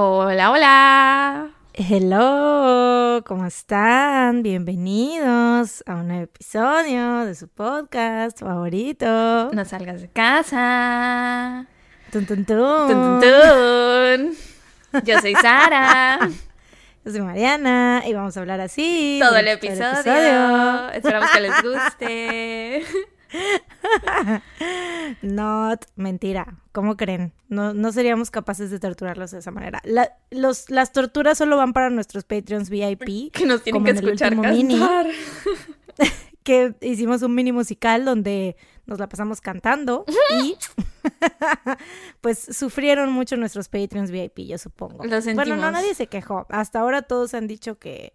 Hola, hola. Hello, ¿cómo están? Bienvenidos a un episodio de su podcast favorito. No salgas de casa. Tun, tun, tun. Tun, tun, tun. Yo soy Sara. Yo soy Mariana y vamos a hablar así. Todo el durante episodio. Esperamos que les guste. Not, mentira. ¿Cómo creen? No, no seríamos capaces de torturarlos de esa manera. La- los, las torturas solo van para nuestros Patreons VIP. Que nos tienen como que en el escuchar último mini. que hicimos un mini musical donde nos la pasamos cantando y pues sufrieron mucho nuestros Patreons VIP, yo supongo. Lo Bueno, no, nadie se quejó. Hasta ahora todos han dicho que,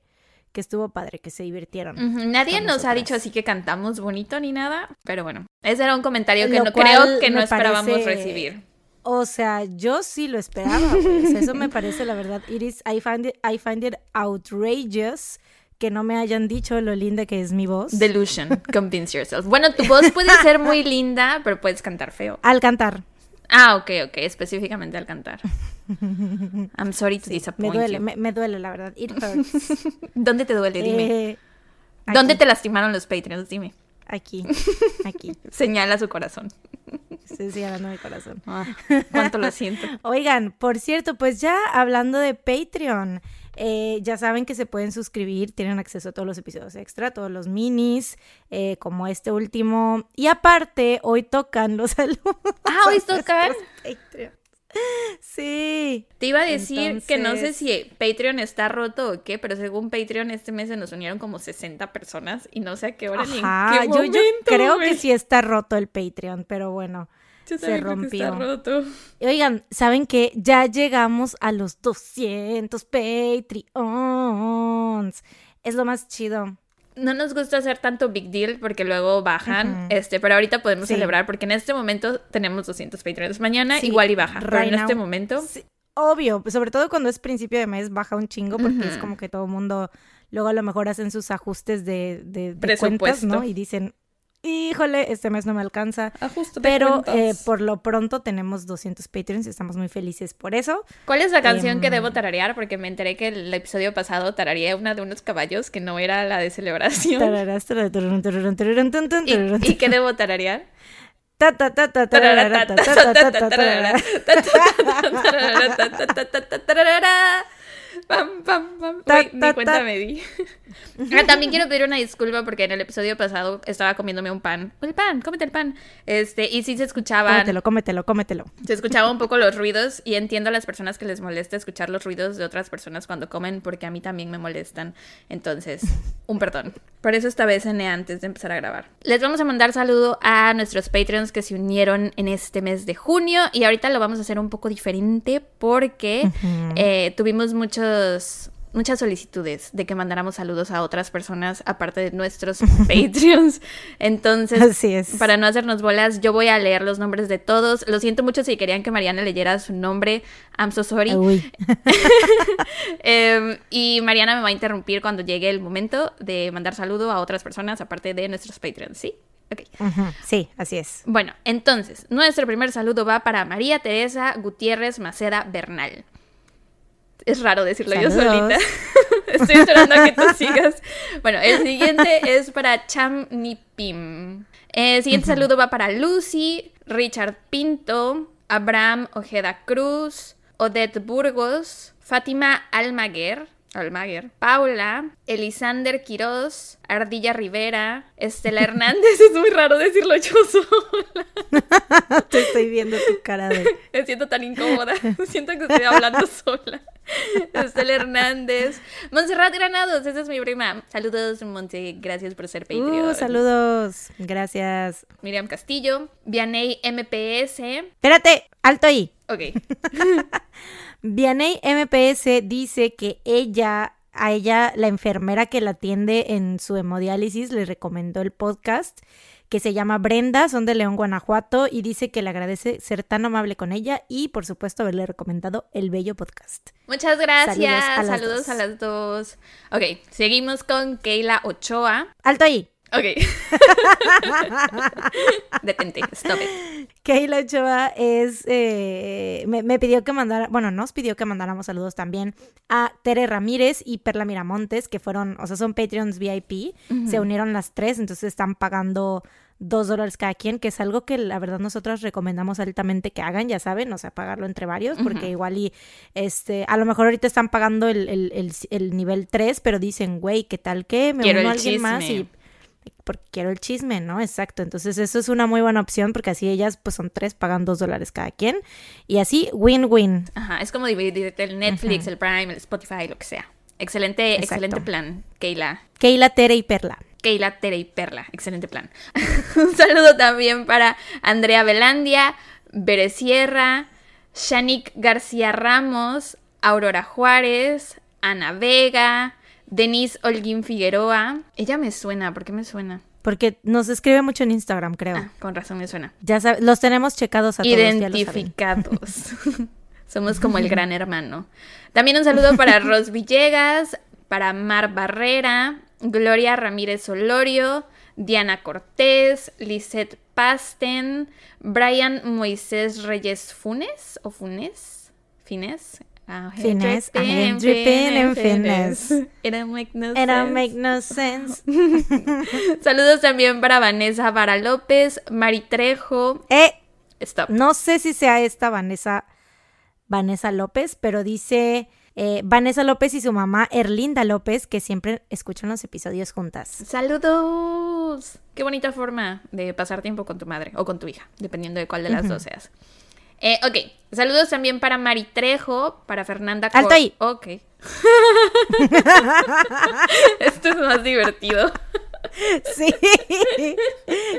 que estuvo padre, que se divirtieron. Nadie nos ha dicho así que cantamos bonito ni nada, pero bueno, ese era un comentario que Lo no creo que no esperábamos parece- recibir. O sea, yo sí lo esperaba. eso me parece la verdad. It is, I, find it, I find it outrageous que no me hayan dicho lo linda que es mi voz. Delusion, convince yourself. Bueno, tu voz puede ser muy linda, pero puedes cantar feo. Al cantar. Ah, ok, ok, específicamente al cantar. I'm sorry to Me disappoint duele, you. me, me duele, la verdad. It hurts. ¿Dónde te duele? Dime. Eh, ¿Dónde te lastimaron los Patreons? Dime. Aquí, aquí. Señala su corazón. Estoy señalando mi corazón. Ah, cuánto lo siento. Oigan, por cierto, pues ya hablando de Patreon, eh, ya saben que se pueden suscribir, tienen acceso a todos los episodios extra, todos los minis, eh, como este último. Y aparte, hoy tocan los saludos. Ah, hoy tocan. Patreon. Sí. Te iba a decir que no sé si Patreon está roto o qué, pero según Patreon este mes se nos unieron como 60 personas y no sé a qué hora ni en qué yo, yo momento, creo que sí está roto el Patreon, pero bueno. Yo se está rompió. roto. Oigan, ¿saben qué? Ya llegamos a los 200 Patreons. Es lo más chido. No nos gusta hacer tanto big deal porque luego bajan, este, pero ahorita podemos Sí. celebrar porque en este momento tenemos 200 Patreons. Mañana Sí, igual y baja, pero right en este momento Sí, obvio, sobre todo cuando es principio de mes baja un chingo porque es como que todo el mundo luego a lo mejor hacen sus ajustes de, de, de Presupuesto. cuentas, ¿no? Y dicen, híjole, este mes no me alcanza. ajuste de Pero eh, por lo pronto tenemos 200 Patreons y estamos muy felices por eso. ¿Cuál es la canción que Em, debo tararear? Porque me enteré que el episodio pasado tarareé una de unos caballos que no era la de celebración. ¿Y, y qué debo tararear? Pam, pam, pam. Ni ta, cuenta ta. me di. Ah, También quiero pedir una disculpa porque en el episodio pasado estaba comiéndome un pan. El pan, cómete el pan. Este, y sí se escuchaban, Cómetelo, cómetelo, cómetelo. se escuchaba un poco los ruidos y entiendo a las personas que les molesta escuchar los ruidos de otras personas cuando comen porque a mí también me molestan. Entonces, un perdón. Por eso esta vez cené antes de empezar a grabar. Les vamos a mandar saludo a nuestros Patreons que se unieron en este mes de junio y ahorita lo vamos a hacer un poco diferente porque eh, tuvimos muchos muchas solicitudes de que mandáramos saludos a otras personas aparte de nuestros Patreons. Entonces, Así es. para no hacernos bolas, yo voy a leer los nombres de todos. Lo siento mucho si querían que Mariana leyera su nombre. I'm so sorry. Uy. Em, y Mariana me va a interrumpir cuando llegue el momento de mandar saludo a otras personas aparte de nuestros Patreons, ¿sí? Ok. Ujú, Sí, así es. Bueno, entonces, nuestro primer saludo va para María Teresa Gutiérrez Maceda Bernal. Es raro decirlo yo solita. Estoy esperando a que tú sigas. Bueno, el siguiente es para Cham Nipim. El siguiente saludo va para Lucy, Richard Pinto, Abraham Ojeda Cruz, Odette Burgos, Fátima Almaguer, Almaguer, Paula, Elisander Quiroz, Ardilla Rivera, Estela Hernández. Es muy raro decirlo yo sola. Te estoy viendo tu cara de... Me siento tan incómoda. Siento que estoy hablando sola. Estela Hernández. Montserrat Granados, esa es mi prima. Saludos, Monte. Gracias por ser Patreon. Uh, saludos. Gracias. Miriam Castillo. Vianey MPS. Espérate, alto ahí. Ok. Vianey MPS dice que ella, a ella, la enfermera que la atiende en su hemodiálisis, le recomendó el podcast que se llama Brenda, son de León, Guanajuato, y dice que le agradece ser tan amable con ella y, por supuesto, haberle recomendado el bello podcast. Muchas gracias. Saludos a las Saludos dos. a las dos. Ok, seguimos con Keila Ochoa. Alto ahí. Ok. Detente, stop it. Keila Ochoa es, eh, me, pidió que mandara, bueno, nos pidió que mandáramos saludos también a Tere Ramírez y Perla Miramontes, que fueron, o sea, son Patreons VIP, se unieron las tres, entonces están pagando dos dólares cada quien, que es algo que la verdad nosotros recomendamos altamente que hagan, ya saben, o sea, pagarlo entre varios, porque igual y, este, a lo mejor ahorita están pagando el, el, el, nivel 3, pero dicen, güey, ¿qué tal que me uno a alguien más y porque quiero el chisme, ¿no? Exacto. Entonces eso es una muy buena opción porque así ellas pues son tres, pagan dos dólares cada quien y así win-win. Ajá, es como dividir el Netflix, el Prime, el Spotify, lo que sea. Excelente, excelente plan, Keila. Keila, Tere y Perla. Keila, Tere y Perla. Excelente plan. Un saludo también para Andrea Velandia, Bere Sierra, Shanik García Ramos, Aurora Juárez, Ana Vega, Denise Holguín Figueroa. Ella me suena, ¿por qué me suena? Porque nos escribe mucho en Instagram, creo. Ah, con razón me suena. Ya sabes, los tenemos checados a todos. Identificados. Somos como el gran hermano. También un saludo para Ros Villegas, para Mar Barrera, Gloria Ramírez Olorio, Diana Cortés, Lisette Pasten, Brian Moisés Reyes Funes o Funes, Fines, Fines, I'm dripping in fitness. It don't make no It don't make no sense. Saludos también para Vanessa Vara López, Mari Trejo. Eh, Stop. No sé si sea esta Vanessa, Vanessa López, pero dice eh, Vanessa López y su mamá Erlinda López, que siempre escuchan los episodios juntas. ¡Saludos! Qué bonita forma de pasar tiempo con tu madre o con tu hija, dependiendo de cuál de las dos seas. Eh, ok, saludos también para Mari Trejo, para Fernanda ¡Alto ahí! Ok. Esto es más divertido. Sí.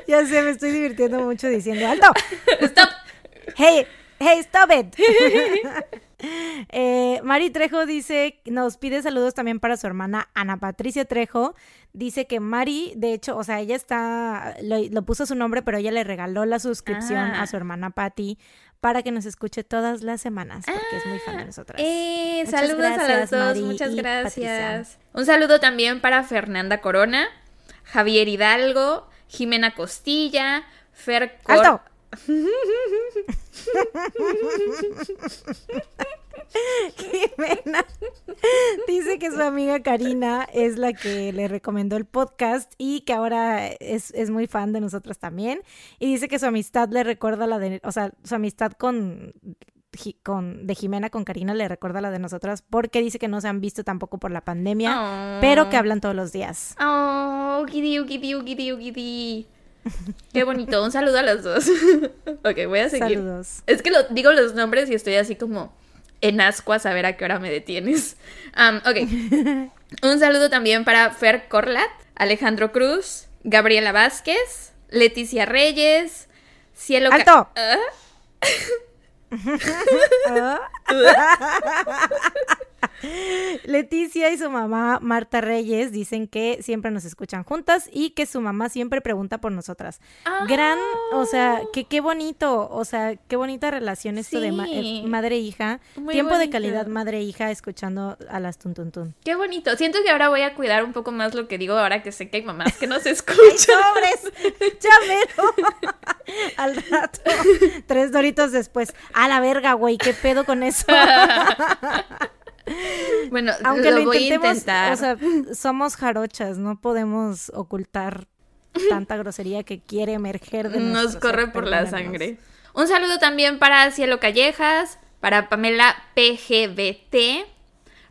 Ya sé, me estoy divirtiendo mucho diciendo ¡Alto! ¡Stop! ¡Hey! ¡Hey, stop it! Eh, Mari Trejo dice, nos pide saludos también para su hermana Ana Patricia Trejo. Dice que Mari, de hecho, o sea, ella está, lo, puso su nombre, pero ella le regaló la suscripción a ah. su hermana Patti para que nos escuche todas las semanas, porque es muy fan de ah, nosotras. Eh, saludos a las dos, muchas gracias. Un saludo también para Fernanda Corona, Javier Hidalgo, Jimena Costilla, Fer ¡Alto! Jimena dice que su amiga Karina es la que le recomendó el podcast y que ahora es, muy fan de nosotras también. Y dice que su amistad le recuerda la de, o sea, su amistad con, con de Jimena con Karina le recuerda la de nosotras porque dice que no se han visto tampoco por la pandemia, pero que hablan todos los días. Oh, gidi, Qué bonito. Un saludo a las dos. ok, voy a seguir. Saludos. Es que lo, digo los nombres y estoy así como en asco a saber a qué hora me detienes. ok. Un saludo también para Fer Corlat, Alejandro Cruz, Gabriela Vázquez, Leticia Reyes, Cielo... ¡Alto! ¿Ah? ¿Ah? Leticia y su mamá Marta Reyes dicen que siempre nos escuchan juntas y que su mamá siempre pregunta por nosotras. Gran, o sea, que qué bonito, o sea, qué bonita relación esto de eh, madre-hija. E Tiempo de calidad madre-hija e escuchando a las tuntuntun. Qué bonito. Siento que ahora voy a cuidar un poco más lo que digo ahora que sé que hay mamás que nos escuchan. ¡Ay, Al rato, tres doritos después. A la verga, güey, ¿qué pedo con eso? Bueno, aunque lo, voy a intentar. O sea, somos jarochas, no podemos ocultar tanta grosería que quiere emerger de Nos corre por la sangre. Un saludo también para Cielo Callejas, para Pamela PGBT,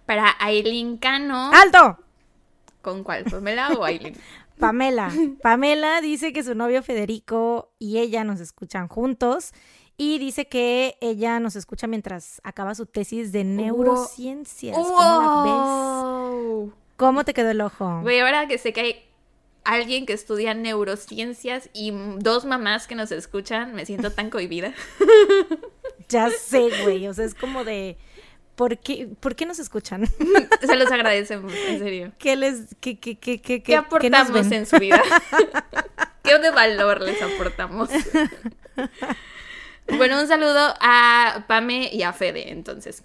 para Aileen Cano. ¡Alto! ¿Con cuál? ¿Pamela o Aileen? Pamela. Pamela dice que su novio Federico y ella nos escuchan juntos y dice que ella nos escucha mientras acaba su tesis de neurociencias. ¿Cómo ves? ¿Cómo te quedó el ojo? Güey, ahora que sé que hay alguien que estudia neurociencias y dos mamás que nos escuchan, me siento tan cohibida. ya sé, güey. O sea, es como de. ¿Por qué, ¿Por qué nos escuchan? Se los agradecemos, en serio. ¿Qué les, qué, qué, qué, qué, ¿Qué aportamos en su vida? ¿Qué de valor les aportamos? Bueno, un saludo a Pame y a Fede, entonces.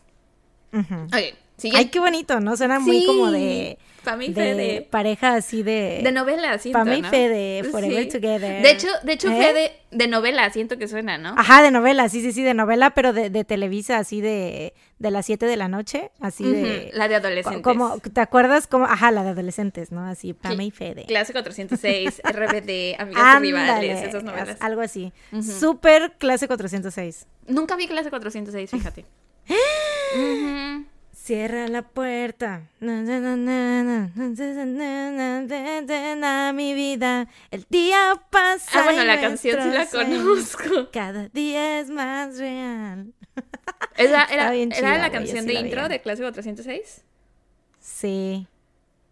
Ok, Siguiente. Ay, qué bonito, ¿no? Suena muy como de, Pam y de Fede. pareja así de... De novela, siento, Pam y ¿no? Fede, Forever Sí. Together. De hecho, de hecho, ¿Eh? Fede de novela, siento que suena, ¿no? Ajá, de novela, sí, sí, sí, de novela, pero de, de Televisa, así de, de las 7 de la noche, así de... La de adolescentes. Como, ¿te acuerdas? Como, ajá, la de adolescentes, ¿no? Así, Pam y Fede. Clase 406, RBD, Amigas Rivales, esas novelas. as- algo así. Ujú. Súper clase 406. Nunca vi clase 406, fíjate. Ujú. Cierra la puerta. Na, mi vida. El día pasa. Ah, bueno, la canción sí la conozco. Cada día es más real. ¿Esa era, chida, ¿era la canción de intro vi. de Clásico 306? Sí.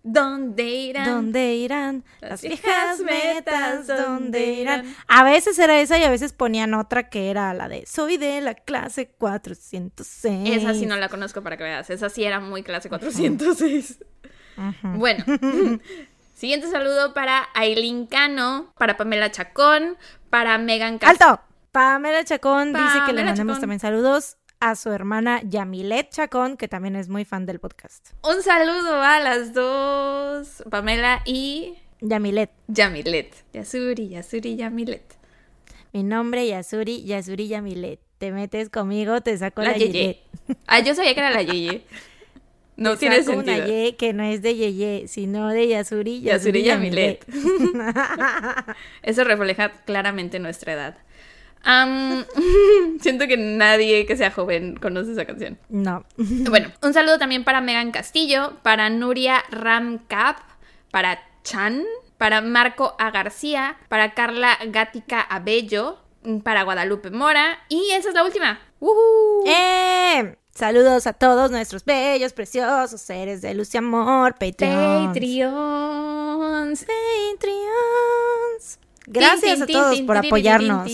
¿Dónde irán? ¿Dónde irán Las viejas metas? ¿dónde ¿Dónde irán? A veces era esa y a veces ponían otra que era la de Soy de la clase 406. Esa sí no la conozco para que veas. Esa sí era muy clase 406. Ujú. Bueno. Siguiente saludo para Aileen Cano, para Pamela Chacón, para Megan Cas- ¡Alto! Pamela Chacón dice que le mandemos Chacón. también saludos a su hermana Yamilet Chacón, que también es muy fan del podcast. Un saludo a las dos, Pamela y Yamilet. Yamilet. Yasuri, Yasuri, Yamilet. Mi nombre Yasuri, Yasuri Yamilet. Te metes conmigo, te saco la, La Yeye. Yeye. Ah, yo sabía que era la Yeye. No Te tiene saco una. Ye que no es de Yeye, sino de Yasuri, Yasuri Yasuri Yamilet. Yamilet. Eso refleja claramente nuestra edad. Am, siento que nadie que sea joven conoce esa canción. no. Bueno, un saludo también para Megan Castillo, para Nuria Ramcap, para Chan, para Marco A. García, para Carla Gática Abello, para Guadalupe Mora y esa es la última. ¡Woohoo! ¡Eh! Saludos a todos nuestros bellos, preciosos seres de luz y amor, Patreons. Patreons. Patreons. Gracias a todos por apoyarnos.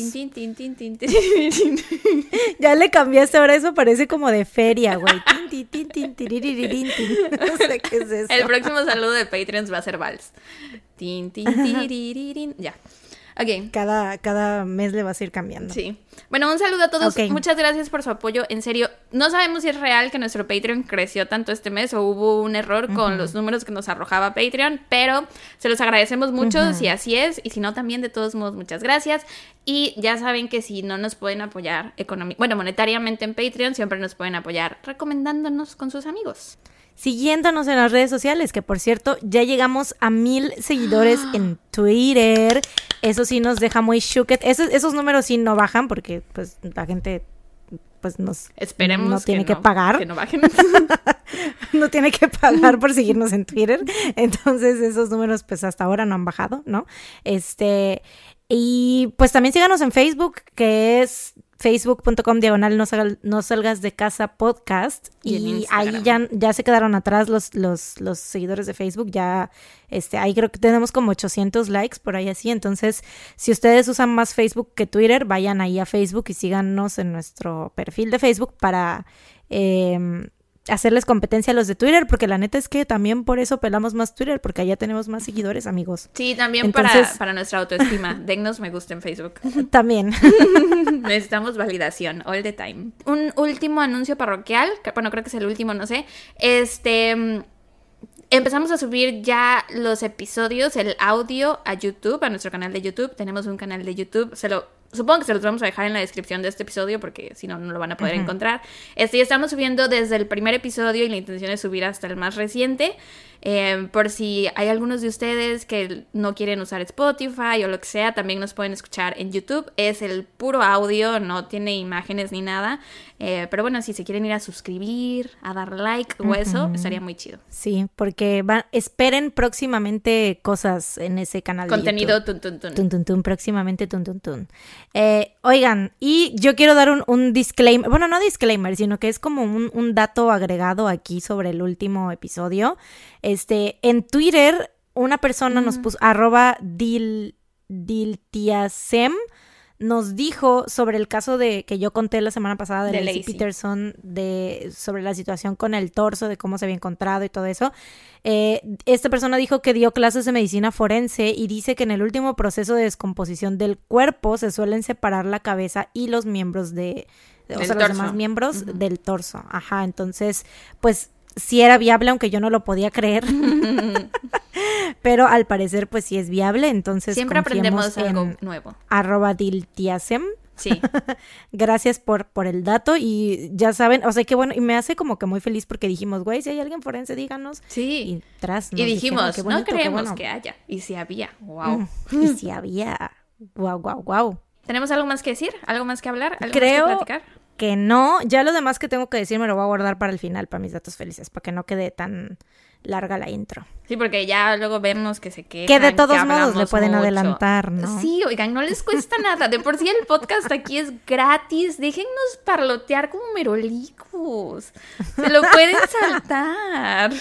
Ya le cambiaste ahora eso, parece como de feria, güey. No sé qué es eso. El próximo saludo de Patreons va a ser Vals. Ya. Ok. Cada, cada mes le vas a ir cambiando. Sí. Bueno, un saludo a todos. Ok. Muchas gracias por su apoyo. En serio, no sabemos si es real que nuestro Patreon creció tanto este mes o hubo un error con los números que nos arrojaba Patreon, pero se los agradecemos mucho si así es y si no también de todos modos muchas gracias. Y ya saben que si no nos pueden apoyar económicamente, bueno, monetariamente en Patreon, siempre nos pueden apoyar recomendándonos con sus amigos. Siguiéndonos en las redes sociales, que por cierto, ya llegamos a mil seguidores en Twitter. Eso sí nos deja muy shooked. Esos, esos números sí no bajan porque pues la gente pues nos Esperemos no tiene que, no- pagar. Que no bajen. no tiene que pagar por seguirnos en Twitter. Entonces, esos números, pues hasta ahora no han bajado, ¿no? Este. Y pues también síganos en Facebook, que es facebook.com diagonal no, sal- no salgas de casa podcast. Y ahí ya, ya se quedaron atrás los, los, los seguidores de Facebook. Ya, este, ahí creo que tenemos como 800 likes por ahí así. Entonces, si ustedes usan más Facebook que Twitter, vayan ahí a Facebook y síganos en nuestro perfil de Facebook para em, hacerles competencia a los de Twitter, porque la neta es que también por eso pelamos más Twitter, porque allá tenemos más seguidores, amigos. Sí, también Entonces- para, para nuestra autoestima. Dennos me gusta en Facebook. También. Necesitamos validación all the time. Un último anuncio parroquial, que, bueno, creo que es el último, no sé. Este mm, empezamos a subir ya los episodios, el audio a YouTube, a nuestro canal de YouTube. Tenemos un canal de YouTube, se lo supongo que se los vamos a dejar en la descripción de este episodio porque si no no lo van a poder encontrar. Este ya estamos subiendo desde el primer episodio y la intención es subir hasta el más reciente. Eh, por si hay algunos de ustedes que no quieren usar Spotify o lo que sea, también nos pueden escuchar en YouTube. Es el puro audio, no tiene imágenes ni nada. Eh, pero bueno, si se quieren ir a suscribir, a dar like o eso, estaría muy chido. Sí, porque van, esperen próximamente cosas en ese canal. de Contenido YouTube. tun, tun, tun. Tun, tun, tun, próximamente tun, tun, tun. Eh, oigan, y yo quiero dar un, un disclaimer, bueno, no disclaimer, sino que es como un, un dato agregado aquí sobre el último episodio. Este, en Twitter, una persona nos puso, arroba dil, diltiasem, nos dijo sobre el caso de que yo conté la semana pasada de, De Lacey. Peterson, de, sobre la situación con el torso, de cómo se había encontrado y todo eso. Eh, esta persona dijo que dio clases de medicina forense y dice que en el último proceso de descomposición del cuerpo se suelen separar la cabeza y los miembros de, o los torso. demás miembros del torso. Ajá, entonces, pues sí era viable, aunque yo no lo podía creer. Pero al parecer, pues sí es viable, entonces Siempre aprendemos algo nuevo. Arroba diltiasem. Sí. Gracias por, por el dato y ya saben, o sea que bueno, y me hace como que muy feliz porque dijimos, güey, si hay alguien forense, díganos. Sí. Y tras y dijimos, no creemos que haya. Y si había, wow. Y si había, wow, wow, wow. ¿Tenemos algo más que decir? ¿Algo más que hablar? ¿Algo Creo más que platicar? que no. Ya lo demás que tengo que decir me lo voy a guardar para el final, para mis datos felices, para que no quede tan larga la intro. Sí, porque ya luego vemos que se quedan. Que de todos modos le pueden mucho. adelantar, ¿no? Sí, oigan, no les cuesta nada. De por sí el podcast aquí es gratis. Déjennos parlotear como merolicos. Se lo pueden saltar.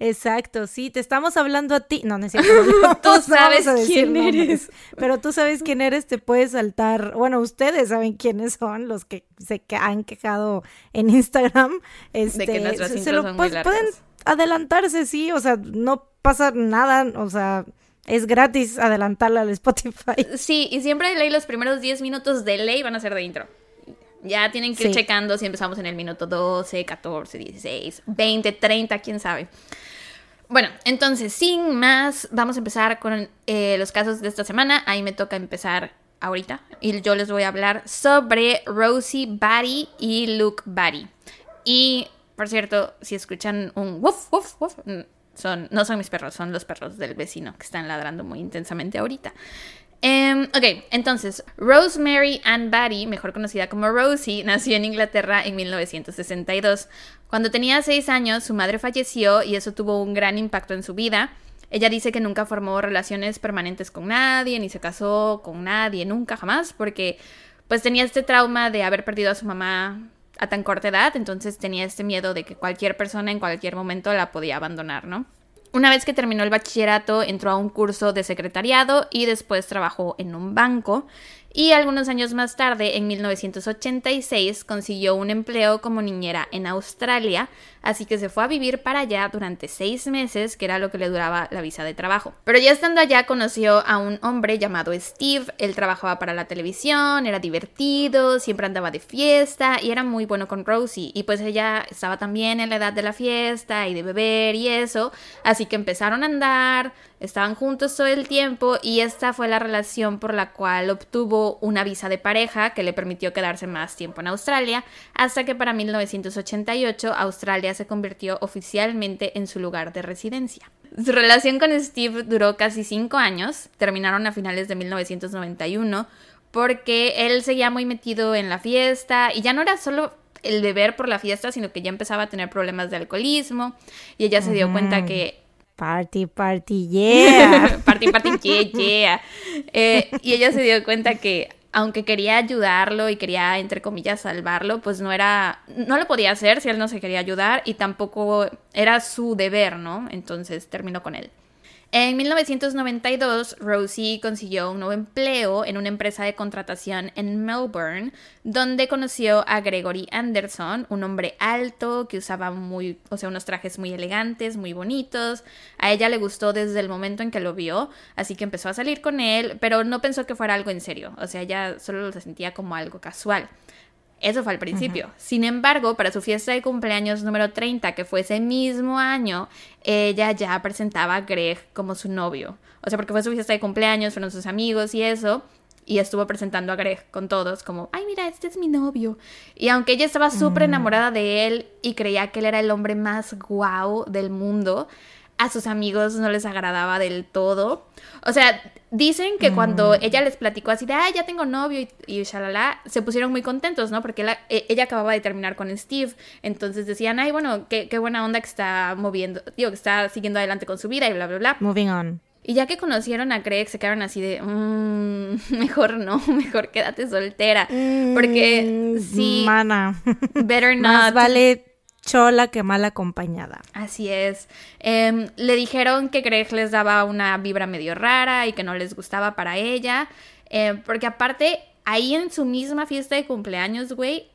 Exacto, sí, te estamos hablando a ti. No, no es cierto. no Tú sabes a decir quién nombres. eres. Pero tú sabes quién eres, te puedes saltar. Bueno, ustedes saben quiénes son los que se que han quejado en Instagram. Este, que nuestras se- se lo- son muy pues, pueden. Adelantarse, sí, o sea, no pasa nada, o sea, es gratis adelantarla al Spotify. Sí, y siempre de ley los primeros 10 minutos de ley van a ser de intro. Ya tienen que ir Sí. checando si empezamos en el minuto 12, 14, 16, 20, 30, quién sabe. Bueno, entonces, sin más, vamos a empezar con eh, los casos de esta semana. Ahí me toca empezar ahorita. Y yo les voy a hablar sobre Rosie Batty y Luke Batty. Y, por cierto, si escuchan un woof, woof, woof, son, no son mis perros, son los perros del vecino que están ladrando muy intensamente ahorita. Em, ok, entonces, Rosemary Ann Batty, mejor conocida como Rosie, nació en Inglaterra en 1962. Cuando tenía seis años, su madre falleció y eso tuvo un gran impacto en su vida. Ella dice que nunca formó relaciones permanentes con nadie, ni se casó con nadie, nunca, jamás, porque pues tenía este trauma de haber perdido a su mamá a tan corta edad, entonces tenía este miedo de que cualquier persona en cualquier momento la podía abandonar, ¿no? Una vez que terminó el bachillerato, entró a un curso de secretariado y después trabajó en un banco. Y algunos años más tarde, en 1986, consiguió un empleo como niñera en Australia, así que se fue a vivir para allá durante seis meses, que era lo que le duraba la visa de trabajo. Pero ya estando allá conoció a un hombre llamado Steve, él trabajaba para la televisión, era divertido, siempre andaba de fiesta y era muy bueno con Rosie. Y pues ella estaba también en la edad de la fiesta y de beber y eso, así que empezaron a andar, estaban juntos todo el tiempo y esta fue la relación por la cual obtuvo una visa de pareja que le permitió quedarse más tiempo en Australia, hasta que para 1988 Australia se convirtió oficialmente en su lugar de residencia. Su relación con Steve duró casi cinco años, terminaron a finales de 1991, porque él seguía muy metido en la fiesta y ya no era solo el beber por la fiesta, sino que ya empezaba a tener problemas de alcoholismo y ella se dio cuenta que Party, party, yeah. party, party, yeah, yeah. Eh, y ella se dio cuenta que aunque quería ayudarlo y quería, entre comillas, salvarlo, pues no era, no lo podía hacer si él no se quería ayudar y tampoco era su deber, ¿no? Entonces terminó con él. En 1992, Rosie consiguió un nuevo empleo en una empresa de contratación en Melbourne, donde conoció a Gregory Anderson, un hombre alto que usaba muy, o sea, unos trajes muy elegantes, muy bonitos. A ella le gustó desde el momento en que lo vio, así que empezó a salir con él, pero no pensó que fuera algo en serio, o sea, ella solo lo sentía como algo casual. Eso fue al principio. Sin embargo, para su fiesta de cumpleaños número 30, que fue ese mismo año, ella ya presentaba a Greg como su novio. O sea, porque fue su fiesta de cumpleaños, fueron sus amigos y eso. Y estuvo presentando a Greg con todos, como, ay, mira, este es mi novio. Y aunque ella estaba súper enamorada de él y creía que él era el hombre más guau del mundo, a sus amigos no les agradaba del todo. O sea, dicen que cuando ella les platicó así de, ay, ya tengo novio y, y shalala, se pusieron muy contentos, ¿no? Porque la- e- ella acababa de terminar con Steve. Entonces decían, ay, bueno, qué, qué buena onda que está moviendo, digo, que está siguiendo adelante con su vida y bla, bla, bla. Moving on. Y ya que conocieron a Greg, se quedaron así de, "Mm, mejor no, mejor quédate soltera. Porque Mm, sí, Mana. better Más not. vale chola que mal acompañada. Así es. Em, le dijeron que Greg les daba una vibra medio rara y que no les gustaba para ella. em, porque aparte, ahí en su misma fiesta de cumpleaños, güey,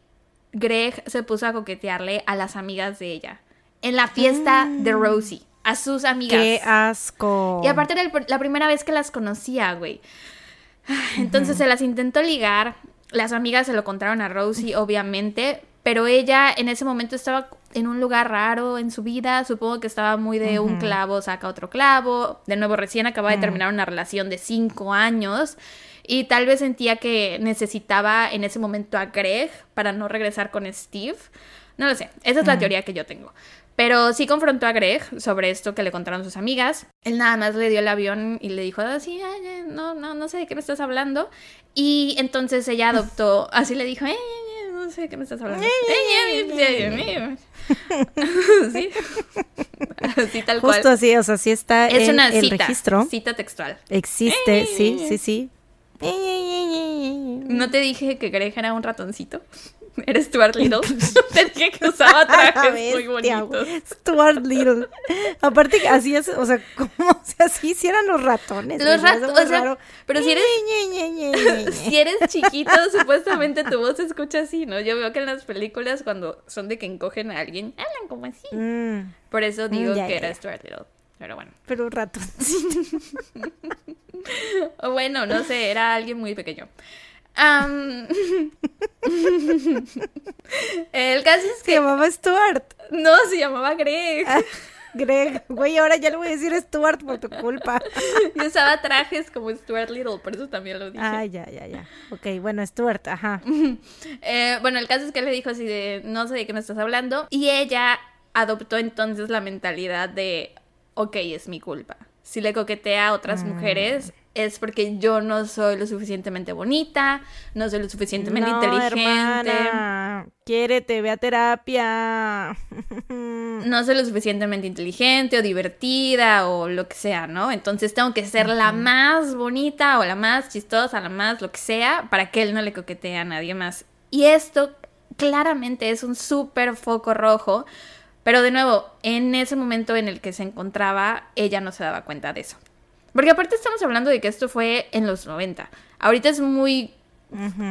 Greg se puso a coquetearle a las amigas de ella. En la fiesta de Rosie. A sus amigas. Qué asco. Y aparte era el- la primera vez que las conocía, güey. Entonces se las intentó ligar. Las amigas se lo contaron a Rosie, obviamente. Pero ella en ese momento estaba en un lugar raro en su vida, supongo que estaba muy de un clavo saca otro clavo, de nuevo recién acaba de terminar una relación de cinco años y tal vez sentía que necesitaba en ese momento a Greg para no regresar con Steve. No lo sé, esa es la teoría que yo tengo. Pero sí confrontó a Greg sobre esto que le contaron sus amigas. Él nada más le dio el avión y le dijo así, no, no, no sé de qué me estás hablando. Y entonces ella adoptó, así le dijo, no sé de qué me estás hablando. sí. Así tal cual. Justo así, o sea, sí está es en una el cita, registro. Cita textual. Existe, sí, sí, sí. ¿No te dije que Greg era un ratoncito? Eres Stuart Little. Te dije que usaba trajes muy bonitos. Stuart Little. Aparte, así es, o sea, como, o sea, así eran los ratones. Los ratones, o sea, pero si eres, si eres chiquito, supuestamente tu voz se escucha así, ¿no? Yo veo que en las películas, cuando son de que encogen a alguien, hablan como así. Mm. Por eso digo mm, que era Stuart Little. Pero bueno. Pero ratón. o bueno, no sé, era alguien muy pequeño. el caso es que. Se llamaba Stuart. No, se llamaba Greg. Ah, Greg, güey, ahora ya le voy a decir Stuart por tu culpa. y usaba trajes como Stuart Little, por eso también lo dije. Ah, ya, ya, ya. Ok, bueno, Stuart, ajá. Eh, bueno, el caso es que le dijo así de, no sé de qué me estás hablando. Y ella adoptó entonces la mentalidad de, ok, es mi culpa. Si le coquetea a otras mm. mujeres, es porque yo no soy lo suficientemente bonita, no soy lo suficientemente no, inteligente. Hermana, quiérete, ve a terapia. no soy lo suficientemente inteligente o divertida o lo que sea, ¿no? Entonces tengo que ser la más bonita o la más chistosa, la más lo que sea, para que él no le coquetee a nadie más. Y esto claramente es un súper foco rojo. Pero de nuevo, en ese momento en el que se encontraba, ella no se daba cuenta de eso. Porque aparte estamos hablando de que esto fue en los 90. Ahorita es muy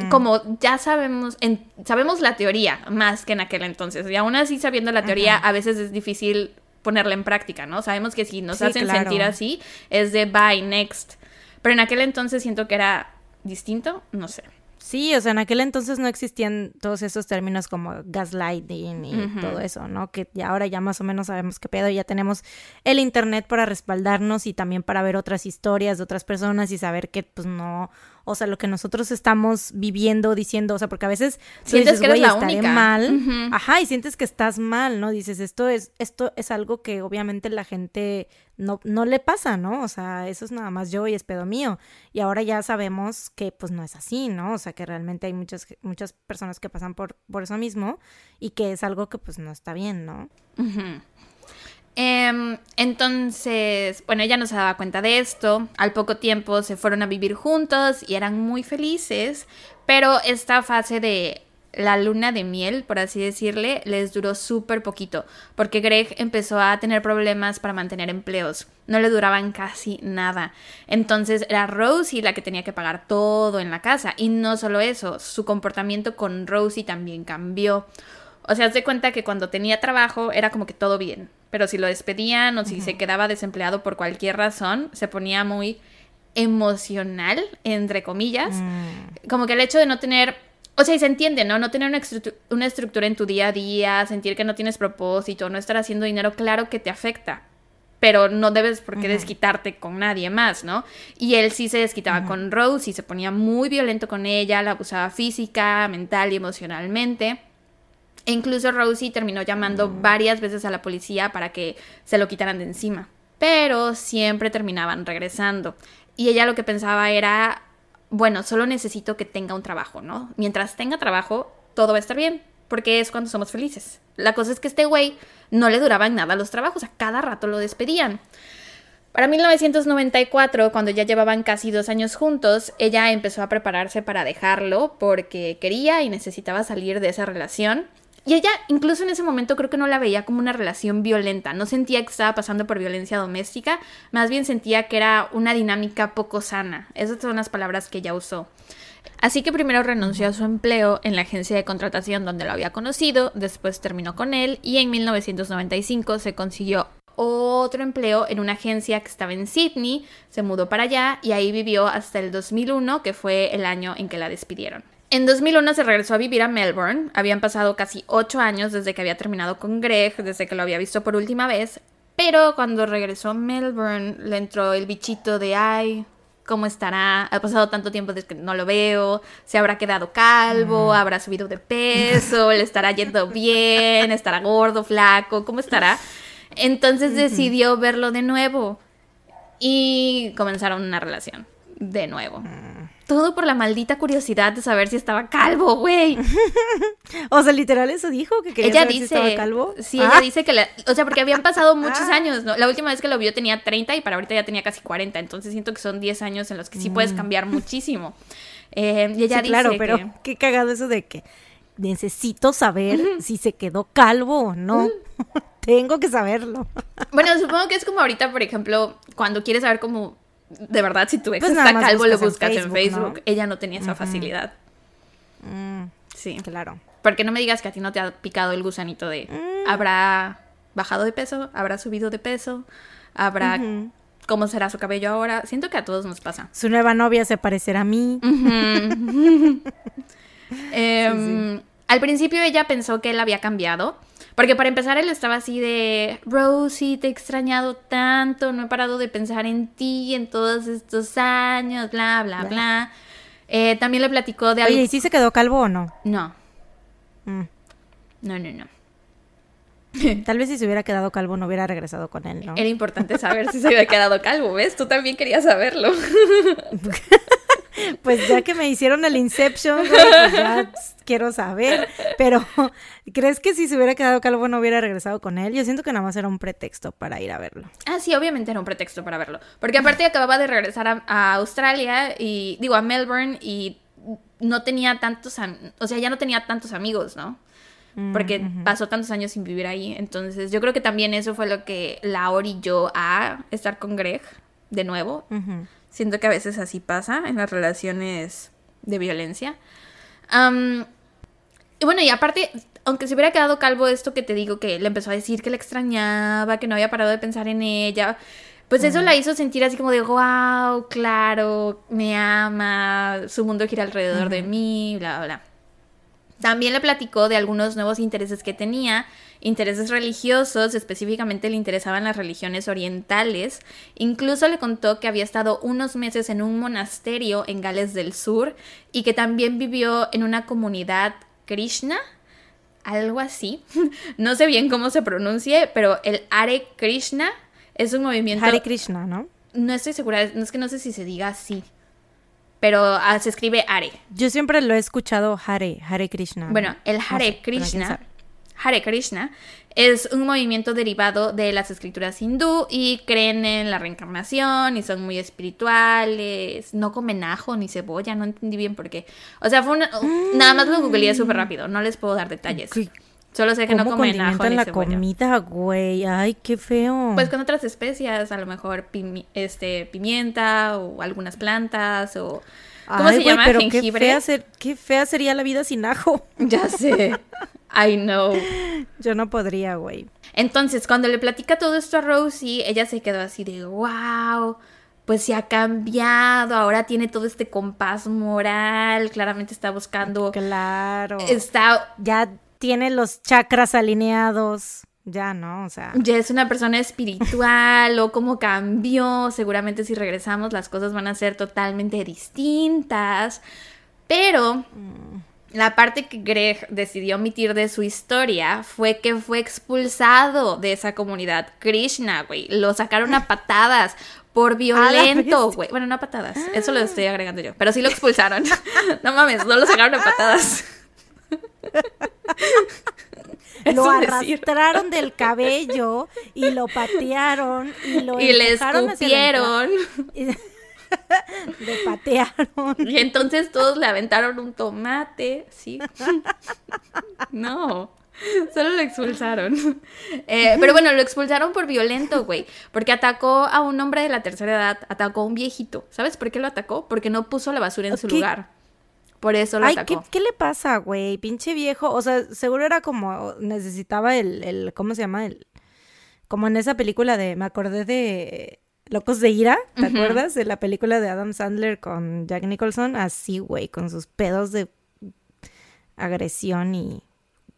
como ya sabemos, sabemos la teoría más que en aquel entonces. Y aún así sabiendo la teoría, a veces es difícil ponerla en práctica, ¿no? Sabemos que si nos hacen sentir así, es de bye, next. Pero en aquel entonces siento que era distinto, no sé. Sí, o sea, en aquel entonces no existían todos esos términos como gaslighting y todo eso, ¿no? Que ya ahora ya más o menos sabemos qué pedo, ya tenemos el internet para respaldarnos y también para ver otras historias de otras personas y saber que pues no, o sea, lo que nosotros estamos viviendo, diciendo, o sea, porque a veces sientes que eres la única. mal, ajá, y sientes que estás mal, ¿no? Dices, esto es, esto es algo que obviamente la gente no, no le pasa, ¿no? O sea, eso es nada más yo y es pedo mío. Y ahora ya sabemos que pues no es así, ¿no? O sea, que realmente hay muchas, muchas personas que pasan por, por eso mismo y que es algo que pues no está bien, ¿no? Em, entonces, bueno, ella no se daba cuenta de esto. Al poco tiempo se fueron a vivir juntos y eran muy felices. Pero esta fase de la luna de miel, por así decirle, les duró súper poquito. Porque Greg empezó a tener problemas para mantener empleos. No le duraban casi nada. Entonces era Rosie la que tenía que pagar todo en la casa. Y no solo eso, su comportamiento con Rosie también cambió. O sea, se cuenta que cuando tenía trabajo era como que todo bien pero si lo despedían o si se quedaba desempleado por cualquier razón, se ponía muy emocional, entre comillas. Mm. Como que el hecho de no tener, o sea, y se entiende, ¿no? No tener una, estructura en tu día a día, sentir que no tienes propósito, no estar haciendo dinero, claro que te afecta. Pero no debes por qué desquitarte con nadie más, ¿no? Y él sí se desquitaba con Rose y se ponía muy violento con ella, la abusaba física, mental y emocionalmente. E incluso Rosie terminó llamando mm. varias veces a la policía para que se lo quitaran de encima. Pero siempre terminaban regresando. Y ella lo que pensaba era, bueno, solo necesito que tenga un trabajo, ¿no? Mientras tenga trabajo, todo va a estar bien, porque es cuando somos felices. La cosa es que este güey no le duraban nada los trabajos, a cada rato lo despedían. Para 1994, cuando ya llevaban casi dos años juntos, ella empezó a prepararse para dejarlo porque quería y necesitaba salir de esa relación. Y ella incluso en ese momento creo que no la veía como una relación violenta, no sentía que estaba pasando por violencia doméstica, más bien sentía que era una dinámica poco sana. Esas son las palabras que ella usó. Así que primero renunció a su empleo en la agencia de contratación donde lo había conocido, después terminó con él y en 1995 se consiguió otro empleo en una agencia que estaba en Sydney, se mudó para allá y ahí vivió hasta el 2001, que fue el año en que la despidieron. En 2001 se regresó a vivir a Melbourne. Habían pasado casi ocho años desde que había terminado con Greg, desde que lo había visto por última vez. Pero cuando regresó a Melbourne le entró el bichito de, ay, ¿cómo estará? Ha pasado tanto tiempo desde que no lo veo. ¿Se habrá quedado calvo? ¿Habrá subido de peso? ¿Le estará yendo bien? ¿Estará gordo, flaco? ¿Cómo estará? Entonces decidió verlo de nuevo. Y comenzaron una relación. De nuevo. Todo por la maldita curiosidad de saber si estaba calvo, güey. o sea, literal eso dijo que quería ella saber dice, si estaba calvo. Sí, Ah, ella dice que, la- o sea, porque habían pasado muchos Ah. años, ¿no? La última vez que lo vio tenía 30 y para ahorita ya tenía casi 40, entonces siento que son 10 años en los que sí puedes cambiar muchísimo. Eh, y ella Mm. sí, dice claro, que- pero qué cagado eso de que necesito saber si se quedó calvo o no. Tengo que saberlo. Bueno, supongo que es como ahorita, por ejemplo, cuando quieres saber cómo de verdad si tu ex Pues está calvo, lo buscas en Facebook. Ella no tenía esa facilidad. Mm, Sí. claro. Porque no me digas que a ti no te ha picado el gusanito de Mm. habrá bajado de peso, habrá subido de peso, habrá cómo será su cabello ahora. Siento que a todos nos pasa. Su nueva novia se parecerá a mí. Em, Al principio ella pensó que él había cambiado. Porque para empezar él estaba así de, Rosie, te he extrañado tanto, no he parado de pensar en ti en todos estos años, bla, bla, Bla. bla. Eh, también le platicó de algo... Oye, ¿y si se quedó calvo o no? No, Mm. no, no, no. Tal vez si se hubiera quedado calvo no hubiera regresado con él, ¿no? Era importante saber si se había quedado calvo, ¿ves? Tú también querías saberlo. Pues ya que me hicieron el Inception, pues ya quiero saber. Pero, ¿crees que si se hubiera quedado calvo no hubiera regresado con él? Yo siento que nada más era un pretexto para ir a verlo. Ah, sí, obviamente era un pretexto para verlo. Porque aparte acababa de regresar a, a Australia y, digo, a Melbourne y no tenía tantos, o sea, ya no tenía tantos amigos, ¿no? Porque pasó tantos años sin vivir ahí. Entonces, yo creo que también eso fue lo que la orilló a estar con Greg de nuevo. Siento que a veces así pasa en las relaciones de violencia. Y bueno, y aparte, aunque se hubiera quedado calvo esto que te digo, que le empezó a decir que le extrañaba, que no había parado de pensar en ella, pues eso la hizo sentir así como de, wow, claro, me ama, su mundo gira alrededor de mí, bla, bla, bla. También le platicó de algunos nuevos intereses que tenía, intereses religiosos, específicamente le interesaban las religiones orientales. Incluso le contó que había estado unos meses en un monasterio en Gales del Sur y que también vivió en una comunidad Krishna, algo así. No sé bien cómo se pronuncie, pero el Hare Krishna es un movimiento... Hare Krishna, ¿no? No estoy segura, no es que no sé si se diga así, pero ah, se escribe Hare. Yo siempre lo he escuchado Hare, Hare Krishna. Bueno, el No Hare sé, Krishna. Hare Krishna, es un movimiento derivado de las escrituras hindú y creen en la reencarnación y son muy espirituales, no comen ajo ni cebolla, no entendí bien por qué. O sea, fue una- nada más lo googleé súper rápido, no les puedo dar detalles. ¿Qué- Solo sé que no ¿Cómo comen ajo ni la cebolla. comida, güey? Ay, qué feo. Pues con otras especias, a lo mejor pimi- este, pimienta o algunas plantas o... ¿Cómo Ay, se llama? pero Jengibre. Qué fea, ser- qué fea sería la vida sin ajo. Ya sé. I know. Yo no podría, güey. Entonces, cuando le platica todo esto a Rosie, ella se quedó así de, wow, pues se ha cambiado, ahora tiene todo este compás moral, claramente está buscando, Claro. está, Ya tiene los chakras alineados. Ya, ¿no? O sea. ya es una persona espiritual o cómo cambió, seguramente si regresamos las cosas van a ser totalmente distintas, pero... La parte que Greg decidió omitir de su historia fue que fue expulsado de esa comunidad. Krishna, güey. Lo sacaron a patadas por violento, güey. Bueno, no a patadas. Eso lo estoy agregando yo. Pero sí lo expulsaron. no mames, no lo sacaron a patadas. Lo arrastraron del cabello y lo patearon y lo Y le escupieron. Le patearon. Y entonces todos le aventaron un tomate, sí. No, solo lo expulsaron. Eh, pero bueno, lo expulsaron por violento, güey. Porque atacó a un hombre de la tercera edad, atacó a un viejito. ¿Sabes por qué lo atacó? Porque no puso la basura en su lugar. Por eso lo Ay, ¿qué, atacó. qué le pasa, güey? Pinche viejo. O sea, seguro era como. Necesitaba el. el ¿Cómo se llama? El, como en esa película de. Me acordé de. Locos de Ira. ¿Te acuerdas? De la película de Adam Sandler con Jack Nicholson. Así, güey. Con sus pedos de agresión y,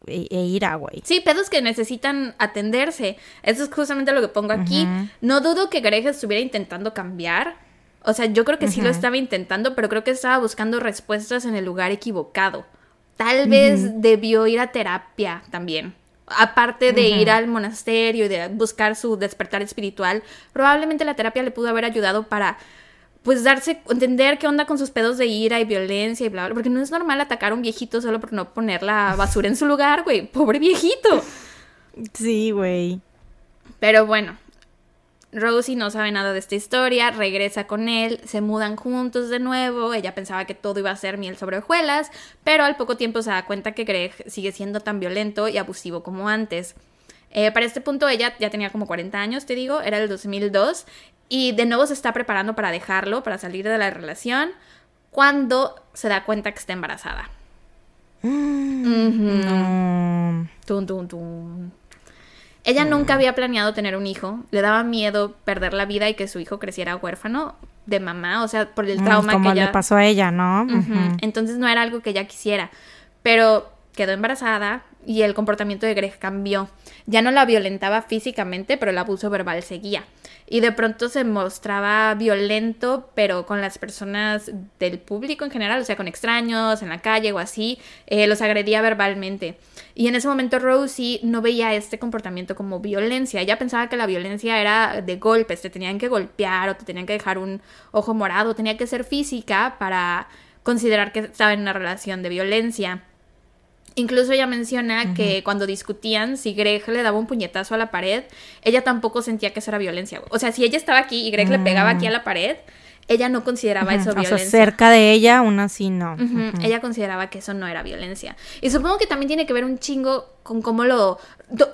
e, e ira, güey. Sí, pedos que necesitan atenderse. Eso es justamente lo que pongo aquí. No dudo que Greg estuviera intentando cambiar. O sea, yo creo que sí lo estaba intentando, pero creo que estaba buscando respuestas en el lugar equivocado. Tal vez debió ir a terapia también. Aparte de ir al monasterio y de buscar su despertar espiritual, probablemente la terapia le pudo haber ayudado para pues darse, entender qué onda con sus pedos de ira y violencia y bla, bla, porque no es normal atacar a un viejito solo por no poner la basura en su lugar, güey, pobre viejito. Sí, güey. Pero bueno, Rosie no sabe nada de esta historia, regresa con él, se mudan juntos de nuevo, ella pensaba que todo iba a ser miel sobre hojuelas, pero al poco tiempo se da cuenta que Greg sigue siendo tan violento y abusivo como antes. Eh, para este punto ella ya tenía como 40 años, te digo, era el 2002, y de nuevo se está preparando para dejarlo, para salir de la relación, cuando se da cuenta que está embarazada. Ella nunca había planeado tener un hijo, le daba miedo perder la vida y que su hijo creciera huérfano de mamá, o sea, por el mm, trauma como que le pasó a ella, ¿no? Entonces no era algo que ella quisiera, pero quedó embarazada y el comportamiento de Greg cambió. Ya no la violentaba físicamente, pero el abuso verbal seguía y de pronto se mostraba violento, pero con las personas del público en general, o sea, con extraños en la calle o así, eh, los agredía verbalmente. Y en ese momento Rosie no veía este comportamiento como violencia, ella pensaba que la violencia era de golpes, te tenían que golpear o te tenían que dejar un ojo morado, tenía que ser física para considerar que estaba en una relación de violencia. Incluso ella menciona que cuando discutían, si Greg le daba un puñetazo a la pared, ella tampoco sentía que eso era violencia. O sea, si ella estaba aquí y Greg le pegaba aquí a la pared, ella no consideraba eso violencia. O sea, cerca de ella, aún así no. Ella consideraba que eso no era violencia. Y supongo que también tiene que ver un chingo con cómo lo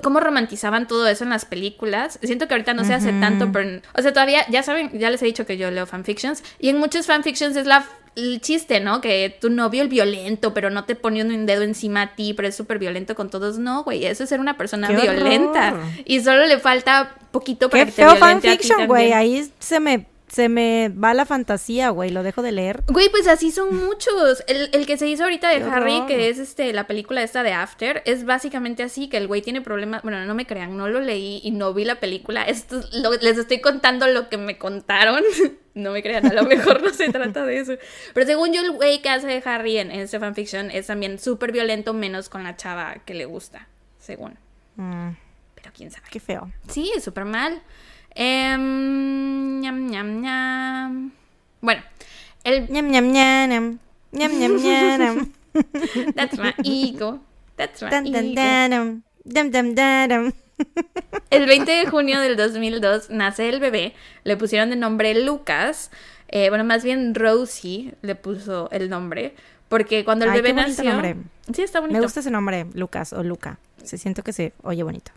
cómo romantizaban todo eso en las películas. Siento que ahorita no se hace tanto, pero o sea, todavía ya saben, ya les he dicho que yo leo fanfictions y en muchos fanfictions es la el chiste, ¿no? Que tu novio el violento, pero no te pone un dedo encima a ti, pero es súper violento con todos. No, güey, eso es ser una persona violenta. Y solo le falta poquito para Qué que te feo fanfiction, güey. Ahí se me se me va la fantasía, güey, lo dejo de leer. Güey, pues así son muchos. El, que se hizo ahorita de Harry, que es este la película esta de After, es básicamente así, que el güey tiene problemas. Bueno, no me crean, no lo leí y no vi la película. Esto les estoy contando lo que me contaron. no me crean, a lo mejor no se trata de eso. Pero según yo, el güey que hace de Harry en, ese fanfiction es también súper violento, menos con la chava que le gusta, según. Mm. Pero quién sabe. Qué feo. Sí, es súper mal. Em, ñam, ñam, ñam. Bueno, el... Ñam, ñam, ñam, ñam, ñam, ñam, That's my ego. That's my El 20 de junio del 2002 nace el bebé. Le pusieron de nombre Lucas. Eh, bueno, más bien Rosie le puso el nombre. Porque cuando el bebé nació. Nombre. Sí, está bonito. Me gusta ese nombre, Lucas o Luca. Se siento que se oye bonito.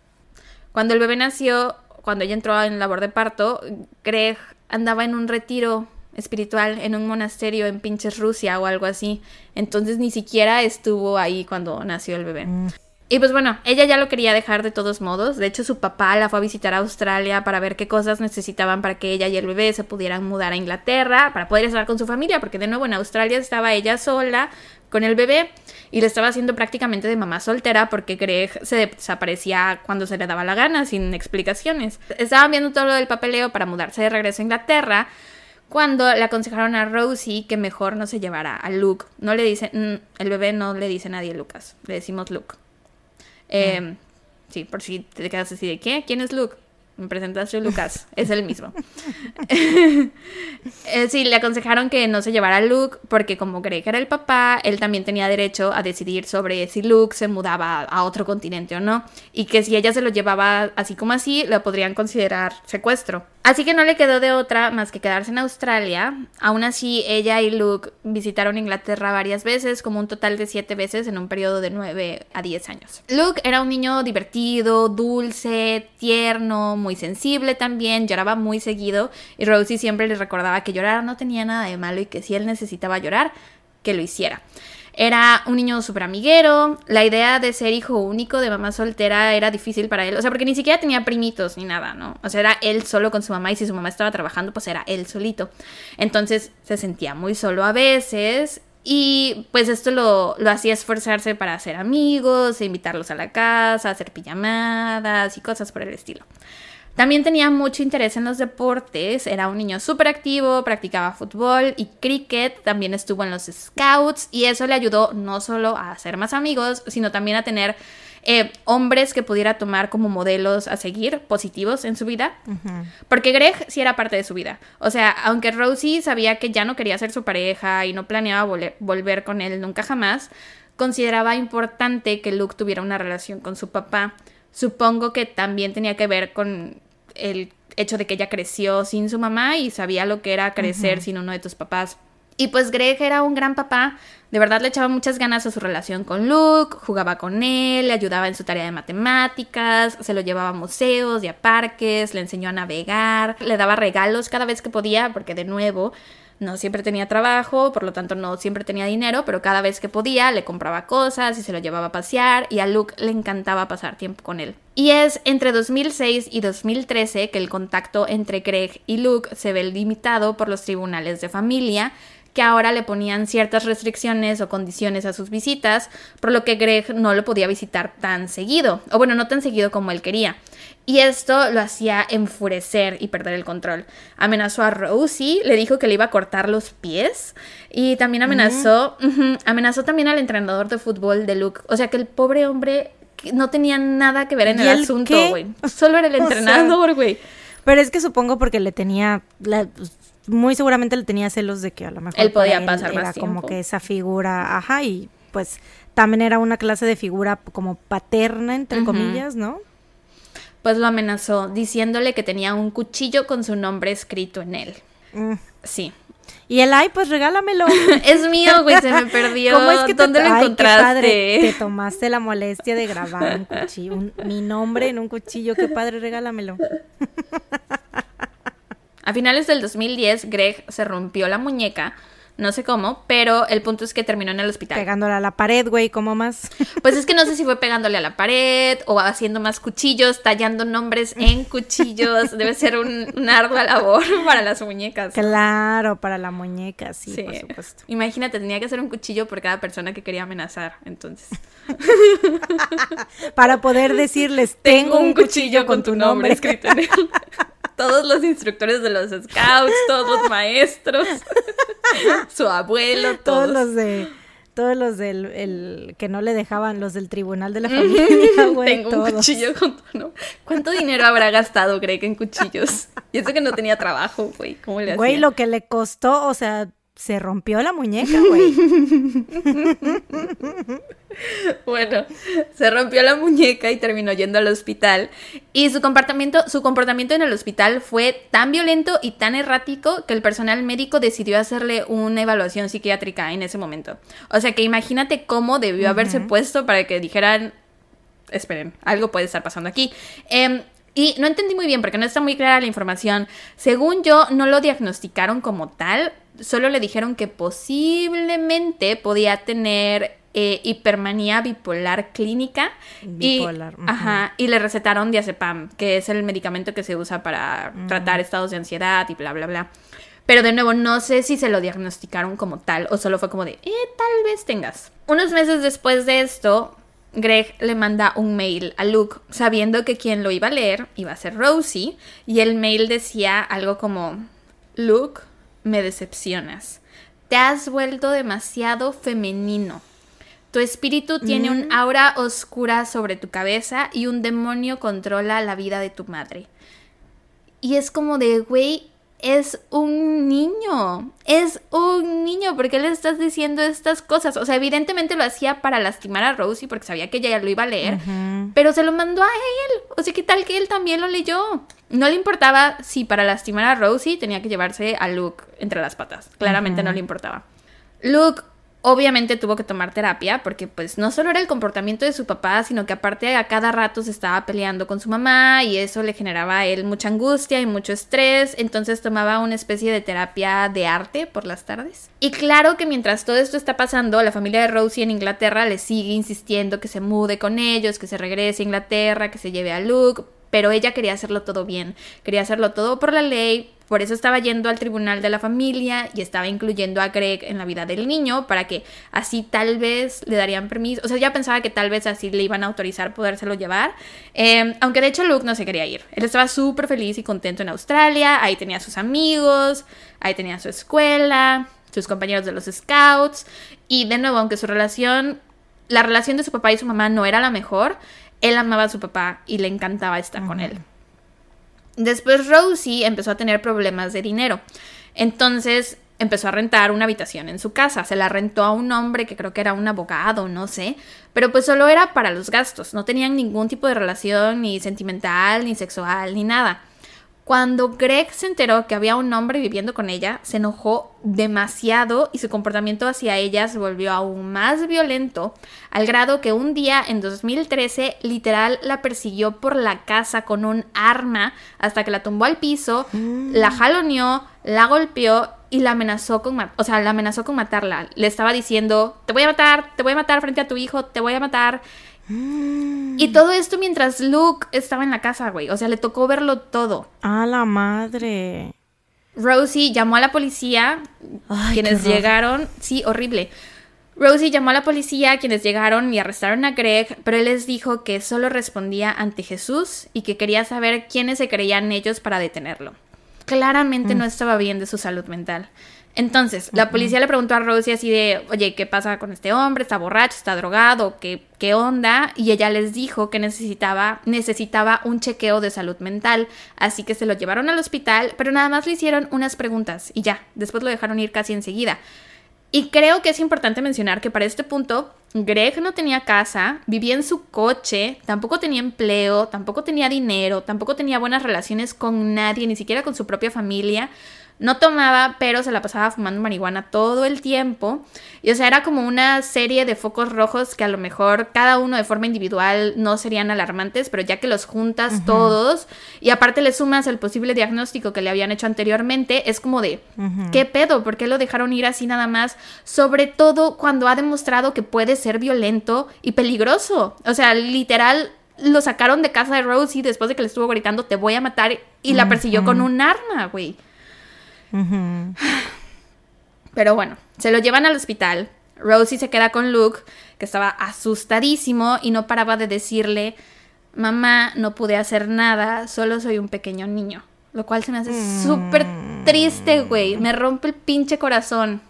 Cuando el bebé nació, cuando ella entró en labor de parto, Greg andaba en un retiro espiritual en un monasterio en pinches Rusia o algo así. Entonces ni siquiera estuvo ahí cuando nació el bebé. Mm. Y pues bueno, ella ya lo quería dejar de todos modos. De hecho, su papá la fue a visitar a Australia para ver qué cosas necesitaban para que ella y el bebé se pudieran mudar a Inglaterra, para poder estar con su familia, porque de nuevo en Australia estaba ella sola con el bebé y le estaba haciendo prácticamente de mamá soltera porque Greg se desaparecía cuando se le daba la gana, sin explicaciones. Estaban viendo todo lo del papeleo para mudarse de regreso a Inglaterra cuando le aconsejaron a Rosie que mejor no se llevara a Luke. No le dicen, mm, el bebé no le dice a nadie Lucas, le decimos Luke. Eh, sí, por si te quedas así de ¿qué? ¿Quién es Luke? Me presentaste Lucas, es el mismo. Eh, sí, le aconsejaron que no se llevara a Luke porque como que era el papá, él también tenía derecho a decidir sobre si Luke se mudaba a otro continente o no. Y que si ella se lo llevaba así como así, lo podrían considerar secuestro. Así que no le quedó de otra más que quedarse en Australia. Aún así, ella y Luke visitaron Inglaterra varias veces, como un total de siete veces en un periodo de 9 a 10 años. Luke era un niño divertido, dulce, tierno, muy sensible también, lloraba muy seguido y Rosie siempre le recordaba que llorar no tenía nada de malo y que si él necesitaba llorar, que lo hiciera. Era un niño súper amiguero, la idea de ser hijo único de mamá soltera era difícil para él, o sea, porque ni siquiera tenía primitos ni nada, ¿no? O sea, era él solo con su mamá y si su mamá estaba trabajando, pues era él solito. Entonces se sentía muy solo a veces y pues esto lo, lo hacía esforzarse para hacer amigos, invitarlos a la casa, hacer pijamadas y cosas por el estilo. También tenía mucho interés en los deportes, era un niño súper activo, practicaba fútbol y cricket, también estuvo en los scouts y eso le ayudó no solo a hacer más amigos, sino también a tener eh, hombres que pudiera tomar como modelos a seguir positivos en su vida. Porque Greg sí era parte de su vida. O sea, aunque Rosie sabía que ya no quería ser su pareja y no planeaba volver con él nunca jamás, consideraba importante que Luke tuviera una relación con su papá. Supongo que también tenía que ver con el hecho de que ella creció sin su mamá y sabía lo que era crecer sin uno de tus papás. Y pues Greg era un gran papá, de verdad le echaba muchas ganas a su relación con Luke, jugaba con él, le ayudaba en su tarea de matemáticas, se lo llevaba a museos y a parques, le enseñó a navegar, le daba regalos cada vez que podía, porque de nuevo no siempre tenía trabajo, por lo tanto no siempre tenía dinero, pero cada vez que podía le compraba cosas y se lo llevaba a pasear y a Luke le encantaba pasar tiempo con él. Y es entre 2006 y 2013 que el contacto entre Greg y Luke se ve limitado por los tribunales de familia, que ahora le ponían ciertas restricciones o condiciones a sus visitas, por lo que Greg no lo podía visitar tan seguido, o bueno, no tan seguido como él quería. Y esto lo hacía enfurecer y perder el control. Amenazó a Rosie, le dijo que le iba a cortar los pies y también amenazó, amenazó también al entrenador de fútbol de Luke. O sea que el pobre hombre no tenía nada que ver en el, asunto, güey. Solo era el entrenador, güey. Pero es que supongo porque le tenía, pues, muy seguramente le tenía celos de que a lo mejor él podía pasar era como que esa figura, ajá, y pues también era una clase de figura como paterna, entre comillas, ¿no? pues lo amenazó diciéndole que tenía un cuchillo con su nombre escrito en él. Mm. Sí. Y el ay, pues regálamelo. es mío, güey, se me perdió. ¿Cómo es que ¿Dónde lo encontraste? padre. Te tomaste la molestia de grabar un cuchillo, mi nombre en un cuchillo, qué padre, regálamelo. A finales del 2010, Greg se rompió la muñeca no sé cómo, pero el punto es que terminó en el hospital. Pegándole a la pared, güey, ¿cómo más? Pues es que no sé si fue pegándole a la pared o haciendo más cuchillos, tallando nombres en cuchillos. Debe ser un, una ardua labor para las muñecas. Claro, para la muñeca, sí, por supuesto. Imagínate, tenía que hacer un cuchillo por cada persona que quería amenazar, entonces. para poder decirles, tengo, un cuchillo, con, tu nombre escrito en él todos los instructores de los scouts, todos los maestros, su abuelo, todos. todos los de todos los del el, que no le dejaban los del tribunal de la familia, güey. Tengo un cuchillo con tu ¿Cuánto dinero habrá gastado Greg en cuchillos? Y eso que no tenía trabajo, güey. ¿Cómo le hacía? Güey, lo que le costó, o sea, se rompió la muñeca, güey. bueno, se rompió la muñeca y terminó yendo al hospital. Y su comportamiento, su comportamiento en el hospital fue tan violento y tan errático que el personal médico decidió hacerle una evaluación psiquiátrica en ese momento. O sea que imagínate cómo debió haberse puesto para que dijeran, esperen, algo puede estar pasando aquí. Eh, y no entendí muy bien porque no está muy clara la información. Según yo, no lo diagnosticaron como tal, solo le dijeron que posiblemente podía tener eh, hipermanía bipolar clínica bipolar, y, ajá, y le recetaron diazepam, que es el medicamento que se usa para tratar estados de ansiedad y bla, bla, bla. Pero de nuevo, no sé si se lo diagnosticaron como tal o solo fue como de, eh, tal vez tengas. Unos meses después de esto, Greg le manda un mail a Luke sabiendo que quien lo iba a leer iba a ser Rosie y el mail decía algo como Luke, me decepcionas. Te has vuelto demasiado femenino. Tu espíritu tiene un mm. aura oscura sobre tu cabeza y un demonio controla la vida de tu madre. Y es como de, güey, es un niño, es un niño, ¿por qué le estás diciendo estas cosas? O sea, evidentemente lo hacía para lastimar a Rosie porque sabía que ella ya lo iba a leer, pero se lo mandó a él, o sea, ¿qué tal que él también lo leyó? No le importaba si para lastimar a Rosie tenía que llevarse a Luke entre las patas, claramente no le importaba. Luke Obviamente tuvo que tomar terapia porque pues no solo era el comportamiento de su papá, sino que aparte a cada rato se estaba peleando con su mamá y eso le generaba a él mucha angustia y mucho estrés, entonces tomaba una especie de terapia de arte por las tardes. Y claro que mientras todo esto está pasando, la familia de Rosie en Inglaterra le sigue insistiendo que se mude con ellos, que se regrese a Inglaterra, que se lleve a Luke, pero ella quería hacerlo todo bien, quería hacerlo todo por la ley, Por eso estaba yendo al tribunal de la familia y estaba incluyendo a Greg en la vida del niño para que así tal vez le darían permiso. O sea, ya pensaba que tal vez así le iban a autorizar podérselo llevar. Em, aunque de hecho Luke no se quería ir. Él estaba súper feliz y contento en Australia. Ahí tenía a sus amigos, ahí tenía su escuela, sus compañeros de los scouts. Y de nuevo, aunque su relación, la relación de su papá y su mamá no era la mejor, él amaba a su papá y le encantaba estar con él. Después Rosie empezó a tener problemas de dinero. Entonces empezó a rentar una habitación en su casa. Se la rentó a un hombre que creo que era un abogado, no sé. Pero pues solo era para los gastos. No tenían ningún tipo de relación ni sentimental, ni sexual, ni nada. Cuando Greg se enteró que había un hombre viviendo con ella, se enojó demasiado y su comportamiento hacia ella se volvió aún más violento, al grado que un día en 2013 literal la persiguió por la casa con un arma hasta que la tumbó al piso, mm. la jaloneó, la golpeó y la amenazó con, o sea, la amenazó con matarla. Le estaba diciendo, "Te voy a matar, te voy a matar frente a tu hijo, te voy a matar." Y todo esto mientras Luke estaba en la casa, güey. O sea, le tocó verlo todo. A la madre. Rosie llamó a la policía, quienes llegaron, sí, horrible. Rosie llamó a la policía, quienes llegaron y arrestaron a Greg, pero él les dijo que solo respondía ante Jesús y que quería saber quiénes se creían ellos para detenerlo. Claramente no mm. estaba bien de su salud mental. Entonces, la policía le preguntó a Rosie así de, oye, ¿qué pasa con este hombre? ¿Está borracho? ¿Está drogado? ¿Qué, qué onda? Y ella les dijo que necesitaba, necesitaba un chequeo de salud mental. Así que se lo llevaron al hospital, pero nada más le hicieron unas preguntas y ya, después lo dejaron ir casi enseguida. Y creo que es importante mencionar que para este punto, Greg no tenía casa, vivía en su coche, tampoco tenía empleo, tampoco tenía dinero, tampoco tenía buenas relaciones con nadie, ni siquiera con su propia familia. No tomaba, pero se la pasaba fumando marihuana todo el tiempo. Y o sea, era como una serie de focos rojos que a lo mejor cada uno de forma individual no serían alarmantes, pero ya que los juntas todos y aparte le sumas el posible diagnóstico que le habían hecho anteriormente, es como de, ¿qué pedo? ¿Por qué lo dejaron ir así nada más? Sobre todo cuando ha demostrado que puede ser violento y peligroso. O sea, literal, lo sacaron de casa de Rosie después de que le estuvo gritando, te voy a matar, y la persiguió con un arma, güey. Pero bueno, se lo llevan al hospital. Rosie se queda con Luke, que estaba asustadísimo y no paraba de decirle, mamá, no pude hacer nada, solo soy un pequeño niño. Lo cual se me hace súper triste, güey. Me rompe el pinche corazón.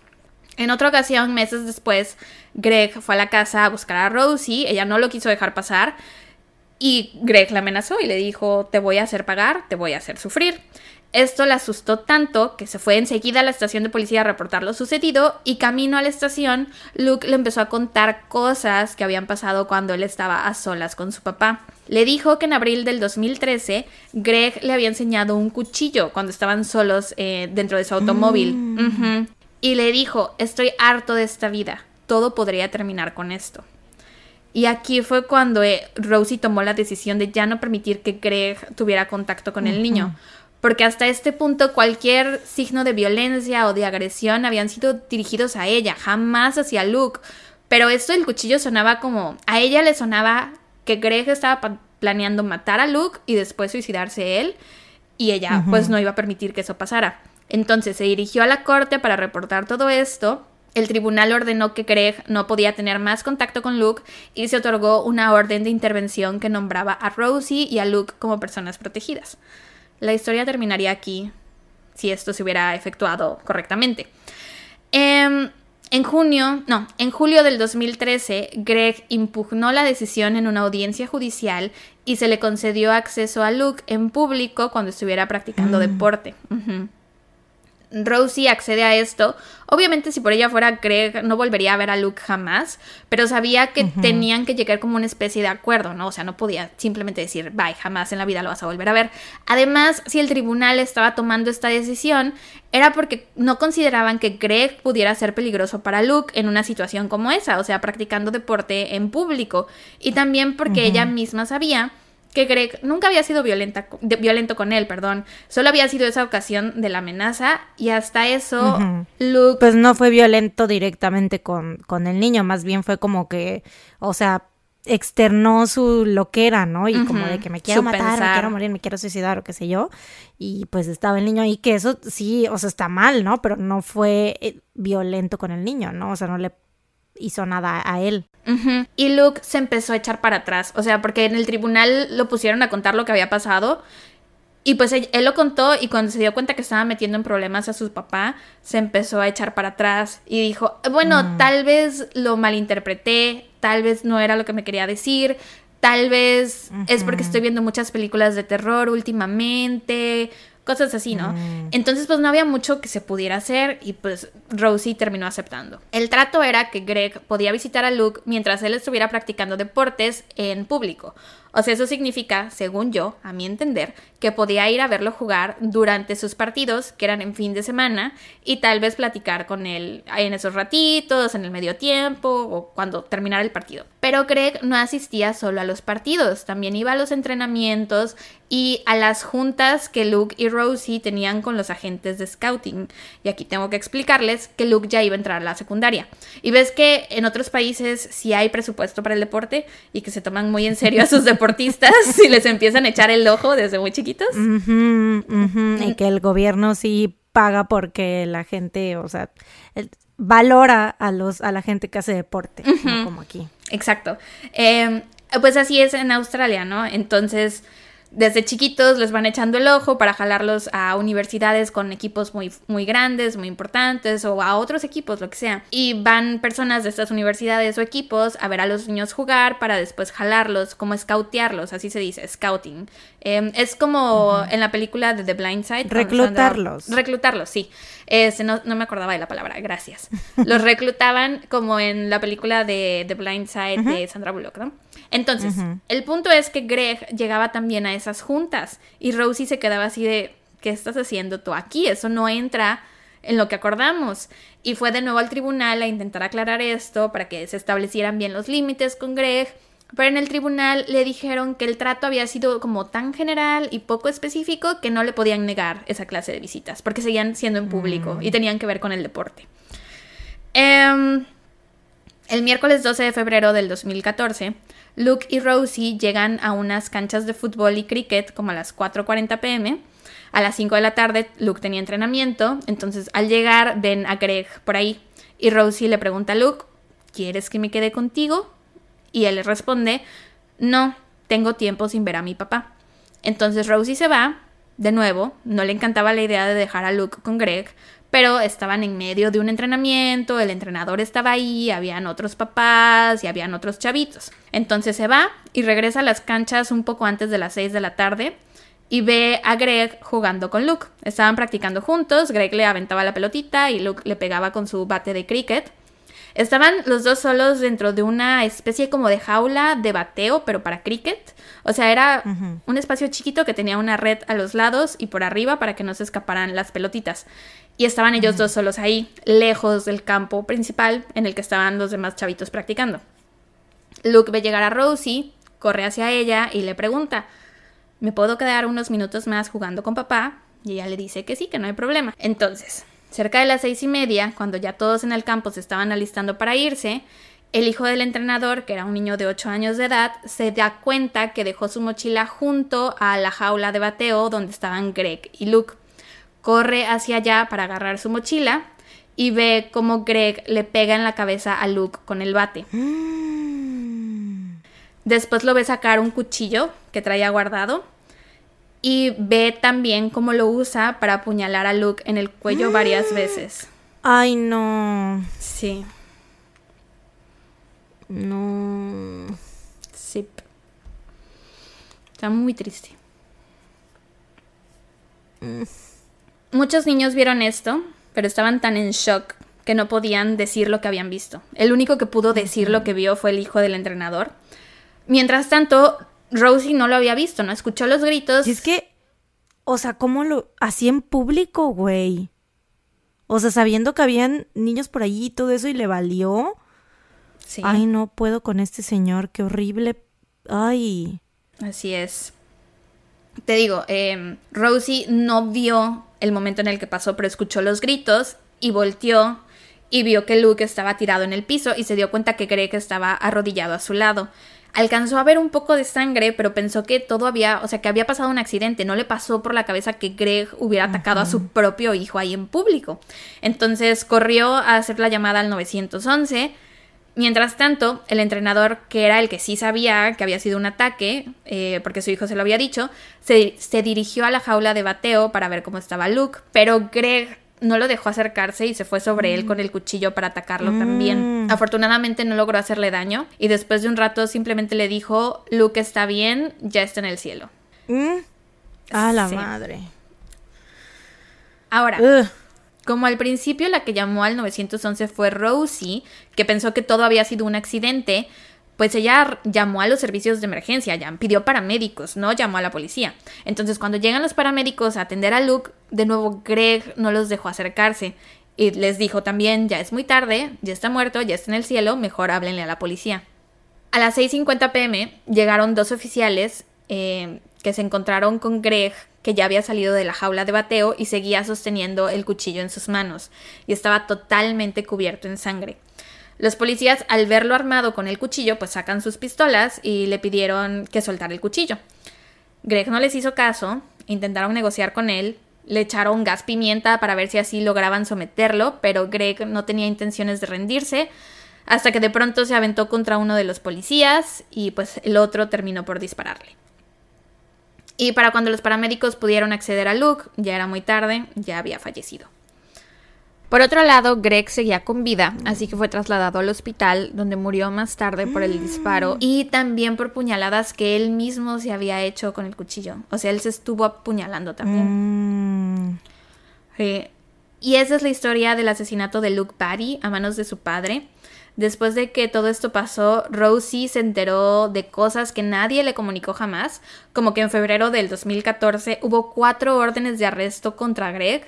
En otra ocasión, meses después, Greg fue a la casa a buscar a Rosie. Ella no lo quiso dejar pasar. Y Greg la amenazó y le dijo, te voy a hacer pagar, te voy a hacer sufrir. Esto le asustó tanto que se fue enseguida a la estación de policía a reportar lo sucedido y camino a la estación, Luke le empezó a contar cosas que habían pasado cuando él estaba a solas con su papá. Le dijo que en abril del 2013 Greg le había enseñado un cuchillo cuando estaban solos eh, dentro de su automóvil. Mm. Y le dijo, estoy harto de esta vida, todo podría terminar con esto. Y aquí fue cuando eh, Rosie tomó la decisión de ya no permitir que Greg tuviera contacto con el niño porque hasta este punto cualquier signo de violencia o de agresión habían sido dirigidos a ella, jamás hacia Luke. Pero esto del cuchillo sonaba como, a ella le sonaba que Greg estaba planeando matar a Luke y después suicidarse él, y ella pues no iba a permitir que eso pasara. Entonces se dirigió a la corte para reportar todo esto. El tribunal ordenó que Greg no podía tener más contacto con Luke y se otorgó una orden de intervención que nombraba a Rosie y a Luke como personas protegidas. La historia terminaría aquí si esto se hubiera efectuado correctamente. Em, en junio, no, en julio del 2013, Greg impugnó la decisión en una audiencia judicial y se le concedió acceso a Luke en público cuando estuviera practicando mm. deporte. Rosie accede a esto. Obviamente, si por ella fuera Greg, no volvería a ver a Luke jamás, pero sabía que tenían que llegar como una especie de acuerdo, ¿no? O sea, no podía simplemente decir, bye, jamás en la vida lo vas a volver a ver. Además, si el tribunal estaba tomando esta decisión, era porque no consideraban que Greg pudiera ser peligroso para Luke en una situación como esa, o sea, practicando deporte en público. Y también porque ella misma sabía que Greg nunca había sido violenta, violento con él, perdón. Solo había sido esa ocasión de la amenaza y hasta eso Luke... Pues no fue violento directamente con, con el niño, más bien fue como que, o sea, externó su loquera, ¿no? Y como de que me quiero matar, me quiero morir, me quiero suicidar o qué sé yo. Y pues estaba el niño ahí, que eso sí, o sea, está mal, ¿no? Pero no fue eh, violento con el niño, ¿no? O sea, no le hizo nada a él. Y Luke se empezó a echar para atrás, o sea, porque en el tribunal lo pusieron a contar lo que había pasado. Y pues él, lo contó y cuando se dio cuenta que estaba metiendo en problemas a su papá, se empezó a echar para atrás y dijo, bueno, mm. tal vez lo malinterpreté, tal vez no era lo que me quería decir, tal vez es porque estoy viendo muchas películas de terror últimamente, cosas así, ¿no? Mm. Entonces, pues no había mucho que se pudiera hacer y pues Rosie terminó aceptando. El trato era que Greg podía visitar a Luke mientras él estuviera practicando deportes en público. O sea, eso significa, según yo, a mi entender, que podía ir a verlo jugar durante sus partidos, que eran en fin de semana, y tal vez platicar con él en esos ratitos, en el medio tiempo o cuando terminara el partido. Pero Greg no asistía solo a los partidos, también iba a los entrenamientos y a las juntas que Luke y Rosie tenían con los agentes de scouting. Y aquí tengo que explicarles que Luke ya iba a entrar a la secundaria. Y ves que en otros países sí hay presupuesto para el deporte y que se toman muy en serio a sus deportistas y les empiezan a echar el ojo desde muy chiquitos y que el gobierno sí paga porque la gente, o sea, valora a los a la gente que hace deporte, como aquí. Exacto. Em, pues así es en Australia, ¿no? Entonces, desde chiquitos les van echando el ojo para jalarlos a universidades con equipos muy, muy grandes, muy importantes o a otros equipos, lo que sea. Y van personas de estas universidades o equipos a ver a los niños jugar para después jalarlos, como scoutearlos, así se dice, scouting. Em, es como en la película de The Blind Side. Reclutarlos. Reclutarlos, sí. Este, no, me acordaba de la palabra, gracias. Los reclutaban como en la película de The Blind Side de Sandra Bullock, ¿no? Entonces, el punto es que Greg llegaba también a esas juntas y Rosie se quedaba así de, ¿qué estás haciendo tú aquí? Eso no entra en lo que acordamos. Y fue de nuevo al tribunal a intentar aclarar esto para que se establecieran bien los límites con Greg. Pero en el tribunal le dijeron que el trato había sido como tan general y poco específico que no le podían negar esa clase de visitas, porque seguían siendo en público y mm. tenían que ver con el deporte. Em, el miércoles 12 de febrero del 2014, Luke y Rosie llegan a unas canchas de fútbol y cricket como a las 4.40 pm. A las 5 de la tarde Luke tenía entrenamiento, entonces al llegar ven a Greg por ahí y Rosie le pregunta a Luke, ¿quieres que me quede contigo? Y él le responde, no, tengo tiempo sin ver a mi papá. Entonces Rosie se va, de nuevo, no le encantaba la idea de dejar a Luke con Greg, pero estaban en medio de un entrenamiento, el entrenador estaba ahí, habían otros papás y habían otros chavitos. Entonces se va y regresa a las canchas un poco antes de las 6 de la tarde y ve a Greg jugando con Luke. Estaban practicando juntos, Greg le aventaba la pelotita y Luke le pegaba con su bate de cricket. Estaban los dos solos dentro de una especie como de jaula de bateo, pero para cricket. O sea, era un espacio chiquito que tenía una red a los lados y por arriba para que no se escaparan las pelotitas. Y estaban ellos dos solos ahí, lejos del campo principal en el que estaban los demás chavitos practicando. Luke ve llegar a Rosie, corre hacia ella y le pregunta, ¿me puedo quedar unos minutos más jugando con papá? Y ella le dice que sí, que no hay problema. Entonces, cerca de las seis y media, cuando ya todos en el campo se estaban alistando para irse, el hijo del entrenador, que era un niño de 8 años de edad, se da cuenta que dejó su mochila junto a la jaula de bateo donde estaban Greg y Luke corre hacia allá para agarrar su mochila y ve cómo Greg le pega en la cabeza a Luke con el bate. Después lo ve sacar un cuchillo que traía guardado y ve también cómo lo usa para apuñalar a Luke en el cuello varias veces. Ay, no. Sí. No. Sí. Está muy triste. Mm. Muchos niños vieron esto, pero estaban tan en shock que no podían decir lo que habían visto. El único que pudo decir lo que vio fue el hijo del entrenador. Mientras tanto, Rosie no lo había visto, no escuchó los gritos. Y es que, o sea, ¿cómo lo hacía en público, güey? O sea, sabiendo que habían niños por allí y todo eso y le valió. Sí. Ay, no puedo con este señor, qué horrible. Ay. Así es. Te digo, eh, Rosie no vio el momento en el que pasó, pero escuchó los gritos y volteó y vio que Luke estaba tirado en el piso y se dio cuenta que Greg estaba arrodillado a su lado. Alcanzó a ver un poco de sangre, pero pensó que todo había, o sea, que había pasado un accidente. No le pasó por la cabeza que Greg hubiera atacado a su propio hijo ahí en público. Entonces corrió a hacer la llamada al 911 Mientras tanto, el entrenador, que era el que sí sabía que había sido un ataque, eh, porque su hijo se lo había dicho, se, dirigió a la jaula de bateo para ver cómo estaba Luke, pero Greg no lo dejó acercarse y se fue sobre él mm. con el cuchillo para atacarlo también. Mm. Afortunadamente no logró hacerle daño y después de un rato simplemente le dijo, Luke está bien, ya está en el cielo. Mm. A la madre. Ahora, como al principio la que llamó al 911 fue Rosie, que pensó que todo había sido un accidente, pues ella llamó a los servicios de emergencia, ya pidió paramédicos, no llamó a la policía. Entonces cuando llegan los paramédicos a atender a Luke, de nuevo Greg no los dejó acercarse y les dijo también, ya es muy tarde, ya está muerto, ya está en el cielo, mejor háblenle a la policía. A las 6.50 pm llegaron dos oficiales eh, que se encontraron con Greg que ya había salido de la jaula de bateo y seguía sosteniendo el cuchillo en sus manos, y estaba totalmente cubierto en sangre. Los policías, al verlo armado con el cuchillo, pues sacan sus pistolas y le pidieron que soltara el cuchillo. Greg no les hizo caso, intentaron negociar con él, le echaron gas pimienta para ver si así lograban someterlo, pero Greg no tenía intenciones de rendirse, hasta que de pronto se aventó contra uno de los policías y pues el otro terminó por dispararle. Y para cuando los paramédicos pudieron acceder a Luke, ya era muy tarde, ya había fallecido. Por otro lado, Greg seguía con vida, así que fue trasladado al hospital, donde murió más tarde por el disparo y también por puñaladas que él mismo se había hecho con el cuchillo. O sea, él se estuvo apuñalando también. Mm. Y esa es la historia del asesinato de Luke Patty a manos de su padre. Después de que todo esto pasó, Rosie se enteró de cosas que nadie le comunicó jamás, como que en febrero del 2014 hubo cuatro órdenes de arresto contra Greg.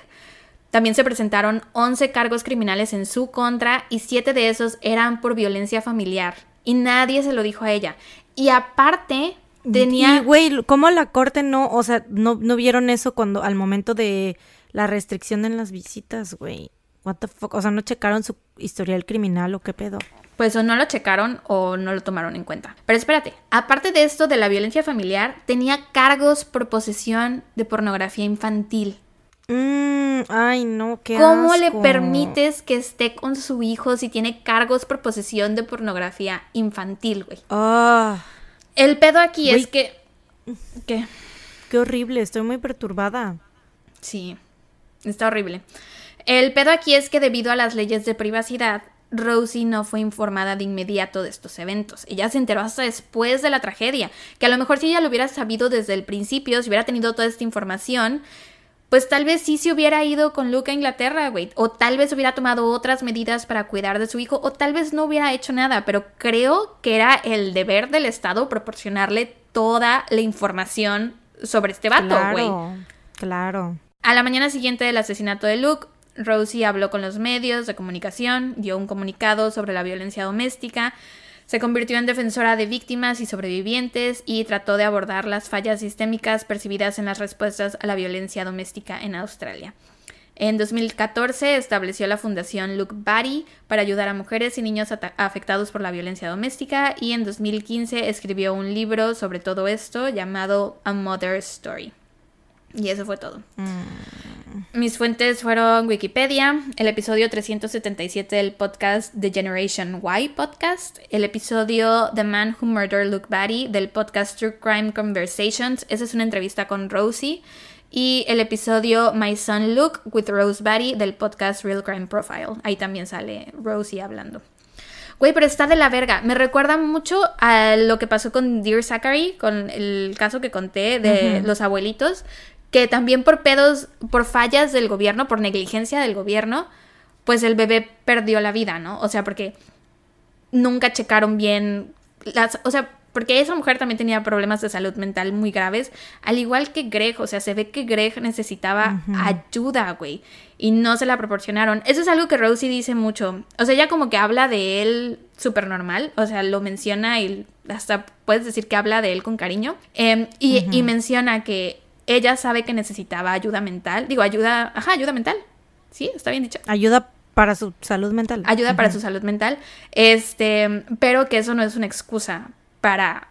También se presentaron 11 cargos criminales en su contra y siete de esos eran por violencia familiar. Y nadie se lo dijo a ella. Y aparte, tenía... güey, ¿cómo la corte no, o sea, no, no vieron eso cuando, al momento de la restricción en las visitas, güey? What the fuck? O sea, ¿no checaron su historial criminal o qué pedo? Pues o no lo checaron o no lo tomaron en cuenta. Pero espérate, aparte de esto de la violencia familiar, tenía cargos por posesión de pornografía infantil. Mm, ay, no, qué ¿Cómo le permites que esté con su hijo si tiene cargos por posesión de pornografía infantil, güey? Ah. El pedo aquí es que... ¿Qué? Qué horrible, estoy muy perturbada. Sí, está horrible. El pedo aquí es que debido a las leyes de privacidad, Rosie no fue informada de inmediato de estos eventos. Ella se enteró hasta después de la tragedia, que a lo mejor si ella lo hubiera sabido desde el principio, si hubiera tenido toda esta información, pues tal vez sí se hubiera ido con Luke a Inglaterra, güey, o tal vez hubiera tomado otras medidas para cuidar de su hijo, o tal vez no hubiera hecho nada, pero creo que era el deber del Estado proporcionarle toda la información sobre este vato, güey. Claro, claro. A la mañana siguiente del asesinato de Luke, Rosie habló con los medios de comunicación, dio un comunicado sobre la violencia doméstica, se convirtió en defensora de víctimas y sobrevivientes y trató de abordar las fallas sistémicas percibidas en las respuestas a la violencia doméstica en Australia. En 2014 estableció la fundación Look Body para ayudar a mujeres y niños afectados por la violencia doméstica y en 2015 escribió un libro sobre todo esto llamado A Mother's Story. Y eso fue todo. Mm. Mis fuentes fueron Wikipedia, el episodio 377 del podcast The Generation Y Podcast, el episodio The Man Who Murdered Luke Batty del podcast True Crime Conversations, esa es una entrevista con Rosie, y el episodio My Son Luke with Rose Batty del podcast Real Crime Profile. Ahí también sale Rosie hablando. Güey, pero está de la verga. Me recuerda mucho a lo que pasó con Dear Zachary, con el caso que conté de los abuelitos que también por pedos, por fallas del gobierno, por negligencia del gobierno, pues el bebé perdió la vida, ¿no? O sea, porque nunca checaron bien las, o sea, porque esa mujer también tenía problemas de salud mental muy graves, al igual que Greg, o sea, se ve que Greg necesitaba ayuda, güey, y no se la proporcionaron. Eso es algo que Rosie dice mucho, o sea, ella como que habla de él súper normal, o sea, lo menciona y hasta puedes decir que habla de él con cariño, em, y, y menciona que ella sabe que necesitaba ayuda mental. Digo, ayuda, ajá, ayuda mental. Sí, está bien dicho. Ayuda para su salud mental. Ayuda para su salud mental. Este, pero que eso no es una excusa para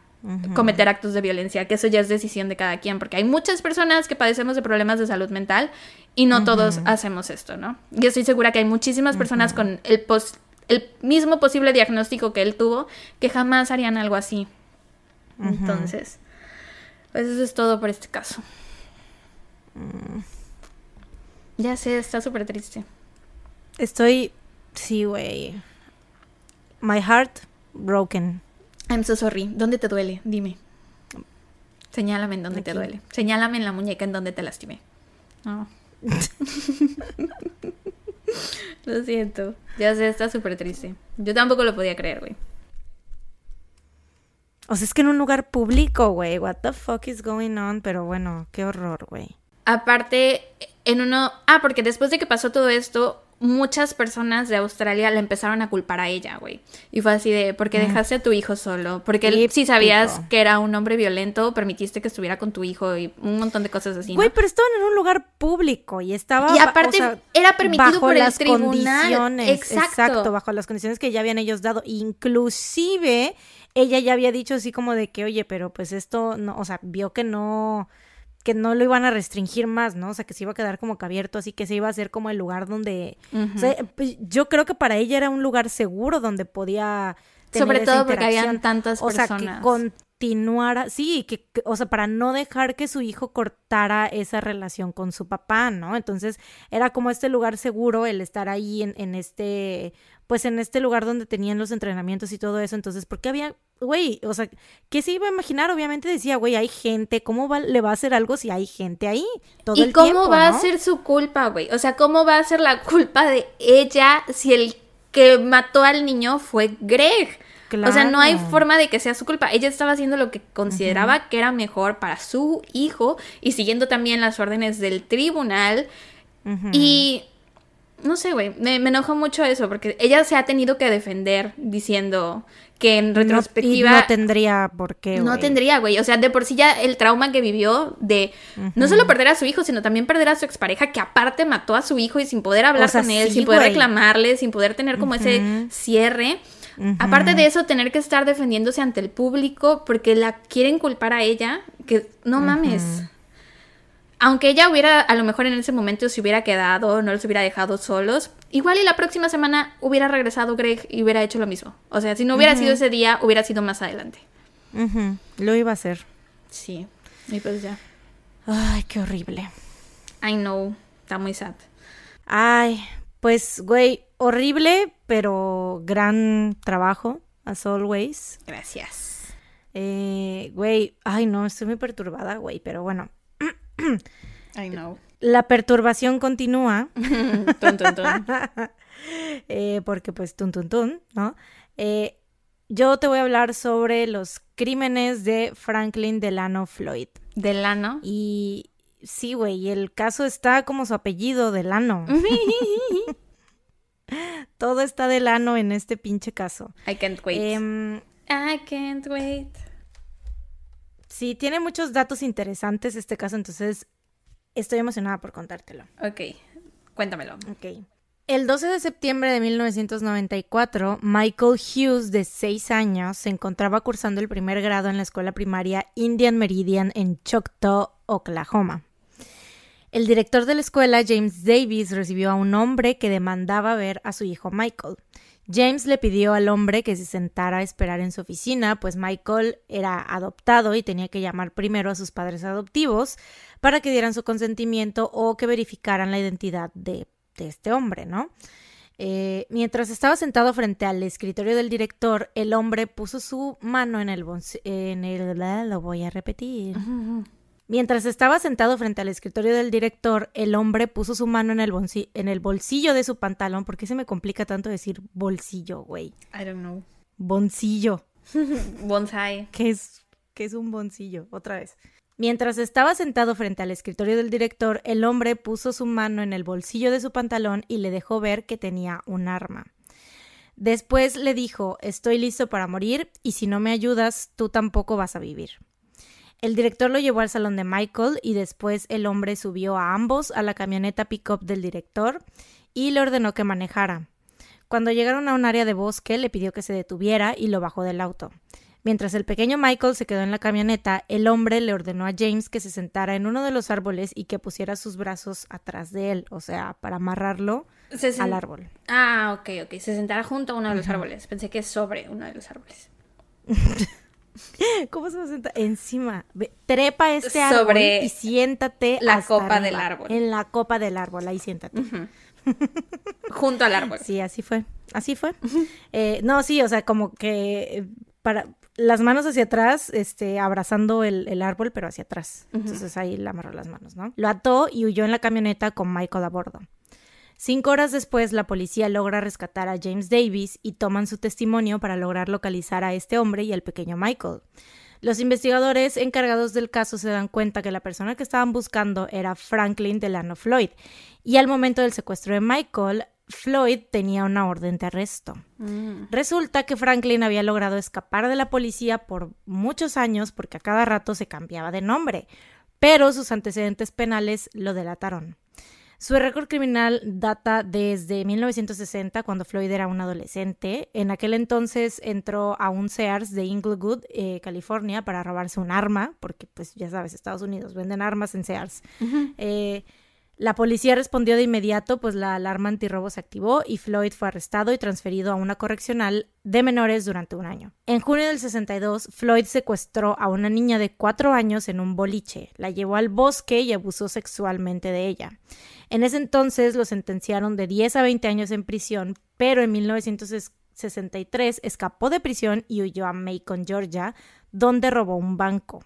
cometer actos de violencia, que eso ya es decisión de cada quien, porque hay muchas personas que padecemos de problemas de salud mental y no todos hacemos esto, ¿no? Y estoy segura que hay muchísimas personas con el, el mismo posible diagnóstico que él tuvo que jamás harían algo así. Entonces, pues eso es todo por este caso. Mm. Ya sé, está súper triste. Estoy, sí, güey. My heart broken. I'm so sorry. ¿Dónde te duele? Dime. Señálame en dónde te duele. Señálame en la muñeca en donde te lastimé. lo siento. Ya sé, está súper triste. Yo tampoco lo podía creer, güey. O sea, es que en un lugar público, güey. What the fuck is going on? Pero bueno, qué horror, güey. Aparte, en uno. Ah, porque después de que pasó todo esto, muchas personas de Australia le empezaron a culpar a ella, güey. Y fue así de, ¿por qué dejaste a tu hijo solo? Porque si sabías que era un hombre violento, permitiste que estuviera con tu hijo y un montón de cosas así. Güey, pero estaban en un lugar público y estaba... Y aparte era permitido por el tribunal. Exacto. exacto, bajo las condiciones que ya habían ellos dado. Inclusive ella ya había dicho así como de que, oye, pero pues esto, no, o sea, vio que no que no lo iban a restringir más, ¿no? O sea, que se iba a quedar como que abierto, así que se iba a hacer como el lugar donde... o sea, pues, yo creo que para ella era un lugar seguro donde podía... Tener Sobre todo porque habían tantas personas. O sea, que continuara, sí, que, o sea, para no dejar que su hijo cortara esa relación con su papá, ¿no? Entonces era como este lugar seguro el estar ahí en, en este, pues en este lugar donde tenían los entrenamientos y todo eso, entonces, porque había güey, o sea, ¿qué se iba a imaginar? Obviamente decía, güey, hay gente, ¿cómo va, le va a hacer algo si hay gente ahí todo ¿Y cómo va a ser su culpa, güey? O sea, ¿cómo va a ser la culpa de ella si el que mató al niño fue Greg? O sea, no hay forma de que sea su culpa. Ella estaba haciendo lo que consideraba que era mejor para su hijo y siguiendo también las órdenes del tribunal. Y no sé, güey, me, me enojó mucho eso porque ella se ha tenido que defender diciendo que en retrospectiva... No, tendría por qué. No tendría, güey. O sea, de por sí ya el trauma que vivió de no solo perder a su hijo, sino también perder a su expareja, que aparte mató a su hijo y sin poder hablar con él, sin poder reclamarle, sin poder tener como ese cierre. Aparte de eso, tener que estar defendiéndose ante el público porque la quieren culpar a ella, que no mames aunque ella hubiera, a lo mejor en ese momento se hubiera quedado, no los hubiera dejado solos, igual y la próxima semana hubiera regresado Greg y hubiera hecho lo mismo. O sea, si no hubiera sido ese día, hubiera sido más adelante. Lo iba a hacer. Sí, y pues ya. Ay, qué horrible. I know, está muy sad. Ay, pues, güey, horrible, pero gran trabajo, as always. Gracias. Eh, güey, ay, no, estoy muy perturbada, güey, pero bueno. I know. La perturbación continúa. tun, eh, porque pues tun, tun, tun, ¿no? Eh, yo te voy a hablar sobre los crímenes de Franklin Delano Floyd. ¿Delano? Y sí, güey, el caso está como su apellido, Delano. Todo está Delano en este pinche caso. I can't wait. Em, I can't wait. Sí, tiene muchos datos interesantes este caso, entonces estoy emocionada por contártelo. Ok, cuéntamelo. Ok. El 12 de septiembre de 1994, Michael Hughes, de 6 años, se encontraba cursando el primer grado en la escuela primaria Indian Meridian en Choctaw, Oklahoma. El director de la escuela, James Davis, recibió a un hombre que demandaba ver a su hijo Michael. James le pidió al hombre que se sentara a esperar en su oficina, pues Michael era adoptado y tenía que llamar primero a sus padres adoptivos para que dieran su consentimiento o que verificaran la identidad de, este hombre, ¿no? Eh, mientras estaba sentado frente al escritorio del director, el hombre puso su mano en el, en el lo voy a repetir. Mientras estaba sentado frente al escritorio del director, el hombre puso su mano en el, en el bolsillo de su pantalón. ¿Por qué se me complica tanto decir bolsillo, güey? I don't know. Boncillo. Bonsai. ¿Qué es, ¿Qué es un boncillo? Otra vez. Mientras estaba sentado frente al escritorio del director, el hombre puso su mano en el bolsillo de su pantalón y le dejó ver que tenía un arma. Después le dijo, estoy listo para morir y si no me ayudas, tú tampoco vas a vivir. El director lo llevó al salón de Michael y después el hombre subió a ambos a la camioneta pickup del director y le ordenó que manejara. Cuando llegaron a un área de bosque le pidió que se detuviera y lo bajó del auto. Mientras el pequeño Michael se quedó en la camioneta, el hombre le ordenó a James que se sentara en uno de los árboles y que pusiera sus brazos atrás de él, o sea, para amarrarlo al árbol. Ah, ok, ok. Se sentara junto a uno de los árboles. Pensé que sobre uno de los árboles. ¿Cómo se va a sentar? Encima. trepa este árbol y siéntate. La copa del árbol. En la copa del árbol, ahí siéntate. Junto al árbol. Sí, así fue. Así fue. Eh, no, sí, o sea, como que para las manos hacia atrás, este, abrazando el, árbol, pero hacia atrás. Entonces ahí le amarró las manos, ¿no? Lo ató y huyó en la camioneta con Michael a bordo. Cinco horas después, la policía logra rescatar a James Davis y toman su testimonio para lograr localizar a este hombre y al pequeño Michael. Los investigadores encargados del caso se dan cuenta que la persona que estaban buscando era Franklin Delano Floyd, y al momento del secuestro de Michael, Floyd tenía una orden de arresto. Mm. Resulta que Franklin había logrado escapar de la policía por muchos años porque a cada rato se cambiaba de nombre, pero sus antecedentes penales lo delataron. Su récord criminal data desde 1960, cuando Floyd era un adolescente. En aquel entonces entró a un Sears de Inglewood, eh, California, para robarse un arma, porque pues ya sabes, Estados Unidos venden armas en Sears. La policía respondió de inmediato, pues la alarma antirrobo se activó y Floyd fue arrestado y transferido a una correccional de menores durante un año. En junio del 62, Floyd secuestró a una niña de cuatro años en un boliche, la llevó al bosque y abusó sexualmente de ella. En ese entonces lo sentenciaron de 10 a 20 años en prisión, pero en 1963 escapó de prisión y huyó a Macon, Georgia, donde robó un banco.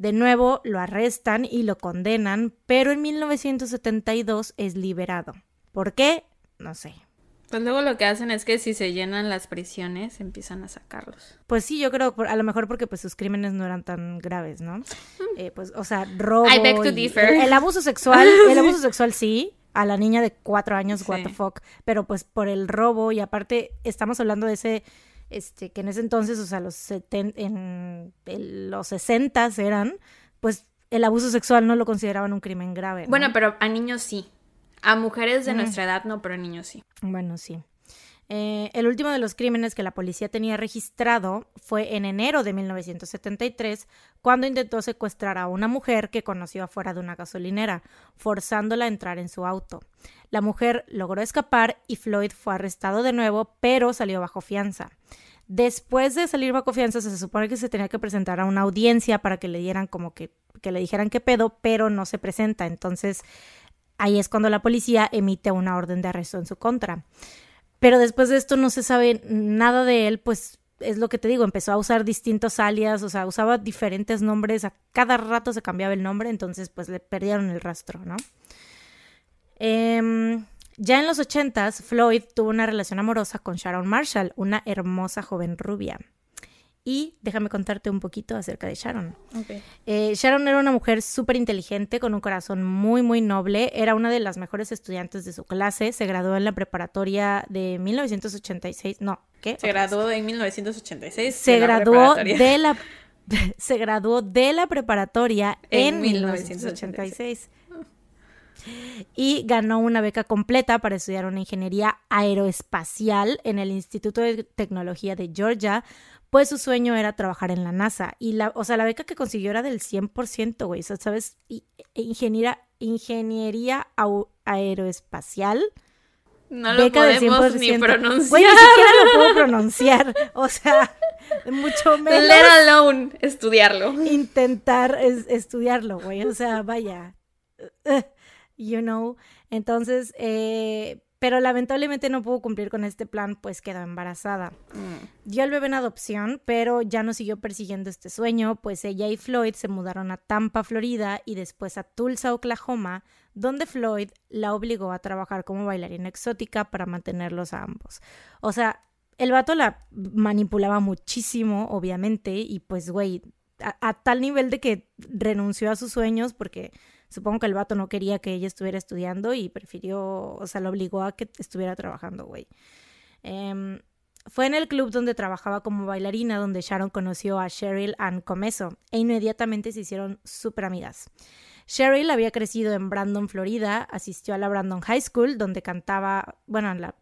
De nuevo lo arrestan y lo condenan, pero en 1972 es liberado. ¿Por qué? No sé. Pues luego lo que hacen es que si se llenan las prisiones empiezan a sacarlos. Pues sí, yo creo, a lo mejor porque pues sus crímenes no eran tan graves, ¿no? Eh, pues, o sea, robo. I beg to differ. El, abuso sexual, el abuso sexual sí, a la niña de cuatro años, what the fuck, pero pues por el robo y aparte estamos hablando de ese este, que en ese entonces, o sea, los en, los 60 eran, pues el abuso sexual no lo consideraban un crimen grave. Bueno, pero a niños sí. A mujeres de mm. nuestra edad no, pero a niños sí. Bueno, sí. Eh, el último de los crímenes que la policía tenía registrado fue en enero de 1973, cuando intentó secuestrar a una mujer que conoció afuera de una gasolinera, forzándola a entrar en su auto. La mujer logró escapar y Floyd fue arrestado de nuevo, pero salió bajo fianza. Después de salir bajo fianza, se supone que se tenía que presentar a una audiencia para que le dieran como que, que le dijeran qué pedo, pero no se presenta. Entonces, ahí es cuando la policía emite una orden de arresto en su contra. Pero después de esto no se sabe nada de él, pues es lo que te digo, empezó a usar distintos alias, o sea, usaba diferentes nombres, a cada rato se cambiaba el nombre, entonces pues le perdieron el rastro, ¿no? Eh, ya en los ochentas, Floyd tuvo una relación amorosa con Sharon Marshall, una hermosa joven rubia. Y déjame contarte un poquito acerca de Sharon. Eh, Sharon era una mujer súper inteligente, con un corazón muy, muy noble. Era una de las mejores estudiantes de su clase. Se graduó en la preparatoria de 1986. No, ¿qué? Se graduó en 1986. Se graduó de la se graduó de la preparatoria en, 1986 y ganó una beca completa para estudiar una ingeniería aeroespacial en el Instituto de Tecnología de Georgia, pues su sueño era trabajar en la NASA. Y la, o sea, la beca que consiguió era del 100%, güey. O ¿sabes? Ingeniería, ingeniería aeroespacial. No lo podemos ni pronunciar. Güey, ni siquiera lo puedo pronunciar. O sea, mucho menos. Let alone estudiarlo. Intentar estudiarlo, güey. O sea, vaya you know. Entonces, eh, pero lamentablemente no pudo cumplir con este plan, pues quedó embarazada. Mm. Dio al bebé en adopción, pero ya no siguió persiguiendo este sueño, pues ella y Floyd se mudaron a Tampa, Florida, y después a Tulsa, Oklahoma, donde Floyd la obligó a trabajar como bailarina exótica para mantenerlos a ambos. O sea, el vato la manipulaba muchísimo, obviamente, y pues, güey, a tal nivel de que renunció a sus sueños porque Supongo que el vato no quería que ella estuviera estudiando y prefirió, o sea, lo obligó a que estuviera trabajando, güey. Em, fue en el club donde trabajaba como bailarina donde Sharon conoció a Cheryl Ann Comeso e inmediatamente se hicieron súper amigas. Cheryl había crecido en Brandon, Florida, asistió a la Brandon High School donde cantaba, bueno, en la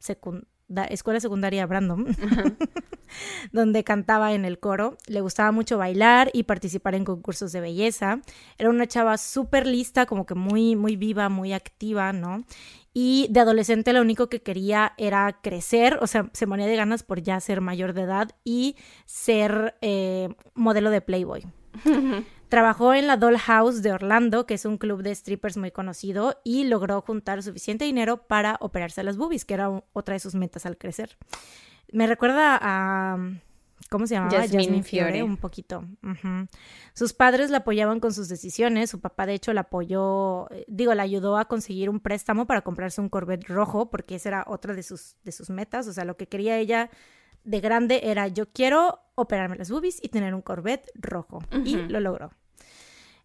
escuela secundaria Brandon. donde cantaba en el coro. Le gustaba mucho bailar y participar en concursos de belleza. Era una chava súper lista, como que muy, muy viva, muy activa, ¿no? Y de adolescente lo único que quería era crecer, o sea, se moría de ganas por ya ser mayor de edad y ser eh, modelo de Playboy. Trabajó en la Dollhouse de Orlando, que es un club de strippers muy conocido, y logró juntar suficiente dinero para operarse las boobies, que era otra de sus metas al crecer. Me recuerda a... ¿Cómo se llamaba? Jasmine, Fiore. Un poquito. Sus padres la apoyaban con sus decisiones. Su papá, de hecho, la apoyó, eh, digo, la ayudó a conseguir un préstamo para comprarse un Corvette rojo, porque esa era otra de sus, de sus metas. O sea, lo que quería ella de grande era yo quiero operarme las boobies y tener un Corvette rojo. Y lo logró.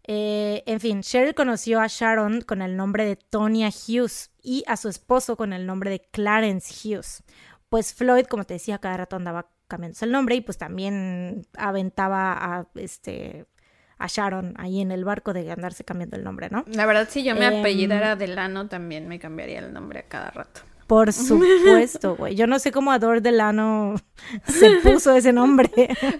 Eh, en fin, Cheryl conoció a Sharon con el nombre de Tonya Hughes y a su esposo con el nombre de Clarence Hughes. Pues Floyd, como te decía, cada rato andaba cambiándose el nombre y pues también aventaba a este a Sharon ahí en el barco de andarse cambiando el nombre, ¿no? La verdad, si yo me Em, apellidara Delano, también me cambiaría el nombre a cada rato. Por supuesto, güey. Yo no sé cómo Ador Delano se puso ese nombre.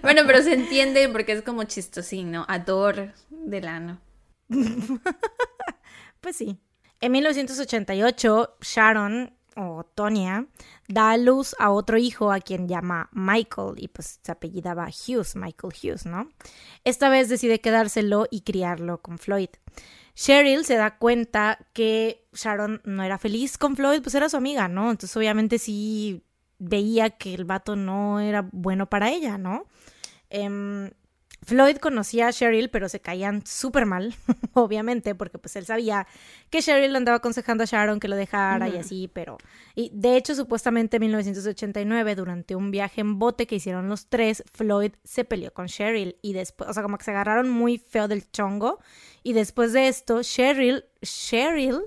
Bueno, pero se entiende porque es como chistosín, ¿no? Ador Delano. Pues sí. En 1988, Sharon, o Tonya, da a luz a otro hijo a quien llama Michael y pues se apellidaba Hughes, Michael Hughes, ¿no? Esta vez decide quedárselo y criarlo con Floyd. Cheryl se da cuenta que Sharon no era feliz con Floyd, pues era su amiga, ¿no? Entonces obviamente sí veía que el vato no era bueno para ella, ¿no? Em, Floyd conocía a Cheryl, pero se caían súper mal, obviamente, porque pues él sabía que Cheryl le andaba aconsejando a Sharon que lo dejara y así, pero... Y de hecho, supuestamente en 1989, durante un viaje en bote que hicieron los tres, Floyd se peleó con Cheryl y después, o sea, como que se agarraron muy feo del chongo y después de esto, Cheryl, Cheryl,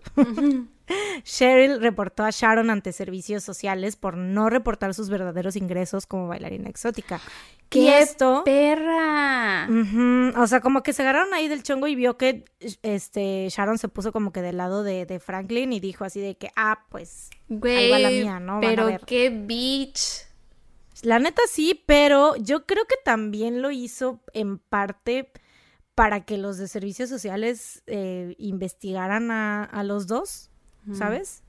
Cheryl reportó a Sharon ante servicios sociales por no reportar sus verdaderos ingresos como bailarina exótica. y ¡Qué esto... perra! O sea, como que se agarraron ahí del chongo y vio que este Sharon se puso como que del lado de, de Franklin y dijo así de que, ah, pues, Güey, va la mía, ¿no? Van a pero ver. qué bitch. la neta sí, pero yo creo que también lo hizo en parte para que los de servicios sociales eh, investigaran a, a los dos, ¿sabes?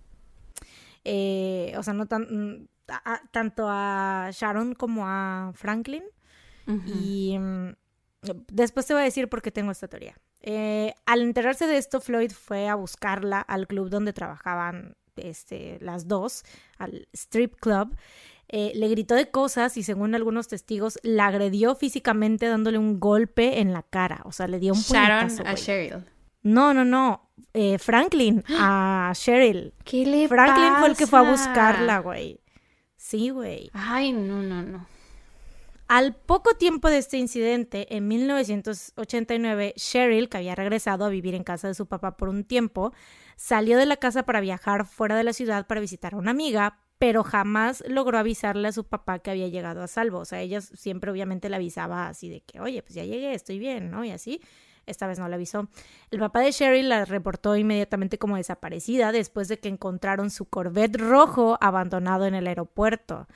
Eh, o sea, no tan, mm, a- a- tanto a Sharon como a Franklin. Y mm, después te voy a decir por qué tengo esta teoría. Eh, al enterarse de esto, Floyd fue a buscarla al club donde trabajaban este, las dos, al strip club. Eh, le gritó de cosas y según algunos testigos la agredió físicamente dándole un golpe en la cara. O sea, le dio un Sharon puñetazo, a güey. Cheryl. No, no, no. Eh, Franklin a Cheryl. ¿Qué le Franklin fue el que fue a buscarla, güey. Sí, güey. Ay, no, no, no. Al poco tiempo de este incidente, en 1989, Cheryl, que había regresado a vivir en casa de su papá por un tiempo, salió de la casa para viajar fuera de la ciudad para visitar a una amiga, pero jamás logró avisarle a su papá que había llegado a salvo. O sea, ella siempre obviamente le avisaba así de que, oye, pues ya llegué, estoy bien, ¿no? Y así. Esta vez no le avisó. El papá de Cheryl la reportó inmediatamente como desaparecida después de que encontraron su Corvette rojo abandonado en el aeropuerto.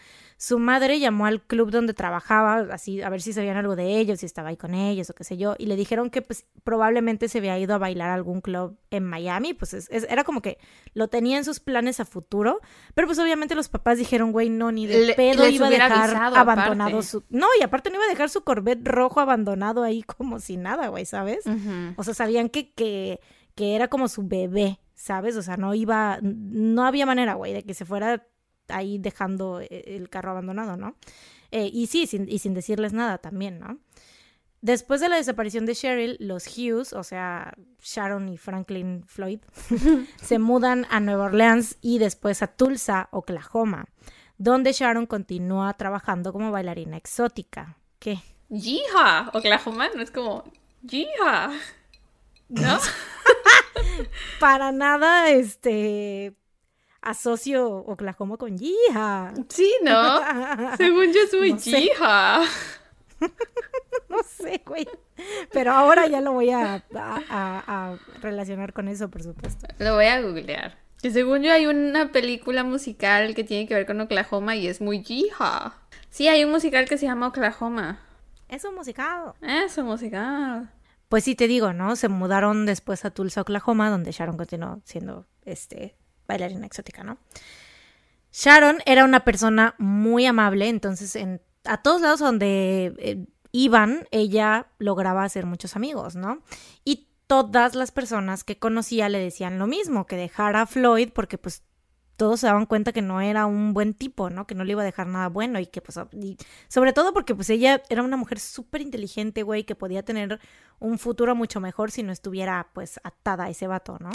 Su madre llamó al club donde trabajaba, así a ver si sabían algo de ellos, si estaba ahí con ellos o qué sé yo, y le dijeron que pues probablemente se había ido a bailar a algún club en Miami, pues es- es- era como que lo tenía en sus planes a futuro, pero pues obviamente los papás dijeron, güey, no, ni de Le- pedo iba a dejar avisado, abandonado aparte. su... No, y aparte no iba a dejar su Corvette rojo abandonado ahí como si nada, güey, ¿sabes? O sea, sabían que, que, que era como su bebé, ¿sabes? O sea, no iba, no había manera, güey, de que se fuera ahí dejando e- el carro abandonado, ¿no? Eh, y sí, sin, y sin decirles nada también, ¿no? Después de la desaparición de Cheryl, los Hughes, o sea, Sharon y Franklin Floyd, se mudan a Nueva Orleans y después a Tulsa, Oklahoma, donde Sharon continúa trabajando como bailarina exótica. ¿Qué? Yeehaw. Oklahoma no es como Yeehaw. ¿No? para nada este asocio Oklahoma con Yeehaw. Sí, ¿no? Según yo es muy No sé. No sé, güey. Pero ahora ya lo voy a, a- a- a relacionar con eso, por supuesto. Lo voy a googlear. Y según yo hay una película musical que tiene que ver con Oklahoma y es muy hija. Sí, hay un musical que se llama Oklahoma. Es un musical. Es un musical. Pues sí te digo, ¿no? Se mudaron después a Tulsa, Oklahoma, donde Sharon continuó siendo este bailarina exótica, ¿no? Sharon era una persona muy amable, entonces en, a todos lados donde eh, iban, ella lograba hacer muchos amigos, ¿no? Y todas las personas que conocía le decían lo mismo, que dejara a Floyd porque pues todos se daban cuenta que no era un buen tipo, ¿no? Que no le iba a dejar nada bueno y que pues, sobre todo porque pues ella era una mujer súper inteligente, güey, que podía tener un futuro mucho mejor si no estuviera pues atada a ese vato, ¿no?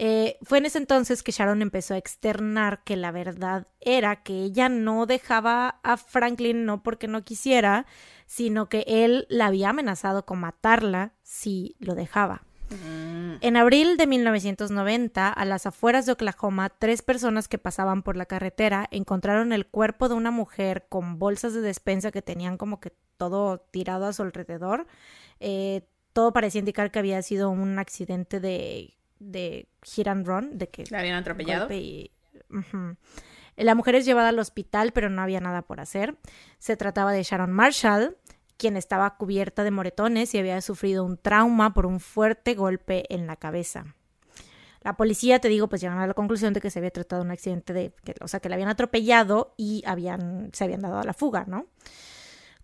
Eh, fue en ese entonces que Sharon empezó a externar que la verdad era que ella no dejaba a Franklin no porque no quisiera, sino que él la había amenazado con matarla si lo dejaba. Mm. En abril de 1990, a las afueras de Oklahoma, tres personas que pasaban por la carretera encontraron el cuerpo de una mujer con bolsas de despensa que tenían como que todo tirado a su alrededor. Eh, todo parecía indicar que había sido un accidente de de hit and run, de que... La habían atropellado. La mujer es llevada al hospital, pero no había nada por hacer. Se trataba de Sharon Marshall, quien estaba cubierta de moretones y había sufrido un trauma por un fuerte golpe en la cabeza. La policía, te digo, pues llegaron a la conclusión de que se había tratado de un accidente de, que, o sea, que la habían atropellado y habían, se habían dado a la fuga, ¿no?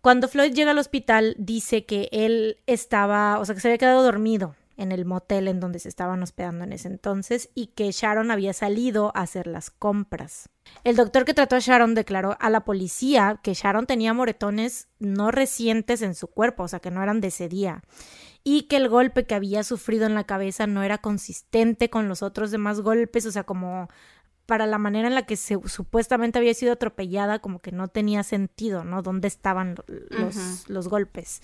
Cuando Floyd llega al hospital, dice que él estaba, o sea, que se había quedado dormido en el motel en donde se estaban hospedando en ese entonces y que Sharon había salido a hacer las compras. El doctor que trató a Sharon declaró a la policía que Sharon tenía moretones no recientes en su cuerpo, o sea que no eran de ese día, y que el golpe que había sufrido en la cabeza no era consistente con los otros demás golpes, o sea, como para la manera en la que se, supuestamente había sido atropellada, como que no tenía sentido, ¿no? ¿Dónde estaban los, los golpes?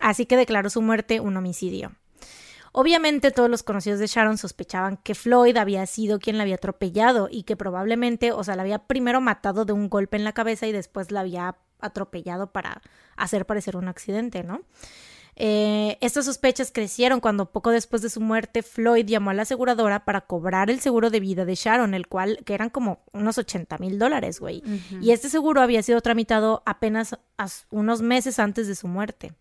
Así que declaró su muerte un homicidio. Obviamente todos los conocidos de Sharon sospechaban que Floyd había sido quien la había atropellado y que probablemente, o sea, la había primero matado de un golpe en la cabeza y después la había atropellado para hacer parecer un accidente, ¿no? Eh, estas sospechas crecieron cuando poco después de su muerte Floyd llamó a la aseguradora para cobrar el seguro de vida de Sharon, el cual, que eran como unos 80 mil dólares, güey. Y este seguro había sido tramitado apenas unos meses antes de su muerte.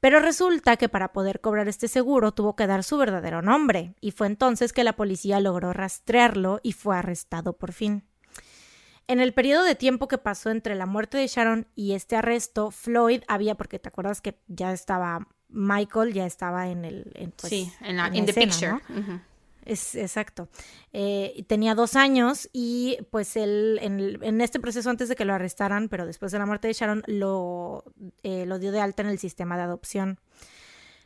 Pero resulta que para poder cobrar este seguro tuvo que dar su verdadero nombre, y fue entonces que la policía logró rastrearlo y fue arrestado por fin. En el periodo de tiempo que pasó entre la muerte de Sharon y este arresto, Floyd había, porque te acuerdas que ya estaba Michael, ya estaba en el. En, pues, sí, en la in the picture. Es, exacto. Eh, tenía dos años y pues él en, este proceso antes de que lo arrestaran, pero después de la muerte de Sharon, lo, eh, lo dio de alta en el sistema de adopción.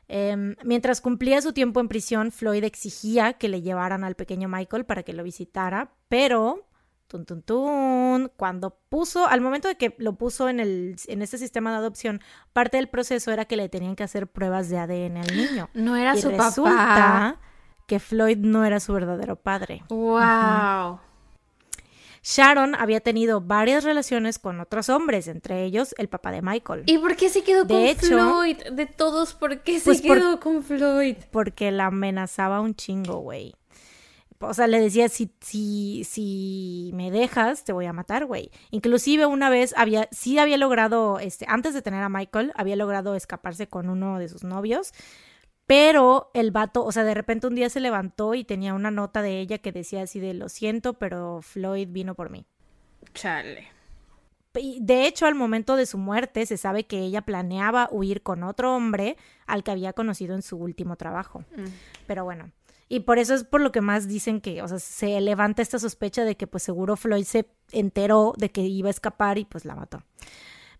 Em, mientras cumplía su tiempo en prisión, Floyd exigía que le llevaran al pequeño Michael para que lo visitara, pero cuando puso, al momento de que lo puso en, el, en este sistema de adopción, parte del proceso era que le tenían que hacer pruebas de ADN al niño. No era su resulta papá. que Floyd no era su verdadero padre. ¡Wow! Sharon había tenido varias relaciones con otros hombres, entre ellos el papá de Michael. ¿Y por qué se quedó con Floyd? De todos, ¿por qué se pues quedó con Floyd? Porque la amenazaba un chingo, güey o sea, le decía, si, si, si me dejas, te voy a matar, güey. Inclusive una vez había, sí había logrado, este, antes de tener a Michael, había logrado escaparse con uno de sus novios, pero el vato, o sea, de repente un día se levantó y tenía una nota de ella que decía así de, lo siento, pero Floyd vino por mí. Chale. De hecho, al momento de su muerte, se sabe que ella planeaba huir con otro hombre al que había conocido en su último trabajo. Mm. Pero bueno, y por eso es por lo que más dicen que, o sea, se levanta esta sospecha de que pues seguro Floyd se enteró de que iba a escapar y pues la mató.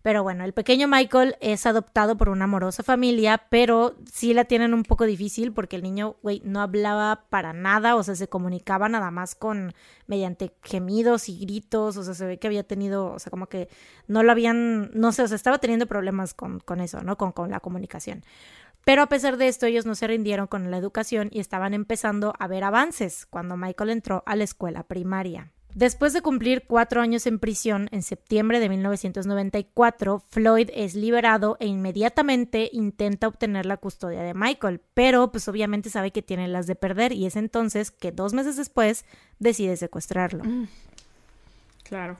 Pero bueno, el pequeño Michael es adoptado por una amorosa familia, pero sí la tienen un poco difícil porque el niño, güey, no hablaba para nada, o sea, se comunicaba nada más con, mediante gemidos y gritos, o sea, se ve que había tenido, o sea, como que no lo habían, no sé, o sea, estaba teniendo problemas con, con eso, ¿no? Con, con la comunicación. Pero a pesar de esto, ellos no se rindieron con la educación y estaban empezando a ver avances cuando Michael entró a la escuela primaria. Después de cumplir cuatro años en prisión, en septiembre de 1994, Floyd es liberado e inmediatamente intenta obtener la custodia de Michael, pero pues obviamente sabe que tiene las de perder y es entonces que dos meses después decide secuestrarlo. Mm. Claro.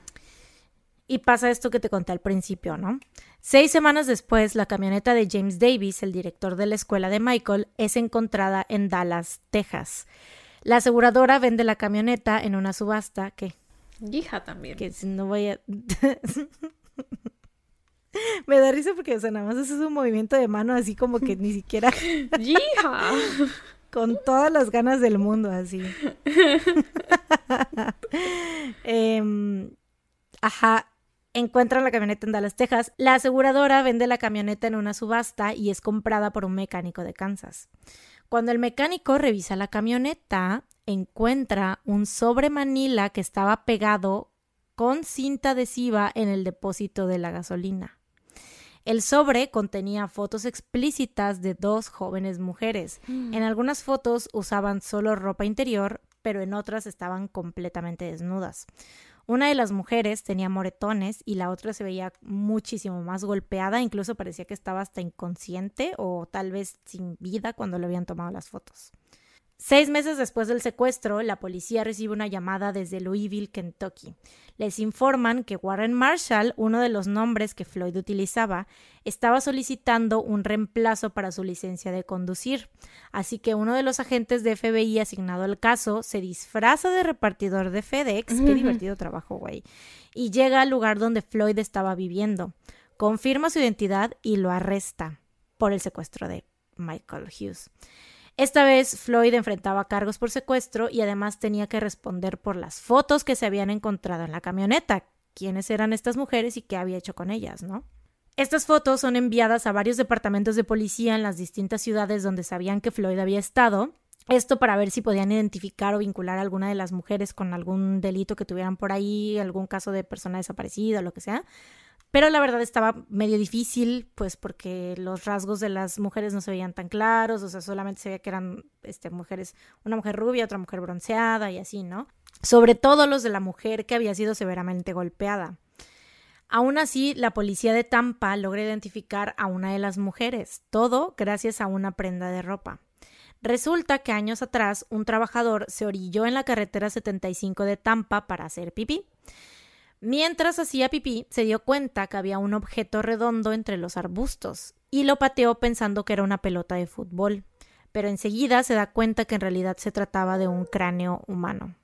Y pasa esto que te conté al principio, ¿no? Seis semanas después, la camioneta de James Davis, el director de la escuela de Michael, es encontrada en Dallas, Texas. La aseguradora vende la camioneta en una subasta que... Hija también. Que si no voy a... Me da risa porque, o sea, nada más es un movimiento de mano así como que ni siquiera... ¡Hija! Con todas las ganas del mundo, así. Em, ajá, encuentran la camioneta en Dallas, Texas. La aseguradora vende la camioneta en una subasta y es comprada por un mecánico de Kansas. Cuando el mecánico revisa la camioneta, encuentra un sobre Manila que estaba pegado con cinta adhesiva en el depósito de la gasolina. El sobre contenía fotos explícitas de dos jóvenes mujeres. Mm. En algunas fotos usaban solo ropa interior, pero en otras estaban completamente desnudas. Una de las mujeres tenía moretones y la otra se veía muchísimo más golpeada, incluso parecía que estaba hasta inconsciente o tal vez sin vida cuando le habían tomado las fotos. Seis meses después del secuestro, la policía recibe una llamada desde Louisville, Kentucky. Les informan que Warren Marshall, uno de los nombres que Floyd utilizaba, estaba solicitando un reemplazo para su licencia de conducir. Así que uno de los agentes de FBI asignado al caso se disfraza de repartidor de FedEx, qué divertido trabajo, güey, y llega al lugar donde Floyd estaba viviendo. Confirma su identidad y lo arresta por el secuestro de Michael Hughes. Esta vez Floyd enfrentaba cargos por secuestro y además tenía que responder por las fotos que se habían encontrado en la camioneta, quiénes eran estas mujeres y qué había hecho con ellas, ¿no? Estas fotos son enviadas a varios departamentos de policía en las distintas ciudades donde sabían que Floyd había estado, esto para ver si podían identificar o vincular a alguna de las mujeres con algún delito que tuvieran por ahí, algún caso de persona desaparecida lo que sea. Pero la verdad estaba medio difícil, pues porque los rasgos de las mujeres no se veían tan claros, o sea, solamente se veía que eran este, mujeres, una mujer rubia, otra mujer bronceada y así, ¿no? Sobre todo los de la mujer que había sido severamente golpeada. Aún así, la policía de Tampa logra identificar a una de las mujeres, todo gracias a una prenda de ropa. Resulta que años atrás un trabajador se orilló en la carretera 75 de Tampa para hacer pipí. Mientras hacía pipí, se dio cuenta que había un objeto redondo entre los arbustos y lo pateó pensando que era una pelota de fútbol, pero enseguida se da cuenta que en realidad se trataba de un cráneo humano.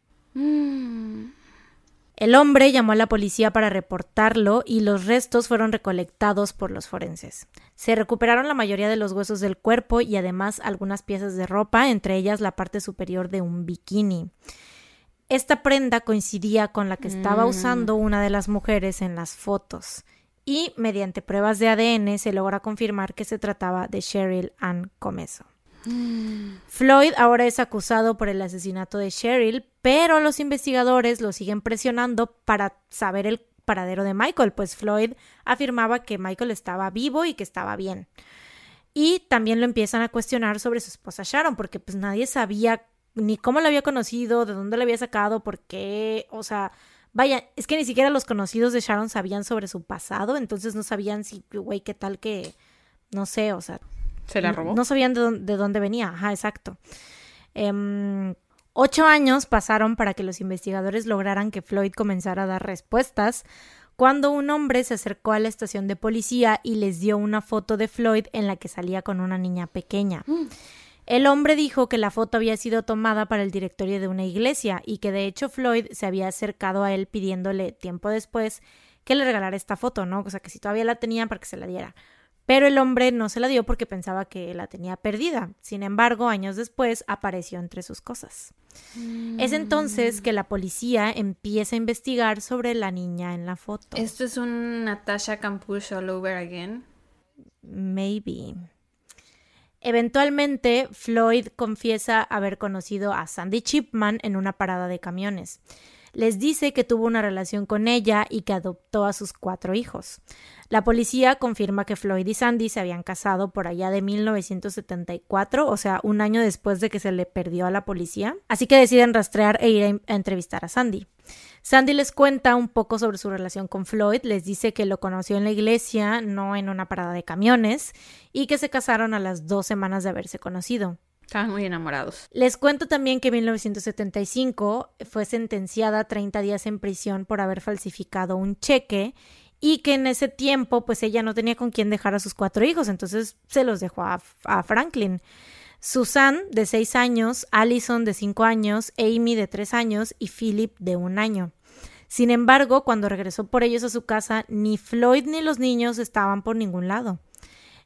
El hombre llamó a la policía para reportarlo y los restos fueron recolectados por los forenses. Se recuperaron la mayoría de los huesos del cuerpo y además algunas piezas de ropa, entre ellas la parte superior de un bikini. Esta prenda coincidía con la que estaba mm. usando una de las mujeres en las fotos y mediante pruebas de ADN se logra confirmar que se trataba de Cheryl Ann Comeso. Mm. Floyd ahora es acusado por el asesinato de Cheryl, pero los investigadores lo siguen presionando para saber el paradero de Michael, pues Floyd afirmaba que Michael estaba vivo y que estaba bien. Y también lo empiezan a cuestionar sobre su esposa Sharon, porque pues nadie sabía ni cómo la había conocido, de dónde la había sacado, por qué, o sea, vaya, es que ni siquiera los conocidos de Sharon sabían sobre su pasado, entonces no sabían si, güey, qué tal que, no sé, o sea. ¿Se la robó? No, sabían de dónde, venía, ajá, exacto. Em, ocho años pasaron para que los investigadores lograran que Floyd comenzara a dar respuestas, cuando un hombre se acercó a la estación de policía y les dio una foto de Floyd en la que salía con una niña pequeña. Mm. El hombre dijo que la foto había sido tomada para el directorio de una iglesia y que de hecho Floyd se había acercado a él pidiéndole tiempo después que le regalara esta foto, ¿no? O sea, que si todavía la tenía para que se la diera. Pero el hombre no se la dio porque pensaba que la tenía perdida. Sin embargo, años después apareció entre sus cosas. Es entonces que la policía empieza a investigar sobre la niña en la foto. ¿Esto es un Natasha Campus all over again? Maybe. Eventualmente, Floyd confiesa haber conocido a Sandy Chipman en una parada de camiones. Les dice que tuvo una relación con ella y que adoptó a sus cuatro hijos. La policía confirma que Floyd y Sandy se habían casado por allá de 1974, o sea, un año después de que se le perdió a la policía, así que deciden rastrear e ir a entrevistar a Sandy. Sandy les cuenta un poco sobre su relación con Floyd, les dice que lo conoció en la iglesia, no en una parada de camiones, y que se casaron a las dos semanas de haberse conocido. Estaban muy enamorados. Les cuento también que en 1975 fue sentenciada a 30 días en prisión por haber falsificado un cheque y que en ese tiempo pues ella no tenía con quién dejar a sus cuatro hijos, entonces se los dejó a, Franklin. Susan, de seis años, Allison, de cinco años, Amy, de tres años, y Philip, de un año. Sin embargo, cuando regresó por ellos a su casa, ni Floyd ni los niños estaban por ningún lado.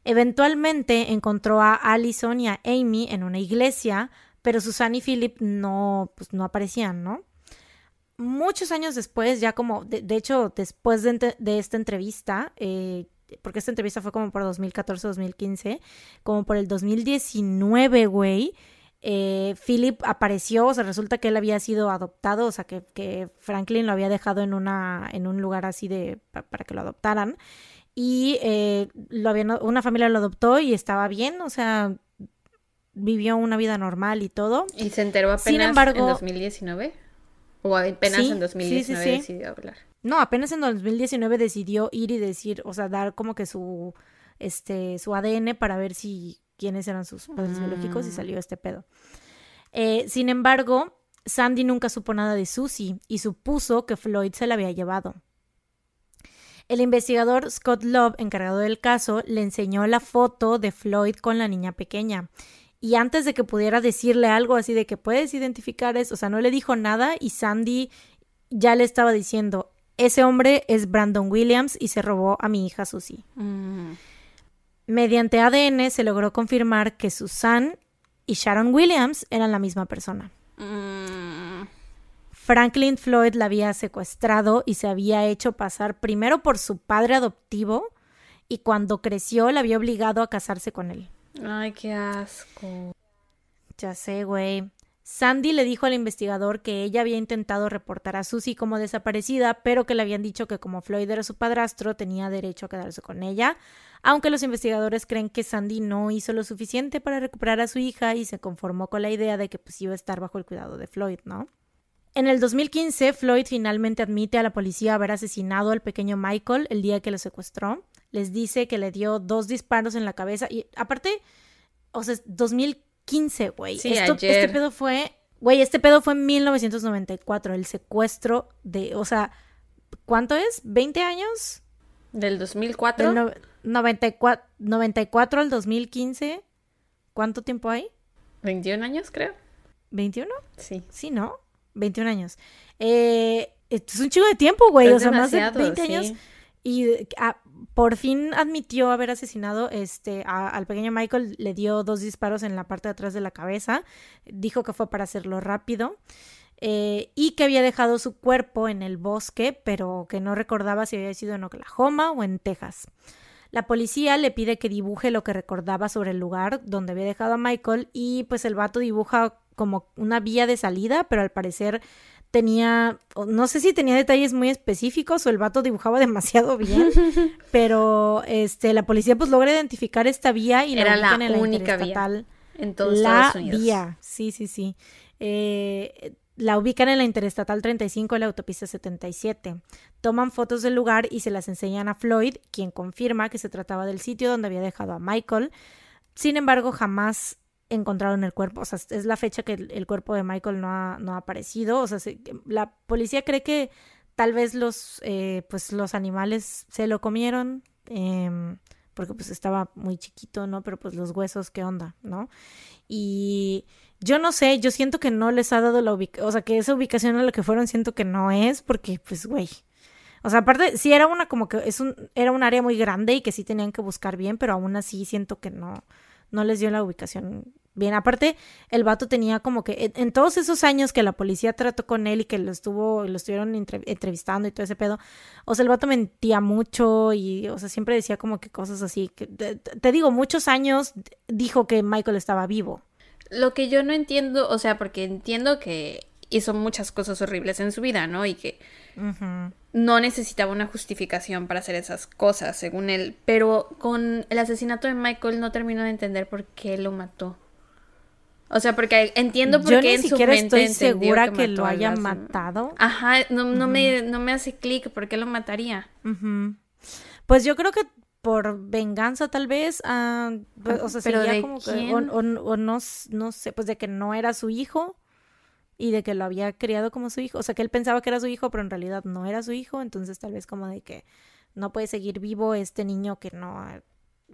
Eventualmente encontró a Allison y a Amy en una iglesia, pero Susan y Philip no, pues, no aparecían, ¿no? Muchos años después, ya como, de, hecho, después de, esta entrevista, eh, porque esta entrevista fue como por 2014-2015, como por el 2019, güey, eh, Philip apareció, o sea, resulta que él había sido adoptado, o sea, que, Franklin lo había dejado en, una, en un lugar así de, para que lo adoptaran, y eh, lo había, una familia lo adoptó y estaba bien, o sea, vivió una vida normal y todo. ¿Y se enteró apenas en 2019? ¿O apenas en 2019 decidió hablar? No, apenas en 2019 decidió ir y decir, o sea, dar como que su, este, su ADN para ver si quiénes eran sus padres biológicos y mm. salió este pedo. Eh, sin embargo, Sandy nunca supo nada de Susie y supuso que Floyd se la había llevado. El investigador Scott Love, encargado del caso, le enseñó la foto de Floyd con la niña pequeña. Y antes de que pudiera decirle algo así de que puedes identificar eso, o sea, no le dijo nada y Sandy ya le estaba diciendo, ese hombre es Brandon Williams y se robó a mi hija Susie. Mm. Mediante ADN se logró confirmar que Susan y Sharon Williams eran la misma persona. Mm. Franklin Floyd la había secuestrado y se había hecho pasar primero por su padre adoptivo y cuando creció la había obligado a casarse con él. Ay, qué asco. Ya sé, güey. Sandy le dijo al investigador que ella había intentado reportar a Susie como desaparecida, pero que le habían dicho que como Floyd era su padrastro, tenía derecho a quedarse con ella, aunque los investigadores creen que Sandy no hizo lo suficiente para recuperar a su hija y se conformó con la idea de que pues iba a estar bajo el cuidado de Floyd, ¿no? En el 2015, Floyd finalmente admite a la policía haber asesinado al pequeño Michael el día que lo secuestró. Les dice que le dio dos disparos en la cabeza y aparte, o sea, 2015 15, güey. Sí, Este pedo fue, güey, este pedo fue en 1994, el secuestro de, o sea, ¿cuánto es? ¿20 años? ¿Del 2004? Del 94, 94 al 2015. ¿Cuánto tiempo hay? 21 años, creo. ¿21? Sí. Sí, ¿no? 21 años. Eh, es un chico de tiempo, güey. o sea, más de 20 años. Y ah, por fin admitió haber asesinado este, al pequeño Michael, le dio dos disparos en la parte de atrás de la cabeza, dijo que fue para hacerlo rápido. Eh, y que había dejado su cuerpo en el bosque, pero que no recordaba si había sido en Oklahoma o en Texas. La policía le pide que dibuje lo que recordaba sobre el lugar donde había dejado a Michael y pues el vato dibuja como una vía de salida, pero al parecer tenía, no sé si tenía detalles muy específicos o el vato dibujaba demasiado bien, pero este, la policía pues logra identificar esta vía y Era la, en única vía en todos la Estados Unidos. vía, sí, sí, sí. Eh, la ubican en la Interestatal 35 y la Autopista 77. Toman fotos del lugar y se las enseñan a Floyd, quien confirma que se trataba del sitio donde había dejado a Michael. Sin embargo, jamás encontraron el cuerpo. O sea, es la fecha que el, cuerpo de Michael no ha, no ha aparecido. O sea, la policía cree que tal vez los, eh, pues, los animales se lo comieron. Em, porque pues estaba muy chiquito, ¿no? Pero pues los huesos, ¿qué onda? ¿No? Y yo no sé, yo siento que no les ha dado la ubicación, o sea, que esa ubicación a la que fueron siento que no es, porque pues, güey. O sea, aparte, sí era una como que es un, era un área muy grande y que sí tenían que buscar bien, pero aún así siento que no, no les dio la ubicación bien. Aparte, el vato tenía como que en, todos esos años que la policía trató con él y que lo estuvo, lo estuvieron entrevistando y todo ese pedo, o sea, el vato mentía mucho y, o sea, siempre decía como que cosas así. Que, te, digo, muchos años dijo que Michael estaba vivo. Lo que yo no entiendo, o sea, porque entiendo que hizo muchas cosas horribles en su vida, ¿no? Y que no necesitaba una justificación para hacer esas cosas, según él. Pero con el asesinato de Michael no terminó de entender por qué lo mató. O sea, porque entiendo por qué en su mente estoy segura que, lo haya matado. Ajá, no, no, me, no me hace clic, ¿por qué lo mataría? Pues yo creo que por venganza tal vez, pues, o sea, sería como que, o, o, no, no sé, pues de que no era su hijo y de que lo había criado como su hijo, o sea, que él pensaba que era su hijo, pero en realidad no era su hijo, entonces tal vez como de que no puede seguir vivo este niño que no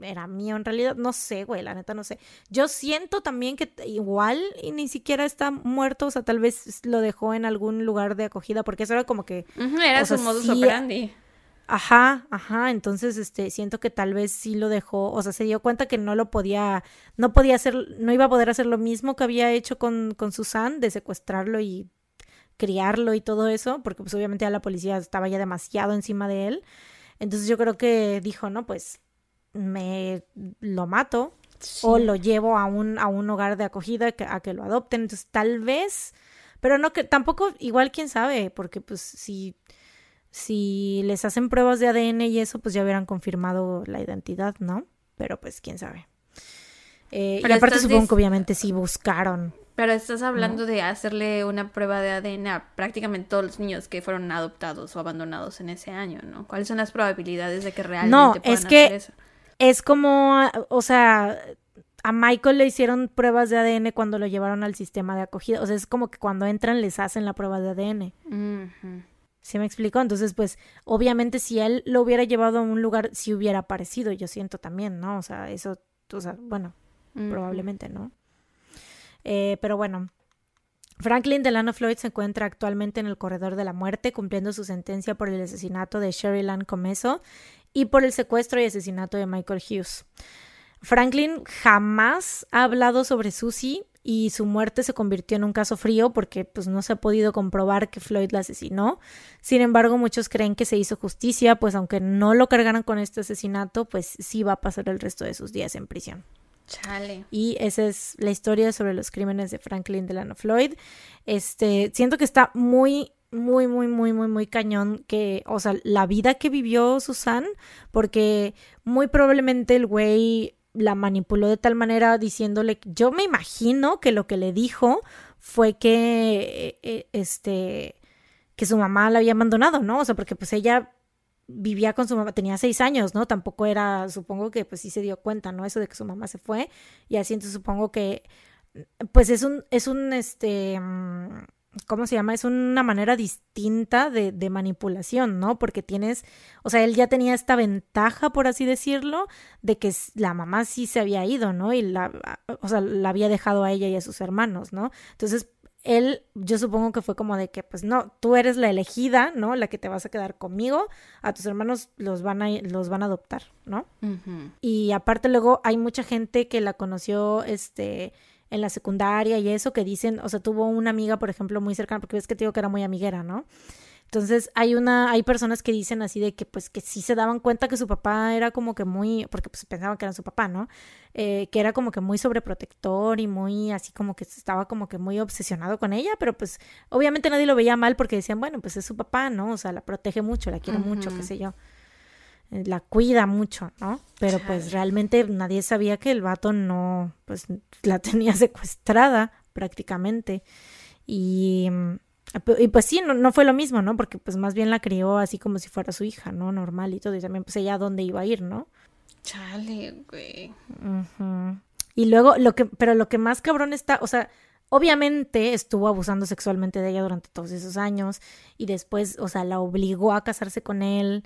era mío en realidad, no sé, güey, la neta no sé. Yo siento también que igual y ni siquiera está muerto, o sea, tal vez lo dejó en algún lugar de acogida, porque eso era como que... era su modus operandi. Ajá, ajá, entonces este siento que tal vez sí lo dejó, o sea, se dio cuenta que no lo podía no podía hacer no iba a poder hacer lo mismo que había hecho con con Susan de secuestrarlo y criarlo y todo eso, porque pues obviamente ya la policía estaba ya demasiado encima de él. Entonces yo creo que dijo, "No, pues me lo mato o lo llevo a un a un hogar de acogida a que lo adopten." Entonces tal vez pero no que tampoco igual quién sabe, porque pues si si les hacen pruebas de ADN y eso, pues ya hubieran confirmado la identidad, ¿no? Pero pues quién sabe. Eh, y aparte supongo que obviamente sí buscaron. Pero estás hablando de hacerle una prueba de ADN a prácticamente todos los niños que fueron adoptados o abandonados en ese año, ¿no? ¿Cuáles son las probabilidades de que realmente no, puedan es que eso? Es como, o sea, a Michael le hicieron pruebas de ADN cuando lo llevaron al sistema de acogida. O sea, es como que cuando entran les hacen la prueba de ADN. ¿Sí me explico? Entonces, pues, obviamente si él lo hubiera llevado a un lugar, si hubiera aparecido, yo siento también, ¿no? O sea, eso, o sea, bueno, probablemente, ¿no? Eh, pero bueno, Franklin Delano Floyd se encuentra actualmente en el corredor de la muerte, cumpliendo su sentencia por el asesinato de Sherry Lynn Comeso y por el secuestro y asesinato de Michael Hughes. Franklin jamás ha hablado sobre Susie y su muerte se convirtió en un caso frío porque pues no se ha podido comprobar que Floyd la asesinó. Sin embargo, muchos creen que se hizo justicia, pues aunque no lo cargaran con este asesinato, pues sí va a pasar el resto de sus días en prisión. Chale. Y esa es la historia sobre los crímenes de Franklin Delano Floyd. Este, siento que está muy muy, muy, muy, muy, muy cañón que, o sea, la vida que vivió Susan, porque muy probablemente el güey la manipuló de tal manera diciéndole, yo me imagino que lo que le dijo fue que, eh, este, que su mamá la había abandonado, ¿no? O sea, porque pues ella vivía con su mamá, tenía seis años, ¿no? Tampoco era, supongo que pues sí se dio cuenta, ¿no? Eso de que su mamá se fue y así entonces supongo que, pues es un, es un, este, mm, ¿cómo se llama? Es una manera distinta de, de, manipulación, ¿no? Porque tienes, o sea, él ya tenía esta ventaja, por así decirlo, de que la mamá sí se había ido, ¿no? Y la, o sea, la había dejado a ella y a sus hermanos, ¿no? Entonces, él, yo supongo que fue como de que, pues no, tú eres la elegida, ¿no? La que te vas a quedar conmigo, a tus hermanos los van a, los van a adoptar, ¿no? Y aparte luego hay mucha gente que la conoció, este, en la secundaria y eso que dicen, o sea, tuvo una amiga, por ejemplo, muy cercana, porque ves que te digo que era muy amiguera, ¿no? Entonces hay una, hay personas que dicen así de que pues que sí se daban cuenta que su papá era como que muy, porque pues pensaban que era su papá, ¿no? Eh, que era como que muy sobreprotector y muy así como que estaba como que muy obsesionado con ella, pero pues obviamente nadie lo veía mal porque decían, bueno, pues es su papá, ¿no? O sea, la protege mucho, la quiere mucho, qué sé yo. Eh, la cuida mucho, ¿no? Pero pues realmente nadie sabía que el vato no, pues la tenía secuestrada prácticamente. Y, y pues sí, no, no, fue lo mismo, ¿no? Porque pues más bien la crió así como si fuera su hija, ¿no? Normal y todo. Y también pues ella a dónde iba a ir, ¿no? Chale, güey. Y luego, lo que, pero lo que más cabrón está, o sea, obviamente estuvo abusando sexualmente de ella durante todos esos años y después, o sea, la obligó a casarse con él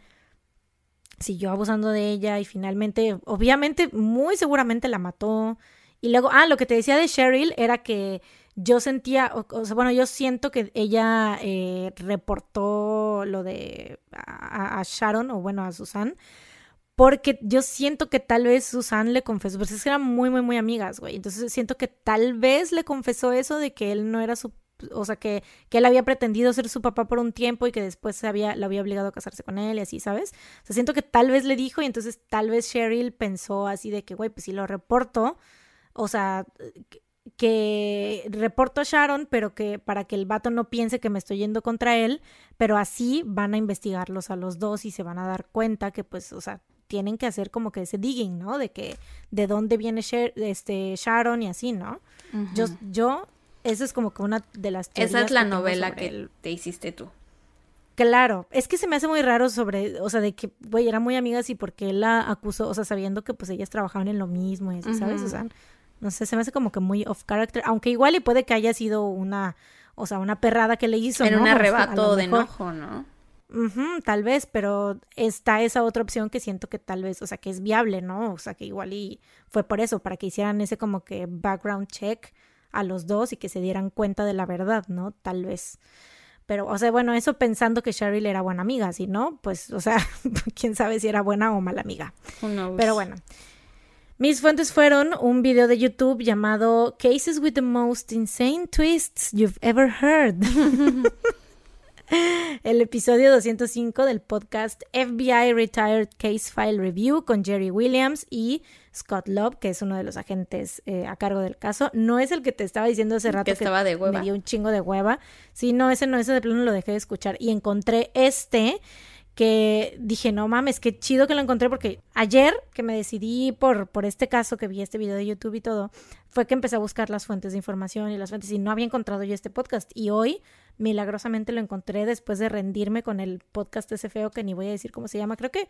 siguió abusando de ella y finalmente, obviamente, muy seguramente la mató. Y luego, ah, lo que te decía de Cheryl era que yo sentía, o, sea, bueno, yo siento que ella eh, reportó lo de a, Sharon, o bueno, a Susan, porque yo siento que tal vez Susan le confesó, pues es que eran muy, muy, muy amigas, güey. Entonces siento que tal vez le confesó eso de que él no era su o sea, que, que él había pretendido ser su papá por un tiempo y que después se había, lo había obligado a casarse con él y así, ¿sabes? O sea, siento que tal vez le dijo y entonces tal vez Cheryl pensó así de que, güey, pues si lo reporto, o sea, que reporto a Sharon, pero que para que el vato no piense que me estoy yendo contra él, pero así van a investigarlos a los dos y se van a dar cuenta que pues, o sea, tienen que hacer como que ese digging, ¿no? De que de dónde viene este Sharon y así, ¿no? Yo yo esa es como que una de las Esa es la novela que te hiciste tú. Claro, es que se me hace muy raro sobre, o sea, de que, güey, era muy amigas y porque él la acusó, o sea, sabiendo que pues ellas trabajaban en lo mismo y así, ¿sabes? O sea, no sé, se me hace como que muy off character, aunque igual y puede que haya sido una, o sea, una perrada que le hizo, En un arrebato de enojo, ¿no? tal vez, pero está esa otra opción que siento que tal vez, o sea, que es viable, ¿no? O sea, que igual y fue por eso, para que hicieran ese como que background check a los dos y que se dieran cuenta de la verdad, ¿no? Tal vez. Pero, o sea, bueno, eso pensando que Cheryl era buena amiga, si no, pues, o sea, quién sabe si era buena o mala amiga. Pero bueno. Mis fuentes fueron un video de YouTube llamado Cases with the Most Insane Twists You've Ever Heard. el episodio 205 del podcast FBI Retired Case File Review con Jerry Williams y Scott Love, que es uno de los agentes eh, a cargo del caso. No es el que te estaba diciendo hace rato que, estaba de hueva. me dio un chingo de hueva. Sí, no, ese no, ese de plano lo dejé de escuchar y encontré este que dije, no mames, qué chido que lo encontré porque ayer que me decidí por, por este caso, que vi este video de YouTube y todo, fue que empecé a buscar las fuentes de información y las fuentes y no había encontrado yo este podcast y hoy milagrosamente lo encontré después de rendirme con el podcast ese feo que ni voy a decir cómo se llama, creo que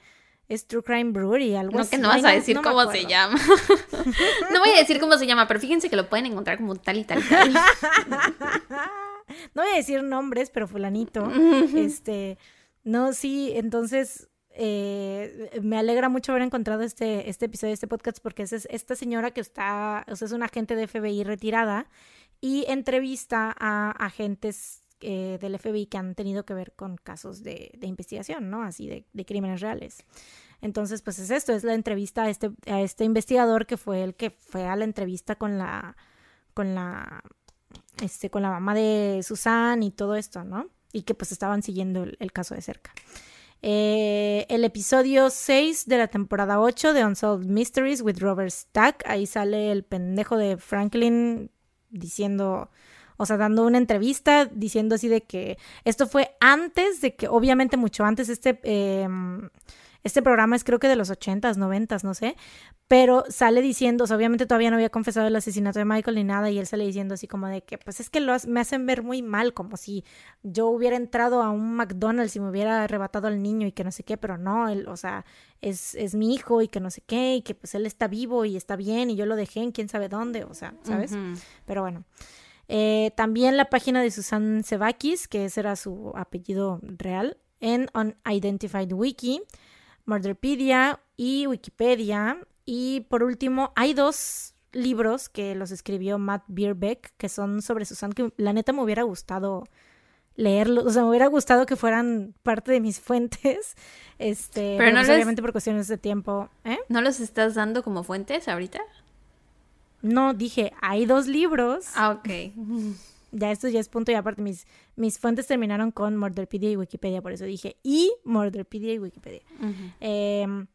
es True Crime Brewery, algo no, que no vas a decir cómo se llama. no voy a decir cómo se llama, pero fíjense que lo pueden encontrar como tal y tal y tal. no voy a decir nombres, pero fulanito. este, no, sí, entonces eh, me alegra mucho haber encontrado este, este episodio de este podcast porque es, esta señora que está, o sea, es una agente de FBI retirada y entrevista a agentes eh, del FBI que han tenido que ver con casos de, investigación, ¿no? Así de, crímenes reales. Entonces, pues es esto, es la entrevista a este, a este investigador que fue el que fue a la entrevista con la, con la, este, con la mamá de Susan y todo esto, ¿no? Y que pues estaban siguiendo el, caso de cerca. Eh, el episodio 6 de la temporada 8 de Unsolved Mysteries with Robert Stack. Ahí sale el pendejo de Franklin diciendo o sea, dando una entrevista diciendo así de que esto fue antes de que, obviamente mucho antes, este, em, este programa es creo que de los ochentas, noventas, no sé, pero sale diciendo, o sea, obviamente todavía no había confesado el asesinato de Michael ni nada, y él sale diciendo así como de que, pues es que lo, me hacen ver muy mal, como si yo hubiera entrado a un McDonald's y me hubiera arrebatado al niño y que no sé qué, pero no, él, o sea, es, es mi hijo y que no sé qué, y que pues él está vivo y está bien y yo lo dejé en quién sabe dónde, o sea, ¿sabes? Pero bueno. Eh, también la página de Susan Sevakis, que ese era su apellido real, en Unidentified Wiki, Murderpedia y Wikipedia. Y por último, hay dos libros que los escribió Matt Bierbeck, que son sobre Susan, que la neta me hubiera gustado leerlos, o sea, me hubiera gustado que fueran parte de mis fuentes, este, pero no pues, obviamente por cuestiones de tiempo. ¿eh? ¿No los estás dando como fuentes ahorita? No, dije, hay dos libros. Ah, ok. Ya esto ya es punto y aparte. Mis, mis fuentes terminaron con Murderpedia y Wikipedia, por eso dije, y Murderpedia y Wikipedia. Em,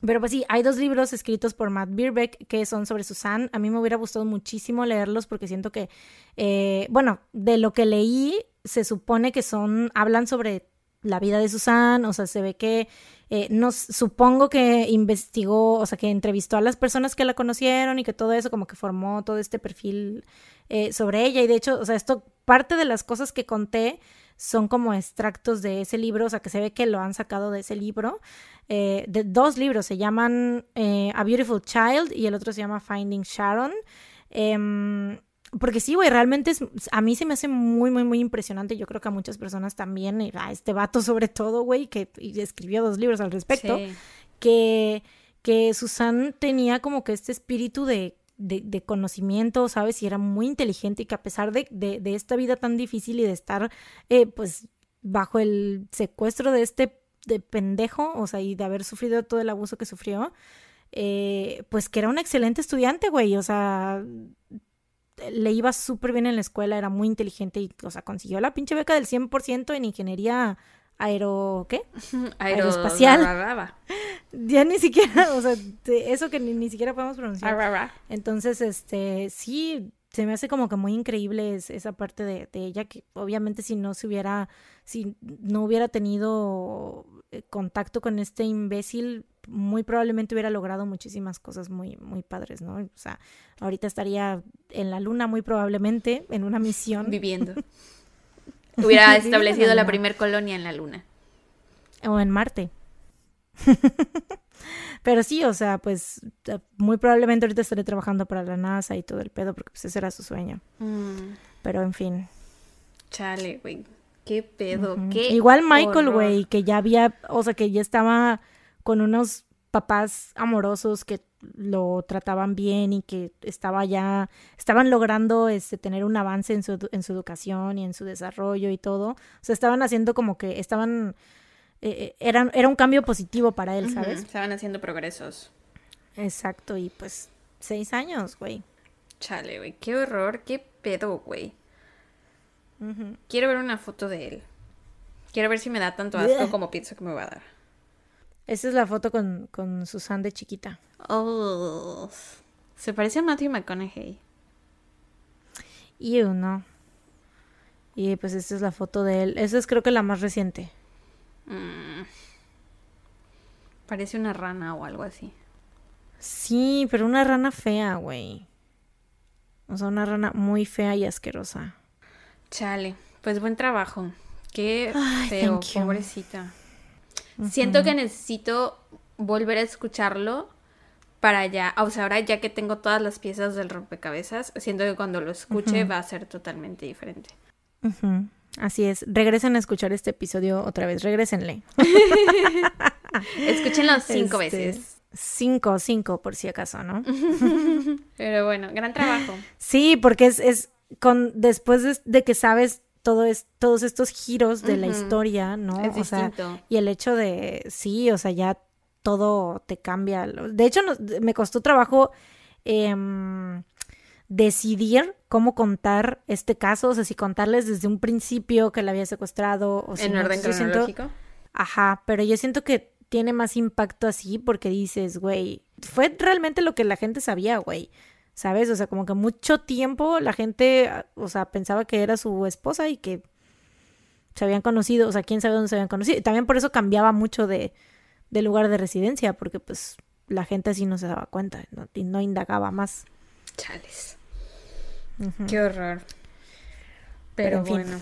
pero pues sí, hay dos libros escritos por Matt Birbeck que son sobre Susan. A mí me hubiera gustado muchísimo leerlos porque siento que, eh, bueno, de lo que leí, se supone que son, hablan sobre la vida de Susan, o sea, se ve que eh, nos, supongo que investigó, o sea, que entrevistó a las personas que la conocieron y que todo eso como que formó todo este perfil eh, sobre ella. Y de hecho, o sea, esto, parte de las cosas que conté son como extractos de ese libro, o sea, que se ve que lo han sacado de ese libro. Eh, de dos libros, se llaman A Beautiful Child y el otro se llama Finding Sharon. Porque sí, güey, realmente es, a mí se me hace muy, muy, muy impresionante. Yo creo que a muchas personas también, a este vato sobre todo, güey, que escribió dos libros al respecto, que, que Susan tenía como que este espíritu de, de, conocimiento, ¿sabes? Y era muy inteligente y que a pesar de, de esta vida tan difícil y de estar, eh, pues, bajo el secuestro de este de pendejo, o sea, y de haber sufrido todo el abuso que sufrió, eh, pues que era un excelente estudiante, güey, o sea, le iba súper bien en la escuela, era muy inteligente y, o sea, consiguió la pinche beca del 100% en ingeniería aero... ¿qué? Aeroespacial. ya ni siquiera, o sea, eso que ni, siquiera podemos pronunciar. Entonces, este, sí, se me hace como que muy increíble esa parte de, ella, que obviamente si no se hubiera, si no hubiera tenido eh, contacto con este imbécil, muy probablemente hubiera logrado muchísimas cosas muy, muy padres, ¿no? O sea, ahorita estaría en la luna muy probablemente, en una misión. Viviendo. hubiera establecido la, primer colonia en la luna. O en Marte. Pero sí, o sea, pues muy probablemente ahorita estaré trabajando para la NASA y todo el pedo, porque pues ese era su sueño. Mm. Pero en fin. Chale, güey. Qué pedo, qué. Igual Michael, güey, que ya había, o sea, que ya estaba con unos papás amorosos que lo trataban bien y que estaba ya, estaban logrando este, tener un avance en su, en su educación y en su desarrollo y todo. O sea, estaban haciendo como que estaban eh, era, era un cambio positivo para él, ¿sabes? Estaban haciendo progresos. Exacto, y pues seis años, güey. Chale, güey, qué horror, qué pedo, güey. Quiero ver una foto de él. Quiero ver si me da tanto asco como pienso que me va a dar. Esa es la foto con, con Susan de chiquita. Oh, se parece a Matthew McConaughey. Y uno. Y pues esta es la foto de él. Esa es creo que la más reciente. Mm. Parece una rana o algo así. Sí, pero una rana fea, güey. O sea, una rana muy fea y asquerosa. Chale, pues buen trabajo. Qué feo, pobrecita. Siento que necesito volver a escucharlo para ya, o sea, ahora ya que tengo todas las piezas del rompecabezas, siento que cuando lo escuche va a ser totalmente diferente. Así es, regresen a escuchar este episodio otra vez, regresenle. Escúchenlo cinco este, veces. Cinco, cinco por si acaso, ¿no? Pero bueno, gran trabajo. Sí, porque es, es con después de, que sabes todo es, todos estos giros de la historia, ¿no? Es o sea, y el hecho de, sí, o sea, ya todo te cambia. De hecho, me costó trabajo eh, decidir cómo contar este caso, o sea, si contarles desde un principio que la había secuestrado o en orden cronológico. Ajá, pero yo siento que tiene más impacto así porque dices, güey, fue realmente lo que la gente sabía, güey. ¿Sabes? O sea, como que mucho tiempo la gente, o sea, pensaba que era su esposa y que se habían conocido, o sea, quién sabe dónde se habían conocido. Y también por eso cambiaba mucho de, de lugar de residencia, porque pues la gente así no se daba cuenta y no indagaba más. Chales. Qué horror. Pero, bueno.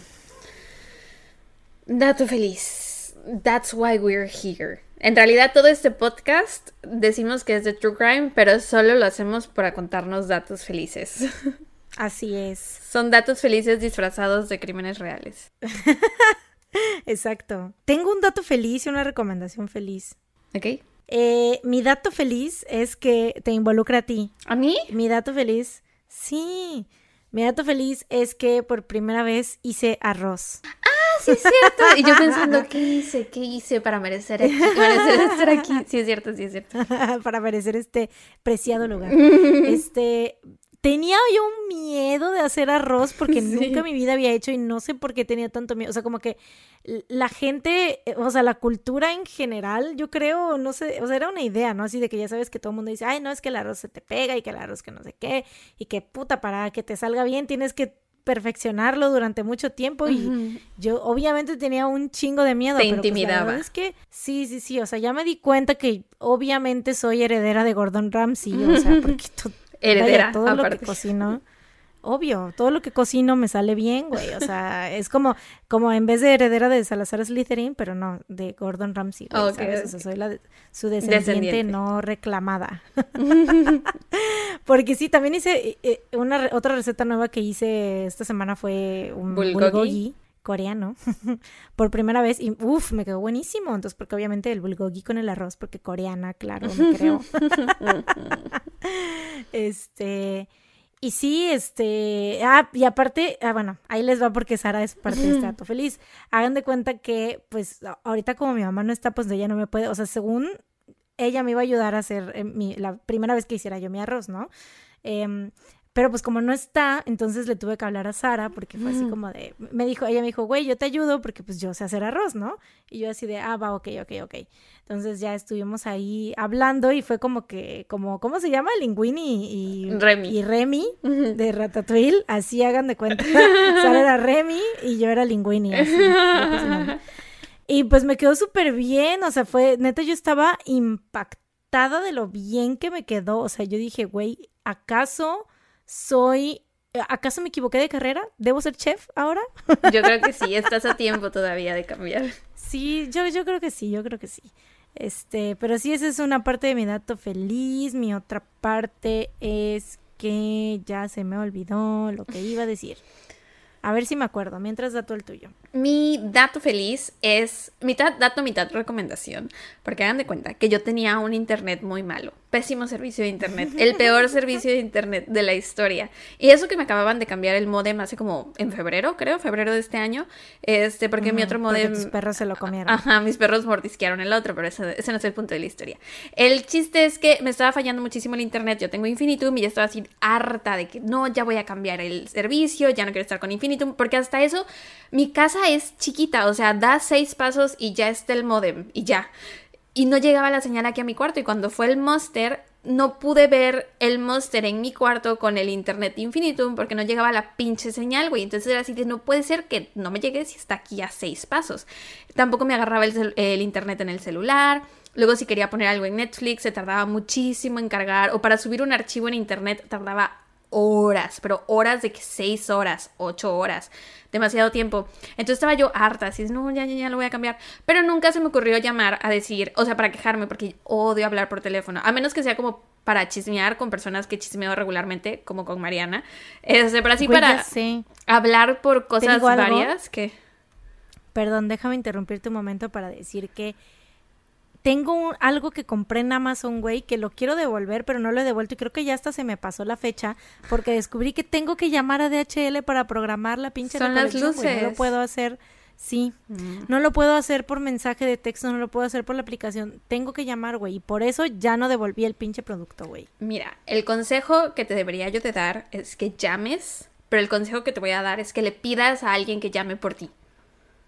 Dato feliz. That's why we're here. En realidad todo este podcast decimos que es de True Crime, pero solo lo hacemos para contarnos datos felices. Así es. Son datos felices disfrazados de crímenes reales. Exacto. Tengo un dato feliz y una recomendación feliz. Ok. Eh, mi dato feliz es que te involucra a ti. ¿A mí? Mi dato feliz, sí. Mi dato feliz es que por primera vez hice arroz. Ah, sí es cierto. Y yo pensando, ¿qué hice? ¿Qué hice para merecer, aquí, merecer estar aquí? Sí es cierto, sí es cierto. para merecer este preciado lugar. este, tenía yo un miedo de hacer arroz porque nunca en mi vida había hecho y no sé por qué tenía tanto miedo. O sea, como que la gente, eh, o sea, la cultura en general, yo creo, no sé, o sea, era una idea, ¿no? Así de que ya sabes que todo el mundo dice, ay, no, es que el arroz se te pega y que el arroz que no sé qué, y que puta, para que te salga bien tienes que perfeccionarlo durante mucho tiempo y yo obviamente tenía un chingo de miedo. Te pero pues, intimidaba. es que sí, sí, sí, o sea, ya me di cuenta que obviamente soy heredera de Gordon Ramsay, o sea, porque heredera. todo lo que cocino. Obvio, todo lo que cocino me sale bien, güey. O sea, es como, como en vez de heredera de Salazar Slytherin, pero no, de Gordon Ramsay. O sea, soy la, su descendiente, no reclamada. Porque sí, también hice eh, eh, una otra receta nueva que hice esta semana fue un bulgogi coreano por primera vez y uff, me quedó buenísimo. Entonces, porque obviamente el bulgogi con el arroz, porque coreana, claro, me creo. este, y sí, este, ah, y aparte, ah, bueno, ahí les va porque Sara es parte de este dato feliz. Hagan de cuenta que, pues, ahorita como mi mamá no está, pues ella no me puede, o sea, según ella me iba a ayudar a hacer eh, mi, la primera vez que hiciera yo mi arroz, ¿no? Eh, Pero pues como no está, entonces le tuve que hablar a Sara porque fue así Mm. como de, me dijo, ella me dijo, güey, yo te ayudo porque pues yo sé hacer arroz, ¿no? Y yo así de, ah, va, ok, ok, ok. Entonces ya estuvimos ahí hablando y fue como que, como, ¿cómo se llama? Linguini y, Remy. y Remy de Ratatouille, así hagan de cuenta. Sara era Remy y yo era Linguini, así. Y pues me quedó súper bien, o sea, fue, neta, yo estaba impactada de lo bien que me quedó, o sea, yo dije, güey, ¿acaso soy, acaso me equivoqué de carrera? ¿Debo ser chef ahora? Yo creo que sí, estás a tiempo todavía de cambiar. Sí, yo, yo creo que sí, yo creo que sí. Este, pero sí, esa es una parte de mi dato feliz, mi otra parte es que ya se me olvidó lo que iba a decir. A ver si me acuerdo, mientras dato el tuyo. Mi dato feliz es mitad dato, mitad recomendación. Porque hagan de cuenta que yo tenía un internet muy malo. Pésimo servicio de internet. El peor servicio de internet de la historia. Y eso que me acababan de cambiar el modem hace como en febrero, creo, febrero de este año. Este, porque mi otro modem. tus perros se lo comieron. Ajá, mis perros mordisquearon el otro, pero ese, ese no es el punto de la historia. El chiste es que me estaba fallando muchísimo el internet. Yo tengo Infinitum y ya estaba así harta de que no, ya voy a cambiar el servicio, ya no quiero estar con Infinitum, porque hasta eso mi casa es chiquita, o sea, da seis pasos y ya está el modem y ya. Y no llegaba la señal aquí a mi cuarto y cuando fue el Monster no pude ver el Monster en mi cuarto con el internet infinitum porque no llegaba la pinche señal, güey. Entonces era así de no puede ser que no me llegue si está aquí a seis pasos. Tampoco me agarraba el, internet en el celular. Luego si quería poner algo en Netflix se tardaba muchísimo en cargar o para subir un archivo en internet tardaba horas, pero horas de que seis horas, ocho horas, demasiado tiempo. Entonces estaba yo harta, así, no, ya, ya, ya lo voy a cambiar. Pero nunca se me ocurrió llamar a decir, o sea, para quejarme, porque odio hablar por teléfono, a menos que sea como para chismear con personas que chismeo regularmente, como con Mariana. Este, pero así Güey, para hablar por cosas varias que... Perdón, déjame interrumpirte un momento para decir que tengo un- algo que compré en Amazon, güey, que lo quiero devolver, pero no lo he devuelto y creo que ya hasta se me pasó la fecha porque descubrí que tengo que llamar a DHL para programar la pinche Son las güey, No lo luces. puedo hacer, sí, no lo puedo hacer por mensaje de texto, no lo puedo hacer por la aplicación. Tengo que llamar, güey, y por eso ya no devolví el pinche producto, güey. Mira, el consejo que te debería yo de dar es que llames, pero el consejo que te voy a dar es que le pidas a alguien que llame por ti.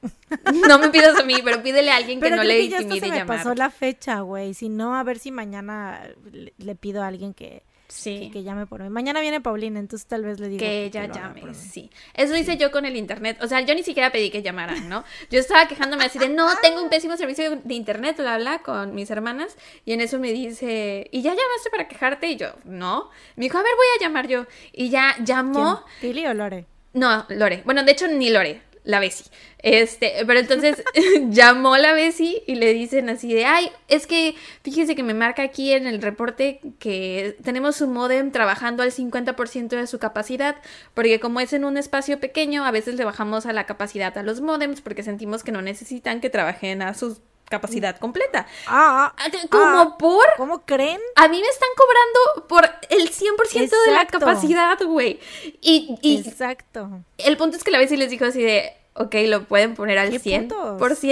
No me pidas a mí, pero pídele a alguien que Pero no creo le que ya intimide se me llamar. pasó la fecha, güey. Si no, a ver si mañana le, le pido a alguien que, Sí. que, que llame por mí. Mañana viene Paulina, entonces tal vez le digo que ella llame, sí. Eso hice yo con el internet. O sea, yo ni siquiera pedí que llamaran, ¿no? Yo estaba quejándome así de, no, tengo un pésimo servicio de internet, bla, bla, con mis hermanas. Y en eso me dice, ¿y ya llamaste para quejarte? Y yo, no. Me dijo, a ver, voy a llamar yo. Y ya llamó. ¿Quién? ¿Tili o Lore? No, Lore. Bueno, de hecho, ni Lore. La Bessie. Este, pero entonces llamó la Bessie y le dicen así de, ay, es que fíjese que me marca aquí en el reporte que tenemos su modem trabajando al 50% de su capacidad, porque como es en un espacio pequeño, a veces le bajamos a la capacidad a los modems porque sentimos que no necesitan que trabajen a su capacidad completa. Ah, Ah, ¿Como ah, por? ¿Cómo creen? A mí me están cobrando por el 100% de la Exacto. capacidad, güey. Y, y Exacto. el punto es que la vez sí les dijo así de, ok, lo pueden poner al ¿Qué 100%. putos?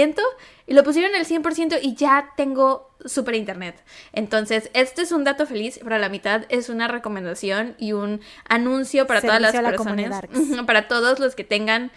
Y lo pusieron al 100% y ya tengo super internet. Entonces, este es un dato feliz, pero a la mitad es una recomendación y un anuncio para todas las la personas. Para todos los que tengan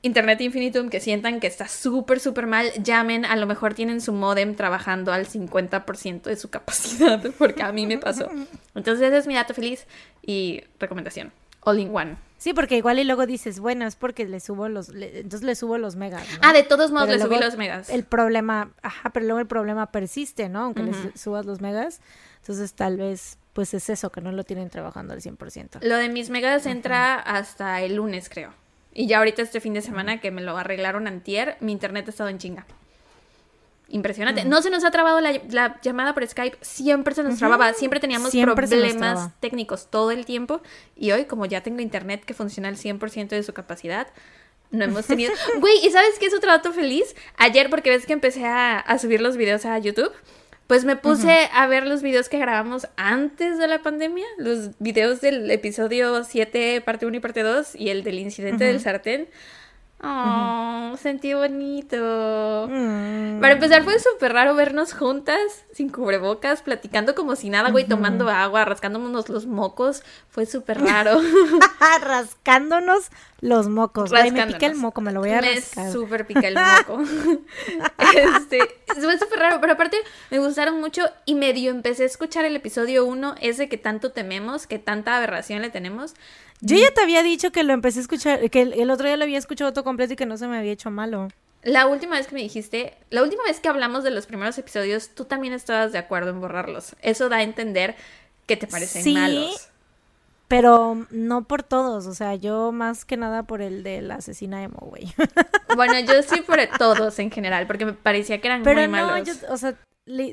Internet Infinitum, que sientan que está súper, súper mal, llamen. A lo mejor tienen su modem trabajando al 50% de su capacidad, porque a mí me pasó. Entonces, ese es mi dato feliz y recomendación. All in one. Sí, porque igual y luego dices, bueno, es porque le subo los, le- entonces le subo los megas. ¿no? Ah, de todos modos Pero le subí los megas. El problema, ajá, pero luego el problema persiste, ¿no? Aunque Ujú. les subas los megas. Entonces tal vez, pues es eso, que no lo tienen trabajando al 100%. Lo de mis megas entra hasta el lunes, creo. Y ya ahorita este fin de semana que me lo arreglaron antier, mi internet ha estado en chinga. Impresionante. No se nos ha trabado la, la llamada por Skype, siempre se nos trababa, siempre teníamos Siempre problemas técnicos todo el tiempo. Y hoy, como ya tengo internet que funciona al 100% de su capacidad, no hemos tenido... Güey, ¿y sabes qué es otro dato feliz? Ayer, porque ves que empecé a, a subir los videos a YouTube, pues me puse a ver los videos que grabamos antes de la pandemia, los videos del episodio 7, parte 1 y parte 2, y el del incidente del sartén. Oh, sentí bonito. Mm. Para empezar, fue súper raro vernos juntas, sin cubrebocas, platicando como si nada, güey, tomando agua, rascándonos los mocos. Fue súper raro. Rascándonos los mocos. Güey, me pica el moco, me lo voy a me rascar. súper pica el moco. este, fue súper raro, pero aparte me gustaron mucho y medio empecé a escuchar el episodio 1, ese que tanto tememos, que tanta aberración le tenemos. Yo ya te había dicho que lo empecé a escuchar, que el, el otro día lo había escuchado todo completo y que no se me había hecho malo. La última vez que me dijiste, la última vez que hablamos de los primeros episodios, tú también estabas de acuerdo en borrarlos. Eso da a entender que te parecen Sí. malos. Pero no por todos, o sea, yo más que nada por el de la asesina emo, güey. Bueno, yo sí por todos en general, porque me parecía que eran Pero muy no, malos. yo, o sea,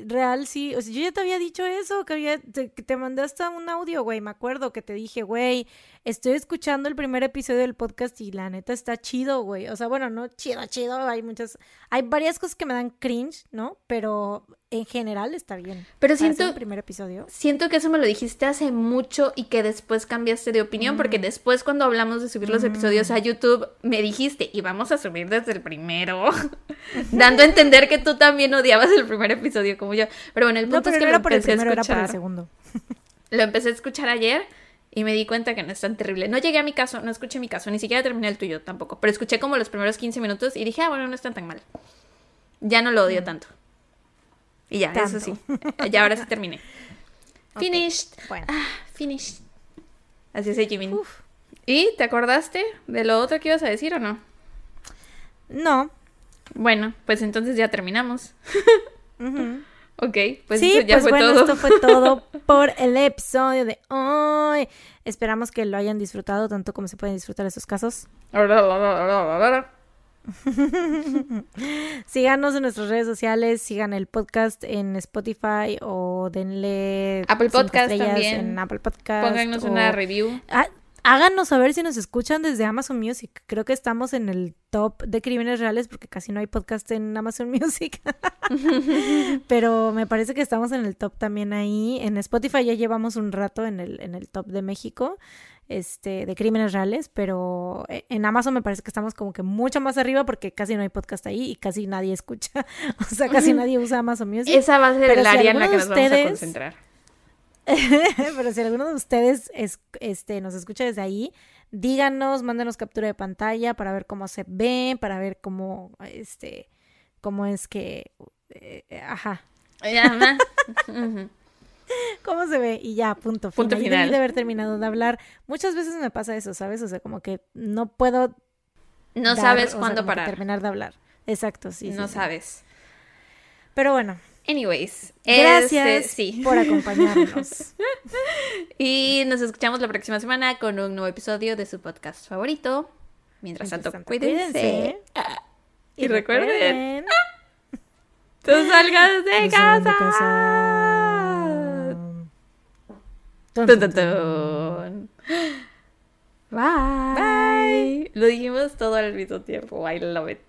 real sí, o sea, yo ya te había dicho eso, que había, te, que te mandé hasta un audio, güey, me acuerdo que te dije, güey, estoy escuchando el primer episodio del podcast y la neta está chido, güey, o sea, bueno, no chido, chido, hay muchas, hay varias cosas que me dan cringe, ¿no? Pero en general está bien. Pero siento, el primer episodio. siento que eso me lo dijiste hace mucho y que después cambiaste de opinión, Mm. porque después cuando hablamos de subir los episodios a YouTube, me dijiste, y vamos a subir desde el primero, dando a entender que tú también odiabas el primer episodio como yo. Pero bueno, el No, punto pero es que no lo por el empecé a primero, era por el segundo. Lo empecé a escuchar ayer y me di cuenta que no es tan terrible. No llegué a mi caso, no escuché mi caso, ni siquiera terminé el tuyo tampoco. Pero escuché como los primeros 15 minutos y dije, ah, bueno, no están tan mal. Ya no lo odio tanto. Y ya, eso Mm. Sí. Ya ahora sí terminé. Finished. Bueno. Ah, finished. Así es, Jimin. ¿Y te acordaste de lo otro que ibas a decir o no? No. Bueno, pues entonces ya terminamos. Ok, pues sí, ya pues fue bueno, todo. esto fue todo por el episodio de hoy. Esperamos que lo hayan disfrutado tanto como se pueden disfrutar esos casos. Síganos en nuestras redes sociales, sigan el podcast en Spotify o denle Apple Podcast también. en Apple Podcast. Pónganos o- una review. Ah, háganos saber si nos escuchan desde Amazon Music. Creo que estamos en el top de crímenes reales porque casi no hay podcast en Amazon Music. Pero me parece que estamos en el top también ahí. En Spotify ya llevamos un rato en el, en el top de México. Este, de crímenes reales, pero eh, en Amazon me parece que estamos como que mucho más arriba porque casi no hay podcast ahí y casi nadie escucha, o sea, casi nadie usa Amazon Music. Esa va a ser el si área en la que nos vamos a concentrar. Pero si alguno de ustedes es, este, nos escucha desde ahí, díganos, mándenos captura de pantalla para ver cómo se ve, para ver cómo, este, cómo es que, eh, eh, ajá, ma. Ujú. cómo se ve y ya, punto, Punto final. De haber terminado de hablar. Muchas veces me pasa eso, ¿sabes? O sea, como que no puedo No dar, sabes o sea, cuándo que parar. terminar de hablar. Exacto, sí. no sí. sabes. Pero bueno, Anyways. gracias este, sí. por acompañarnos. Y nos escuchamos la próxima semana con un nuevo episodio de su podcast favorito. Mientras tanto, Mientras tanto, cuídense. cuídense. Y recuerden, recuerden, tú salgas de no salgan de casa. casa. Tun, tun. tun. Bye. Bye. Lo dijimos todo al mismo tiempo. I love it.